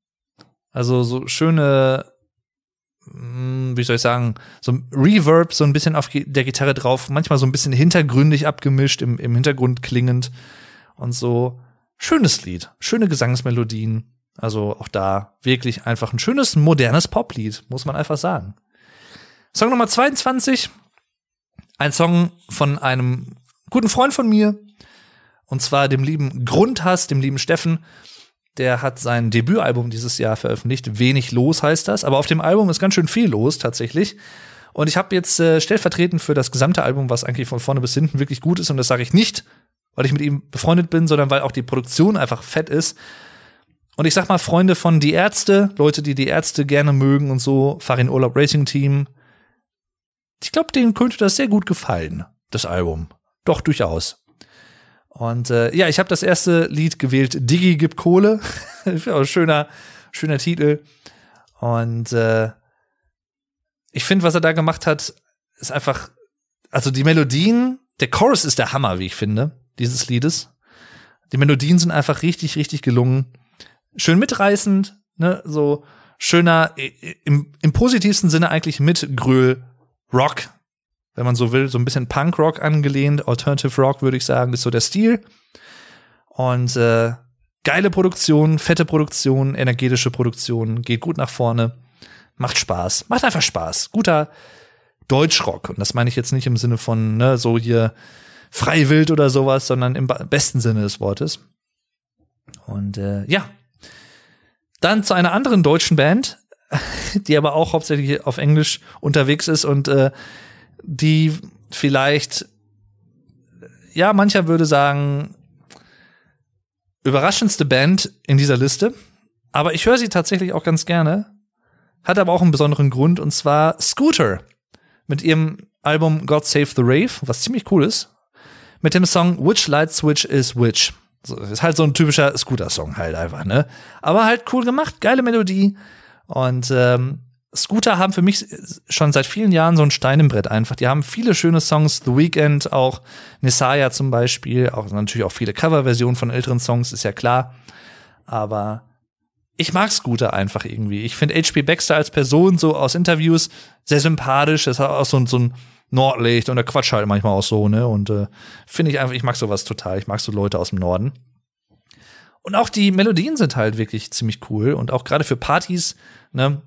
Also so schöne hm, wie soll ich sagen, so ein Reverb so ein bisschen auf der Gitarre drauf, manchmal so ein bisschen hintergründig abgemischt, im, im Hintergrund klingend und so. Schönes Lied, schöne Gesangsmelodien. Also auch da wirklich einfach ein schönes, modernes Poplied, muss man einfach sagen. Song Nummer 22, ein Song von einem guten Freund von mir, und zwar dem lieben Grundhass, dem lieben Steffen. Der hat sein Debütalbum dieses Jahr veröffentlicht. Wenig los heißt das, aber auf dem Album ist ganz schön viel los tatsächlich. Und ich habe jetzt äh, stellvertretend für das gesamte Album, was eigentlich von vorne bis hinten wirklich gut ist, und das sage ich nicht, weil ich mit ihm befreundet bin, sondern weil auch die Produktion einfach fett ist. Und ich sag mal, Freunde von Die Ärzte, Leute, die die Ärzte gerne mögen und so, Farin Urlaub Racing Team. Ich glaube, denen könnte das sehr gut gefallen, das Album. Doch, durchaus. Und äh, ja, ich habe das erste Lied gewählt, Diggi gibt Kohle. schöner, schöner Titel. Und äh, ich finde, was er da gemacht hat, ist einfach, also die Melodien, der Chorus ist der Hammer, wie ich finde, dieses Liedes. Die Melodien sind einfach richtig, richtig gelungen. Schön mitreißend, ne, so schöner, im, im positivsten Sinne eigentlich mit Gröl Rock, wenn man so will, so ein bisschen Punkrock angelehnt, Alternative Rock würde ich sagen, ist so der Stil. Und äh, geile Produktion, fette Produktion, energetische Produktion, geht gut nach vorne, macht Spaß, macht einfach Spaß. Guter Deutschrock. Und das meine ich jetzt nicht im Sinne von ne, so hier freiwild oder sowas, sondern im besten Sinne des Wortes. Und äh, ja, dann zu einer anderen deutschen Band, die aber auch hauptsächlich auf Englisch unterwegs ist und äh, die vielleicht, ja, mancher würde sagen, überraschendste Band in dieser Liste. Aber ich höre sie tatsächlich auch ganz gerne. Hat aber auch einen besonderen Grund, und zwar Scooter. Mit ihrem Album God Save the Rave, was ziemlich cool ist. Mit dem Song Which Light Switch is Which. So, ist halt so ein typischer Scooter-Song halt einfach, ne? Aber halt cool gemacht, geile Melodie. Und ähm, Scooter haben für mich schon seit vielen Jahren so ein Stein im Brett einfach. Die haben viele schöne Songs, The Weeknd, auch Nisaya zum Beispiel, auch natürlich auch viele Coverversionen von älteren Songs, ist ja klar. Aber ich mag Scooter einfach irgendwie. Ich finde H.P. Baxter als Person so aus Interviews sehr sympathisch. Das hat auch so, so ein Nordlicht und der Quatsch halt manchmal auch so, ne? Und äh, finde ich einfach, ich mag sowas total. Ich mag so Leute aus dem Norden. Und auch die Melodien sind halt wirklich ziemlich cool. Und auch gerade für Partys, ne?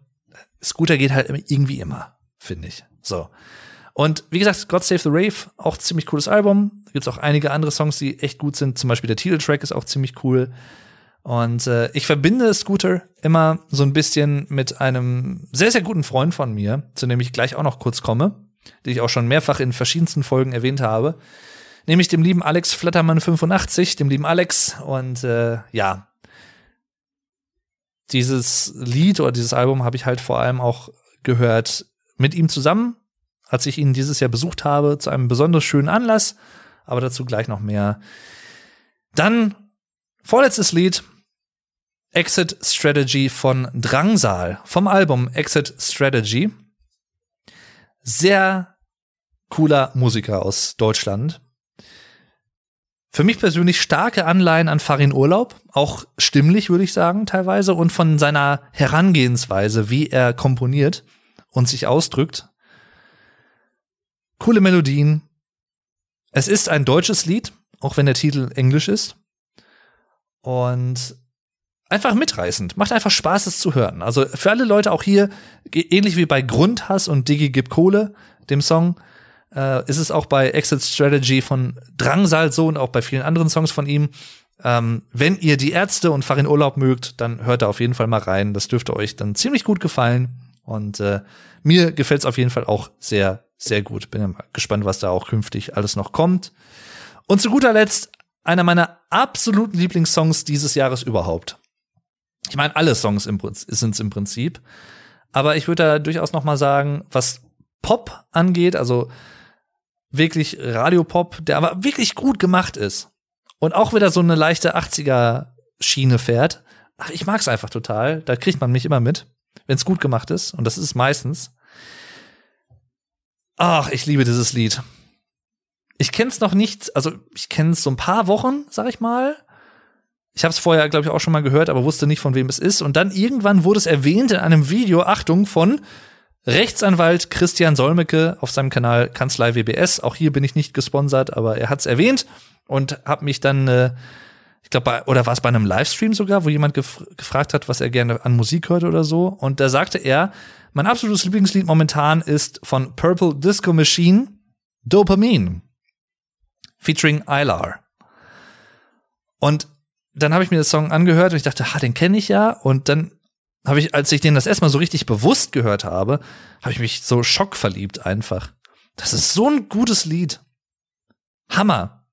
Scooter geht halt irgendwie immer, finde ich. So. Und wie gesagt, God Save the Rave, auch ziemlich cooles Album. Da gibt's auch einige andere Songs, die echt gut sind. Zum Beispiel der Titeltrack ist auch ziemlich cool. Und äh, ich verbinde Scooter immer so ein bisschen mit einem sehr, sehr guten Freund von mir, zu dem ich gleich auch noch kurz komme, den ich auch schon mehrfach in verschiedensten Folgen erwähnt habe. Nämlich dem lieben Alex Flattermann 85, dem lieben Alex. Und äh, ja, dieses Lied oder dieses Album habe ich halt vor allem auch gehört mit ihm zusammen, als ich ihn dieses Jahr besucht habe, zu einem besonders schönen Anlass, aber dazu gleich noch mehr. Dann vorletztes Lied, Exit Strategy von Drangsal vom Album Exit Strategy. Sehr cooler Musiker aus Deutschland. Für mich persönlich starke Anleihen an Farin Urlaub, auch stimmlich würde ich sagen teilweise und von seiner Herangehensweise, wie er komponiert und sich ausdrückt. Coole Melodien. Es ist ein deutsches Lied, auch wenn der Titel englisch ist. Und einfach mitreißend. Macht einfach Spaß, es zu hören. Also für alle Leute auch hier, ähnlich wie bei Grundhass und Diggi gibt Kohle, dem Song, äh, ist es auch bei Exit Strategy von Drangsal so und auch bei vielen anderen Songs von ihm. Ähm, wenn ihr die Ärzte und Farin Urlaub mögt, dann hört da auf jeden Fall mal rein. Das dürfte euch dann ziemlich gut gefallen. Und äh, mir gefällt es auf jeden Fall auch sehr, sehr gut. Bin ja mal gespannt, was da auch künftig alles noch kommt. Und zu guter Letzt einer meiner absoluten Lieblingssongs dieses Jahres überhaupt. Ich meine, alle Songs sind es im Prinzip. Aber ich würde da durchaus noch mal sagen, was Pop angeht, also wirklich Radiopop, der aber wirklich gut gemacht ist. Und auch wieder so eine leichte 80er Schiene fährt. Ach, ich mag's einfach total. Da kriegt man mich immer mit, wenn's gut gemacht ist. Und das ist es meistens. Ach, ich liebe dieses Lied. Ich kenn's noch nicht, also ich kenn's so ein paar Wochen, sag ich mal. Ich habe es vorher, glaube ich, auch schon mal gehört, aber wusste nicht, von wem es ist. Und dann irgendwann wurde es erwähnt in einem Video, Achtung, von Rechtsanwalt Christian Solmecke auf seinem Kanal Kanzlei WBS. Auch hier bin ich nicht gesponsert, aber er hat es erwähnt und hat mich dann, äh, ich glaube, oder war es bei einem Livestream sogar, wo jemand gef gefragt hat, was er gerne an Musik hört oder so. Und da sagte er, mein absolutes Lieblingslied momentan ist von Purple Disco Machine Dopamine featuring Ilar. Und dann habe ich mir den Song angehört und ich dachte, ha, den kenne ich ja. Und dann habe ich, als ich den das erstmal so richtig bewusst gehört habe, habe ich mich so schockverliebt einfach. Das ist so ein gutes Lied. Hammer.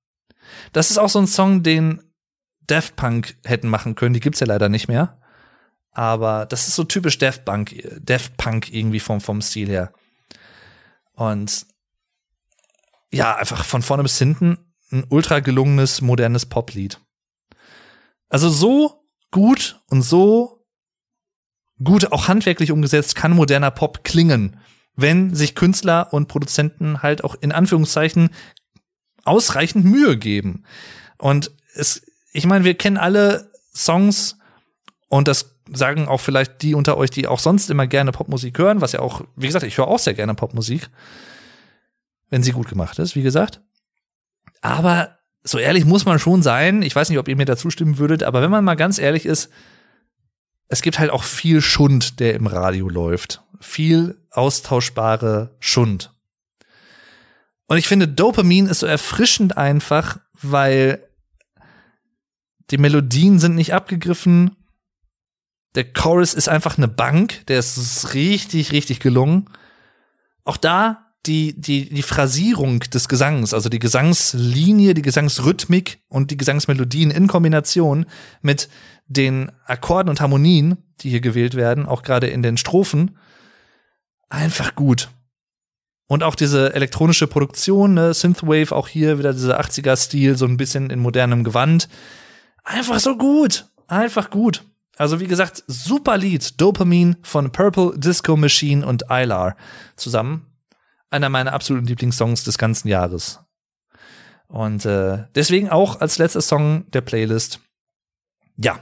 Das ist auch so ein Song, den Daft Punk hätten machen können. Die gibt's ja leider nicht mehr. Aber das ist so typisch Daft Punk, Daft Punk irgendwie vom, vom Stil her. Und ja, einfach von vorne bis hinten ein ultra gelungenes, modernes Poplied. Also so gut und so gut auch handwerklich umgesetzt kann moderner Pop klingen, wenn sich Künstler und Produzenten halt auch in Anführungszeichen ausreichend Mühe geben. Und es, ich meine, wir kennen alle Songs und das sagen auch vielleicht die unter euch, die auch sonst immer gerne Popmusik hören, was ja auch, wie gesagt, ich höre auch sehr gerne Popmusik, wenn sie gut gemacht ist, wie gesagt. Aber so ehrlich muss man schon sein. Ich weiß nicht, ob ihr mir da zustimmen würdet, aber wenn man mal ganz ehrlich ist, es gibt halt auch viel Schund, der im Radio läuft. Viel austauschbare Schund. Und ich finde, Dopamin ist so erfrischend einfach, weil die Melodien sind nicht abgegriffen. Der Chorus ist einfach eine Bank. Der ist richtig, richtig gelungen. Auch da die, die, die Phrasierung des Gesangs, also die Gesangslinie, die Gesangsrhythmik und die Gesangsmelodien in Kombination mit den Akkorden und Harmonien, die hier gewählt werden, auch gerade in den Strophen, einfach gut. Und auch diese elektronische Produktion, ne, Synthwave, auch hier wieder dieser 80er-Stil, so ein bisschen in modernem Gewand. Einfach so gut. Einfach gut. Also wie gesagt, super Lied. Dopamine von Purple Disco Machine und Ilar zusammen einer meiner absoluten Lieblingssongs des ganzen Jahres. Und äh, deswegen auch als letzter Song der Playlist. Ja.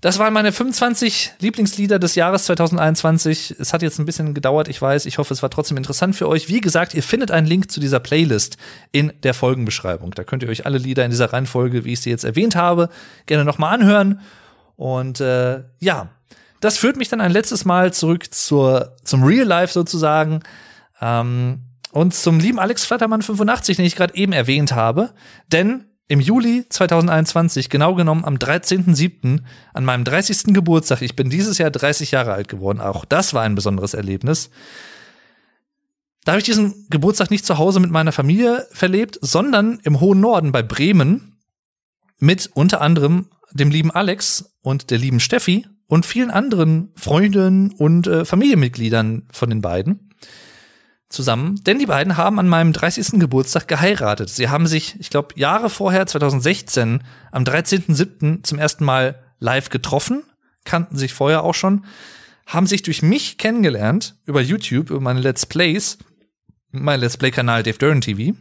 Das waren meine 25 Lieblingslieder des Jahres 2021. Es hat jetzt ein bisschen gedauert, ich weiß. Ich hoffe, es war trotzdem interessant für euch. Wie gesagt, ihr findet einen Link zu dieser Playlist in der Folgenbeschreibung. Da könnt ihr euch alle Lieder in dieser Reihenfolge, wie ich sie jetzt erwähnt habe, gerne nochmal anhören. Und äh, ja, das führt mich dann ein letztes Mal zurück zur, zum Real Life sozusagen. Ähm, und zum lieben Alex Flattermann 85, den ich gerade eben erwähnt habe. Denn im Juli 2021, genau genommen am 13.07., an meinem 30. Geburtstag, ich bin dieses Jahr 30 Jahre alt geworden, auch das war ein besonderes Erlebnis. Da habe ich diesen Geburtstag nicht zu Hause mit meiner Familie verlebt, sondern im hohen Norden bei Bremen mit unter anderem dem lieben Alex und der lieben Steffi und vielen anderen Freunden und äh, Familienmitgliedern von den beiden zusammen, denn die beiden haben an meinem 30. Geburtstag geheiratet. Sie haben sich, ich glaube, Jahre vorher, 2016, am 13.07. zum ersten Mal live getroffen, kannten sich vorher auch schon, haben sich durch mich kennengelernt über YouTube, über meine Let's Plays, mein Let's Play-Kanal Dave Duran TV.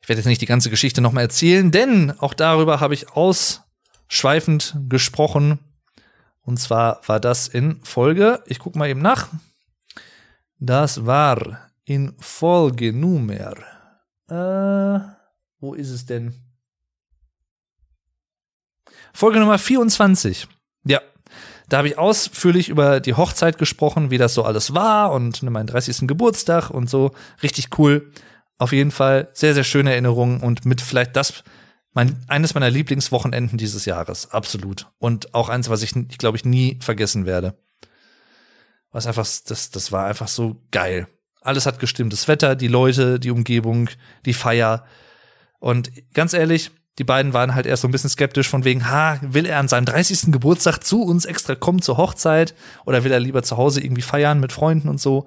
Ich werde jetzt nicht die ganze Geschichte nochmal erzählen, denn auch darüber habe ich ausschweifend gesprochen. Und zwar war das in Folge, ich gucke mal eben nach, das war in Folge Nummer. Äh, wo ist es denn? Folge Nummer 24. Ja, da habe ich ausführlich über die Hochzeit gesprochen, wie das so alles war und meinen 30. Geburtstag und so. Richtig cool. Auf jeden Fall sehr, sehr schöne Erinnerungen und mit vielleicht das, mein, eines meiner Lieblingswochenenden dieses Jahres. Absolut. Und auch eins, was ich glaube ich, nie vergessen werde was einfach, das, das war einfach so geil. Alles hat gestimmt. Das Wetter, die Leute, die Umgebung, die Feier. Und ganz ehrlich, die beiden waren halt erst so ein bisschen skeptisch von wegen, ha, will er an seinem 30. Geburtstag zu uns extra kommen zur Hochzeit oder will er lieber zu Hause irgendwie feiern mit Freunden und so.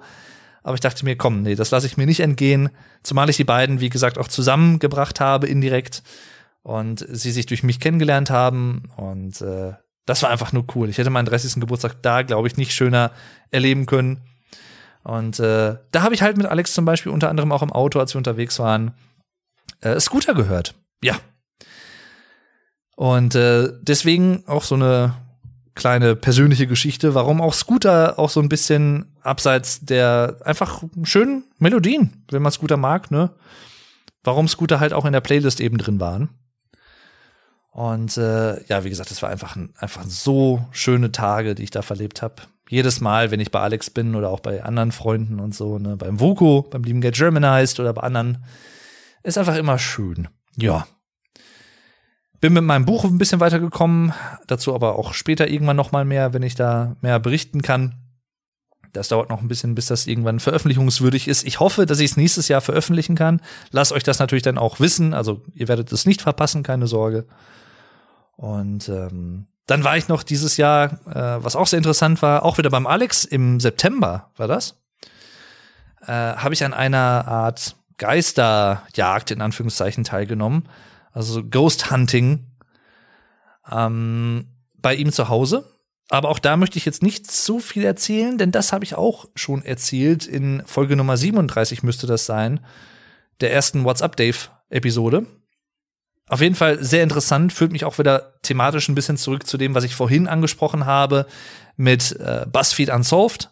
Aber ich dachte mir, komm, nee, das lasse ich mir nicht entgehen, zumal ich die beiden, wie gesagt, auch zusammengebracht habe indirekt und sie sich durch mich kennengelernt haben und äh, das war einfach nur cool. Ich hätte meinen 30. Geburtstag da, glaube ich, nicht schöner erleben können. Und äh, da habe ich halt mit Alex zum Beispiel unter anderem auch im Auto, als wir unterwegs waren, äh, Scooter gehört. Ja. Und äh, deswegen auch so eine kleine persönliche Geschichte, warum auch Scooter auch so ein bisschen abseits der einfach schönen Melodien, wenn man Scooter mag, ne? Warum Scooter halt auch in der Playlist eben drin waren. Und äh, ja, wie gesagt, es war einfach, einfach so schöne Tage, die ich da verlebt habe. Jedes Mal, wenn ich bei Alex bin oder auch bei anderen Freunden und so, ne, beim Vuko, beim lieben Get Germanized oder bei anderen, ist einfach immer schön. Ja, bin mit meinem Buch ein bisschen weitergekommen, dazu aber auch später irgendwann noch mal mehr, wenn ich da mehr berichten kann. Das dauert noch ein bisschen, bis das irgendwann veröffentlichungswürdig ist. Ich hoffe, dass ich es nächstes Jahr veröffentlichen kann. Lasst euch das natürlich dann auch wissen. Also ihr werdet es nicht verpassen, keine Sorge. Und ähm, dann war ich noch dieses Jahr, äh, was auch sehr interessant war, auch wieder beim Alex im September war das. Äh, Habe ich an einer Art Geisterjagd in Anführungszeichen teilgenommen also Ghost Hunting, ähm, bei ihm zu Hause. Aber auch da möchte ich jetzt nicht so viel erzählen, denn das habe ich auch schon erzählt. In Folge Nummer 37 müsste das sein, der ersten WhatsApp-Dave-Episode. Auf jeden Fall sehr interessant, führt mich auch wieder thematisch ein bisschen zurück zu dem, was ich vorhin angesprochen habe mit äh, BuzzFeed Unsolved.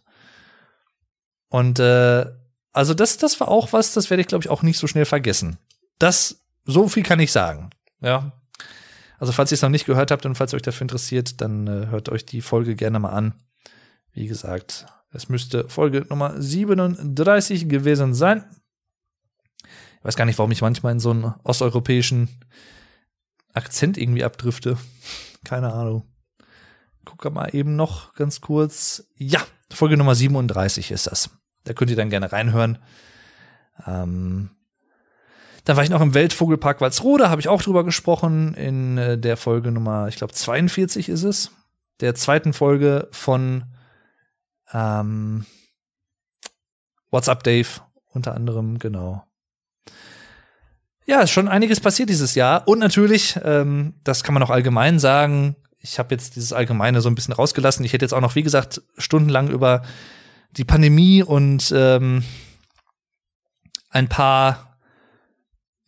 Und äh, also das, das war auch was, das werde ich, glaube ich, auch nicht so schnell vergessen. Das so viel kann ich sagen. Ja. Also, falls ihr es noch nicht gehört habt und falls euch dafür interessiert, dann äh, hört euch die Folge gerne mal an. Wie gesagt, es müsste Folge Nummer 37 gewesen sein. Weiß gar nicht, warum ich manchmal in so einen osteuropäischen Akzent irgendwie abdrifte. Keine Ahnung. Gucke mal eben noch ganz kurz. Ja, Folge Nummer 37 ist das. Da könnt ihr dann gerne reinhören. Ähm, dann war ich noch im Weltvogelpark Walsrode, habe ich auch drüber gesprochen in äh, der Folge Nummer, ich glaube 42 ist es, der zweiten Folge von ähm, What's Up Dave unter anderem, genau. Ja, ist schon einiges passiert dieses Jahr und natürlich, ähm, das kann man auch allgemein sagen. Ich habe jetzt dieses Allgemeine so ein bisschen rausgelassen. Ich hätte jetzt auch noch, wie gesagt, stundenlang über die Pandemie und ähm, ein paar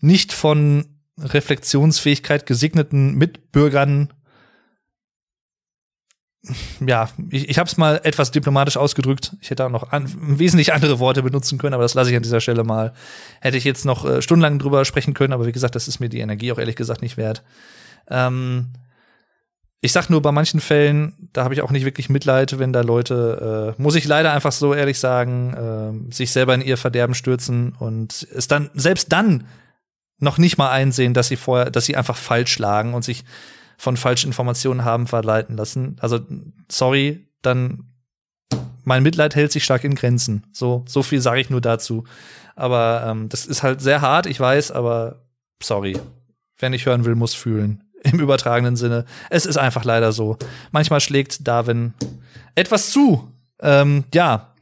nicht von Reflexionsfähigkeit gesegneten Mitbürgern ja, ich, ich habe es mal etwas diplomatisch ausgedrückt. Ich hätte auch noch an, wesentlich andere Worte benutzen können, aber das lasse ich an dieser Stelle mal. Hätte ich jetzt noch äh, stundenlang drüber sprechen können, aber wie gesagt, das ist mir die Energie auch ehrlich gesagt nicht wert. Ähm, ich sag nur, bei manchen Fällen, da habe ich auch nicht wirklich Mitleid, wenn da Leute, äh, muss ich leider einfach so ehrlich sagen, äh, sich selber in ihr Verderben stürzen und es dann, selbst dann noch nicht mal einsehen, dass sie vorher, dass sie einfach falsch lagen und sich von falschen Informationen haben verleiten lassen. Also, sorry, dann mein Mitleid hält sich stark in Grenzen. So, so viel sage ich nur dazu. Aber ähm, das ist halt sehr hart, ich weiß, aber sorry. Wer nicht hören will, muss fühlen. Im übertragenen Sinne. Es ist einfach leider so. Manchmal schlägt Darwin etwas zu. Ähm, ja,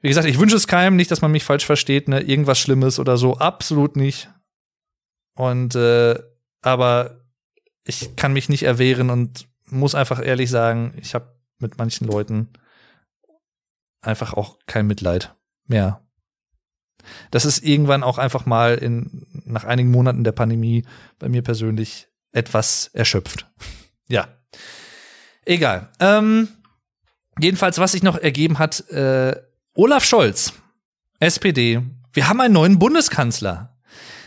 wie gesagt, ich wünsche es keinem nicht, dass man mich falsch versteht, ne, irgendwas Schlimmes oder so. Absolut nicht. Und äh, aber ich kann mich nicht erwehren und muss einfach ehrlich sagen, ich habe mit manchen Leuten einfach auch kein Mitleid mehr. Das ist irgendwann auch einfach mal in nach einigen Monaten der Pandemie bei mir persönlich etwas erschöpft. ja. Egal. Ähm, jedenfalls, was sich noch ergeben hat, äh, Olaf Scholz, SPD. Wir haben einen neuen Bundeskanzler.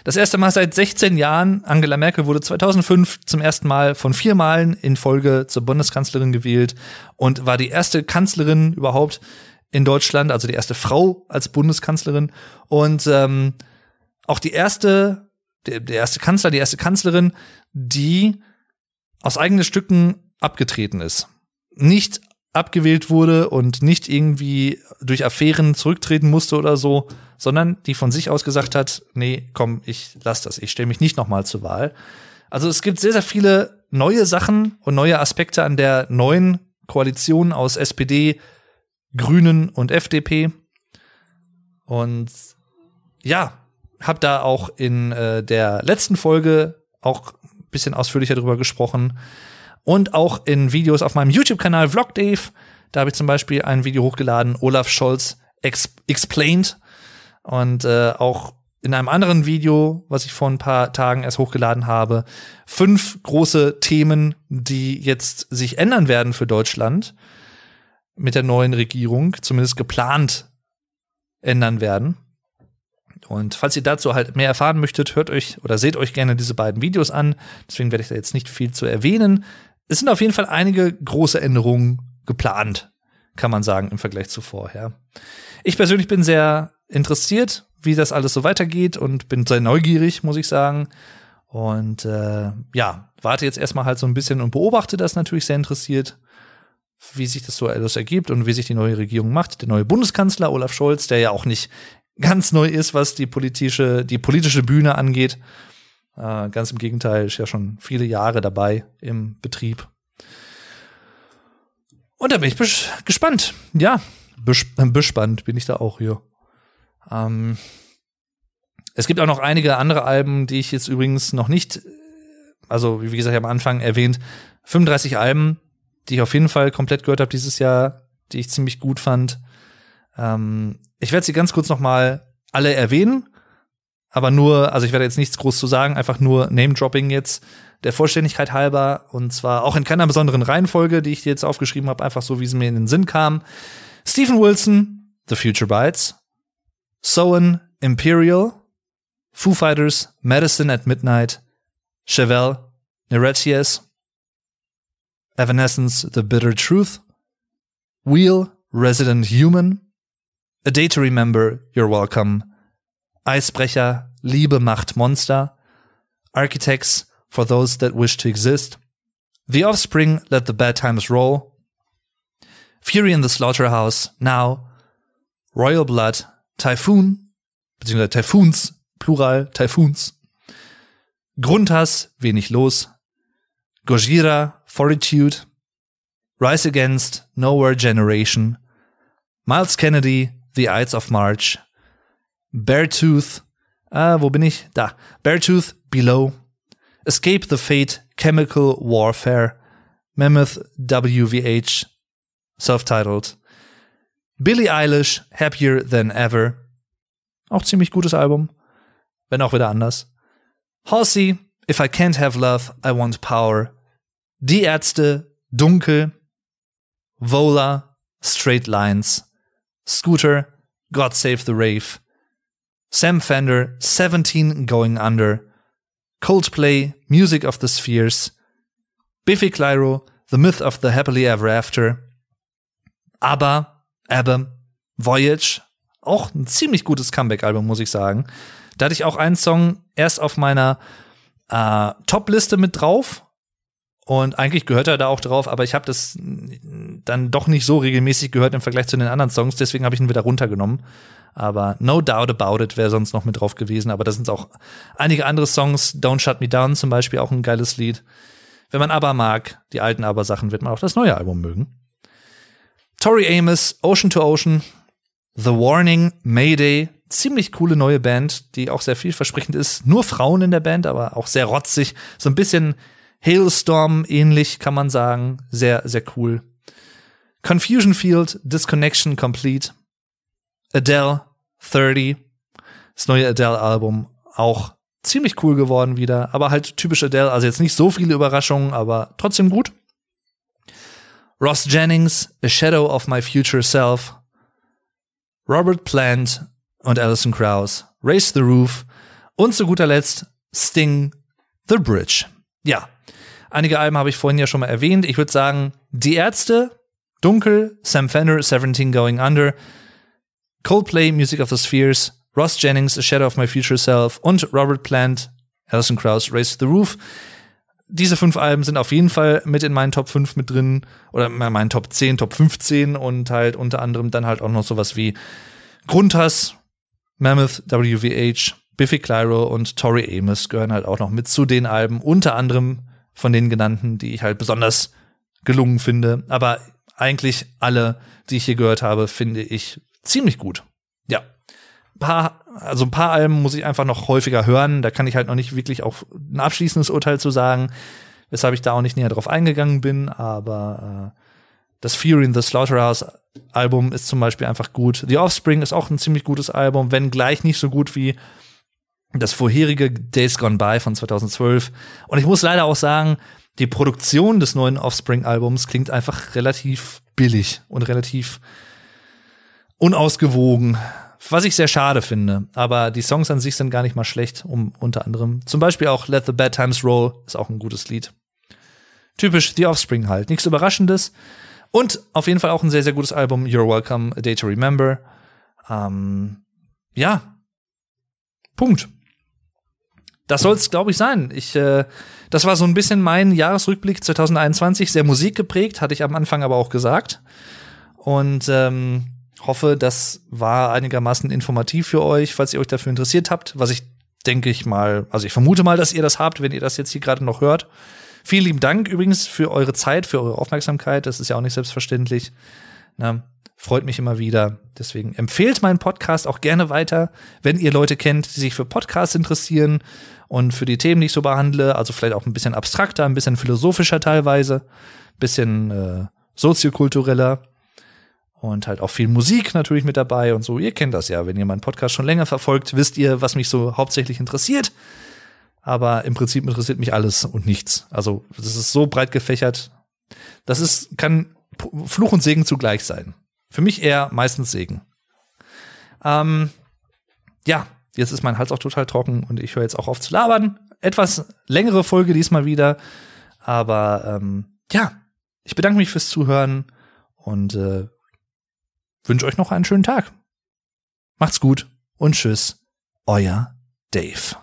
Das erste Mal seit 16 Jahren. Angela Merkel wurde 2005 zum ersten Mal von vier Malen in Folge zur Bundeskanzlerin gewählt und war die erste Kanzlerin überhaupt in Deutschland, also die erste Frau als Bundeskanzlerin und ähm, auch die erste, der, der erste Kanzler, die erste Kanzlerin, die aus eigenen Stücken abgetreten ist. Nicht abgewählt wurde und nicht irgendwie durch Affären zurücktreten musste oder so, sondern die von sich aus gesagt hat, nee, komm, ich lass das, ich stelle mich nicht nochmal zur Wahl. Also es gibt sehr, sehr viele neue Sachen und neue Aspekte an der neuen Koalition aus SPD, Grünen und FDP. Und ja, hab da auch in äh, der letzten Folge auch ein bisschen ausführlicher drüber gesprochen. Und auch in Videos auf meinem YouTube-Kanal Vlog Dave. Da habe ich zum Beispiel ein Video hochgeladen, Olaf Scholz Explained. Und äh, auch in einem anderen Video, was ich vor ein paar Tagen erst hochgeladen habe, fünf große Themen, die jetzt sich ändern werden für Deutschland mit der neuen Regierung, zumindest geplant ändern werden. Und falls ihr dazu halt mehr erfahren möchtet, hört euch oder seht euch gerne diese beiden Videos an. Deswegen werde ich da jetzt nicht viel zu erwähnen. Es sind auf jeden Fall einige große Änderungen geplant, kann man sagen, im Vergleich zu vorher. Ich persönlich bin sehr interessiert, wie das alles so weitergeht und bin sehr neugierig, muss ich sagen. Und äh, ja, warte jetzt erstmal halt so ein bisschen und beobachte das natürlich sehr interessiert, wie sich das so alles ergibt und wie sich die neue Regierung macht. Der neue Bundeskanzler Olaf Scholz, der ja auch nicht ganz neu ist, was die politische, die politische Bühne angeht. Äh, ganz im Gegenteil, ist ja schon viele Jahre dabei im Betrieb. Und da bin ich gespannt. Ja, bespannt bin ich da auch hier. Ähm, es gibt auch noch einige andere Alben, die ich jetzt übrigens noch nicht, also wie gesagt, am Anfang erwähnt, 35 Alben, die ich auf jeden Fall komplett gehört habe dieses Jahr, die ich ziemlich gut fand. Ähm, ich werde sie ganz kurz noch mal alle erwähnen, aber nur, also ich werde jetzt nichts groß zu sagen, einfach nur Name-Dropping jetzt der Vollständigkeit halber und zwar auch in keiner besonderen Reihenfolge, die ich jetzt aufgeschrieben habe, einfach so, wie es mir in den Sinn kam. Stephen Wilson, The Future Bites, Soen, Imperial, Foo Fighters, Medicine at Midnight, Chevelle, Nereties, Evanescence, The Bitter Truth, Wheel, Resident Human, A Day to Remember, You're Welcome, Eisbrecher, Liebe macht Monster, Architects, For Those That Wish to Exist, The Offspring, Let the Bad Times Roll, Fury in the Slaughterhouse, Now, Royal Blood, Typhoon, beziehungsweise Typhoons, Plural, Typhoons, Grundhass, Wenig los, Gojira, Fortitude, Rise Against, Nowhere Generation, Miles Kennedy, The Ides of March, Beartooth, ah, wo bin ich? Da. Beartooth, Below, Escape the Fate, Chemical Warfare, Mammoth WVH, self-titled, Billie Eilish, Happier Than Ever. Auch ziemlich gutes Album. Wenn auch wieder anders. Halsey, If I Can't Have Love, I Want Power. Die Ärzte, Dunkel. Vola, Straight Lines. Scooter, God Save the Rave. Sam Fender, 17 Going Under. Coldplay, Music of the Spheres. Biffy Clyro, The Myth of the Happily Ever After. ABBA, aber Voyage, auch ein ziemlich gutes Comeback-Album, muss ich sagen. Da hatte ich auch einen Song erst auf meiner äh, Top-Liste mit drauf. Und eigentlich gehört er da auch drauf, aber ich habe das dann doch nicht so regelmäßig gehört im Vergleich zu den anderen Songs, deswegen habe ich ihn wieder runtergenommen. Aber No Doubt About It wäre sonst noch mit drauf gewesen. Aber da sind auch einige andere Songs. Don't Shut Me Down zum Beispiel, auch ein geiles Lied. Wenn man aber mag, die alten aber Sachen, wird man auch das neue Album mögen. Tori Amos, Ocean to Ocean, The Warning, Mayday, ziemlich coole neue Band, die auch sehr vielversprechend ist. Nur Frauen in der Band, aber auch sehr rotzig. So ein bisschen Hailstorm ähnlich, kann man sagen. Sehr, sehr cool. Confusion Field, Disconnection Complete. Adele, 30. Das neue Adele-Album, auch ziemlich cool geworden wieder, aber halt typisch Adele, also jetzt nicht so viele Überraschungen, aber trotzdem gut. Ross Jennings, A Shadow of My Future Self, Robert Plant und Alison Krauss, Race the Roof und zu guter Letzt Sting, The Bridge. Ja, einige Alben habe ich vorhin ja schon mal erwähnt. Ich würde sagen, Die Ärzte, Dunkel, Sam Fender, 17 Going Under, Coldplay, Music of the Spheres, Ross Jennings, A Shadow of My Future Self und Robert Plant, Alison Krauss, Race the Roof diese fünf Alben sind auf jeden Fall mit in meinen Top 5 mit drin oder meinen Top 10, Top 15 und halt unter anderem dann halt auch noch sowas wie Grundhass, Mammoth, WVH, Biffy Clyro und Tori Amos gehören halt auch noch mit zu den Alben, unter anderem von den genannten, die ich halt besonders gelungen finde. Aber eigentlich alle, die ich hier gehört habe, finde ich ziemlich gut. Ja. Ein paar also ein paar Alben muss ich einfach noch häufiger hören. Da kann ich halt noch nicht wirklich auch ein abschließendes Urteil zu sagen, weshalb ich da auch nicht näher drauf eingegangen bin. Aber äh, das Fury in the Slaughterhouse Album ist zum Beispiel einfach gut. The Offspring ist auch ein ziemlich gutes Album, wenn gleich nicht so gut wie das vorherige Days Gone By von 2012. Und ich muss leider auch sagen, die Produktion des neuen Offspring-Albums klingt einfach relativ billig und relativ unausgewogen, was ich sehr schade finde. Aber die Songs an sich sind gar nicht mal schlecht, um unter anderem zum Beispiel auch Let the Bad Times Roll ist auch ein gutes Lied. Typisch The Offspring halt, nichts Überraschendes. Und auf jeden Fall auch ein sehr, sehr gutes Album, You're Welcome, A Day to Remember. Ähm, ja, Punkt. Das soll es, glaube ich, sein. Ich, äh, das war so ein bisschen mein Jahresrückblick 2021, sehr musikgeprägt, hatte ich am Anfang aber auch gesagt. Und ähm, hoffe, das war einigermaßen informativ für euch, falls ihr euch dafür interessiert habt, was ich denke ich mal, also ich vermute mal, dass ihr das habt, wenn ihr das jetzt hier gerade noch hört. Vielen lieben Dank übrigens für eure Zeit, für eure Aufmerksamkeit. Das ist ja auch nicht selbstverständlich. Na, freut mich immer wieder. Deswegen empfehlt meinen Podcast auch gerne weiter, wenn ihr Leute kennt, die sich für Podcasts interessieren und für die Themen, die ich so behandle. Also vielleicht auch ein bisschen abstrakter, ein bisschen philosophischer teilweise, ein bisschen äh, soziokultureller und halt auch viel Musik natürlich mit dabei und so. Ihr kennt das ja, wenn ihr meinen Podcast schon länger verfolgt, wisst ihr, was mich so hauptsächlich interessiert. Aber im Prinzip interessiert mich alles und nichts. Also, das ist so breit gefächert. Das ist, kann Fluch und Segen zugleich sein. Für mich eher meistens Segen. Ähm, ja, jetzt ist mein Hals auch total trocken und ich höre jetzt auch auf zu labern. Etwas längere Folge diesmal wieder. Aber ähm, ja, ich bedanke mich fürs Zuhören und äh, wünsche euch noch einen schönen Tag. Macht's gut und tschüss, euer Dave.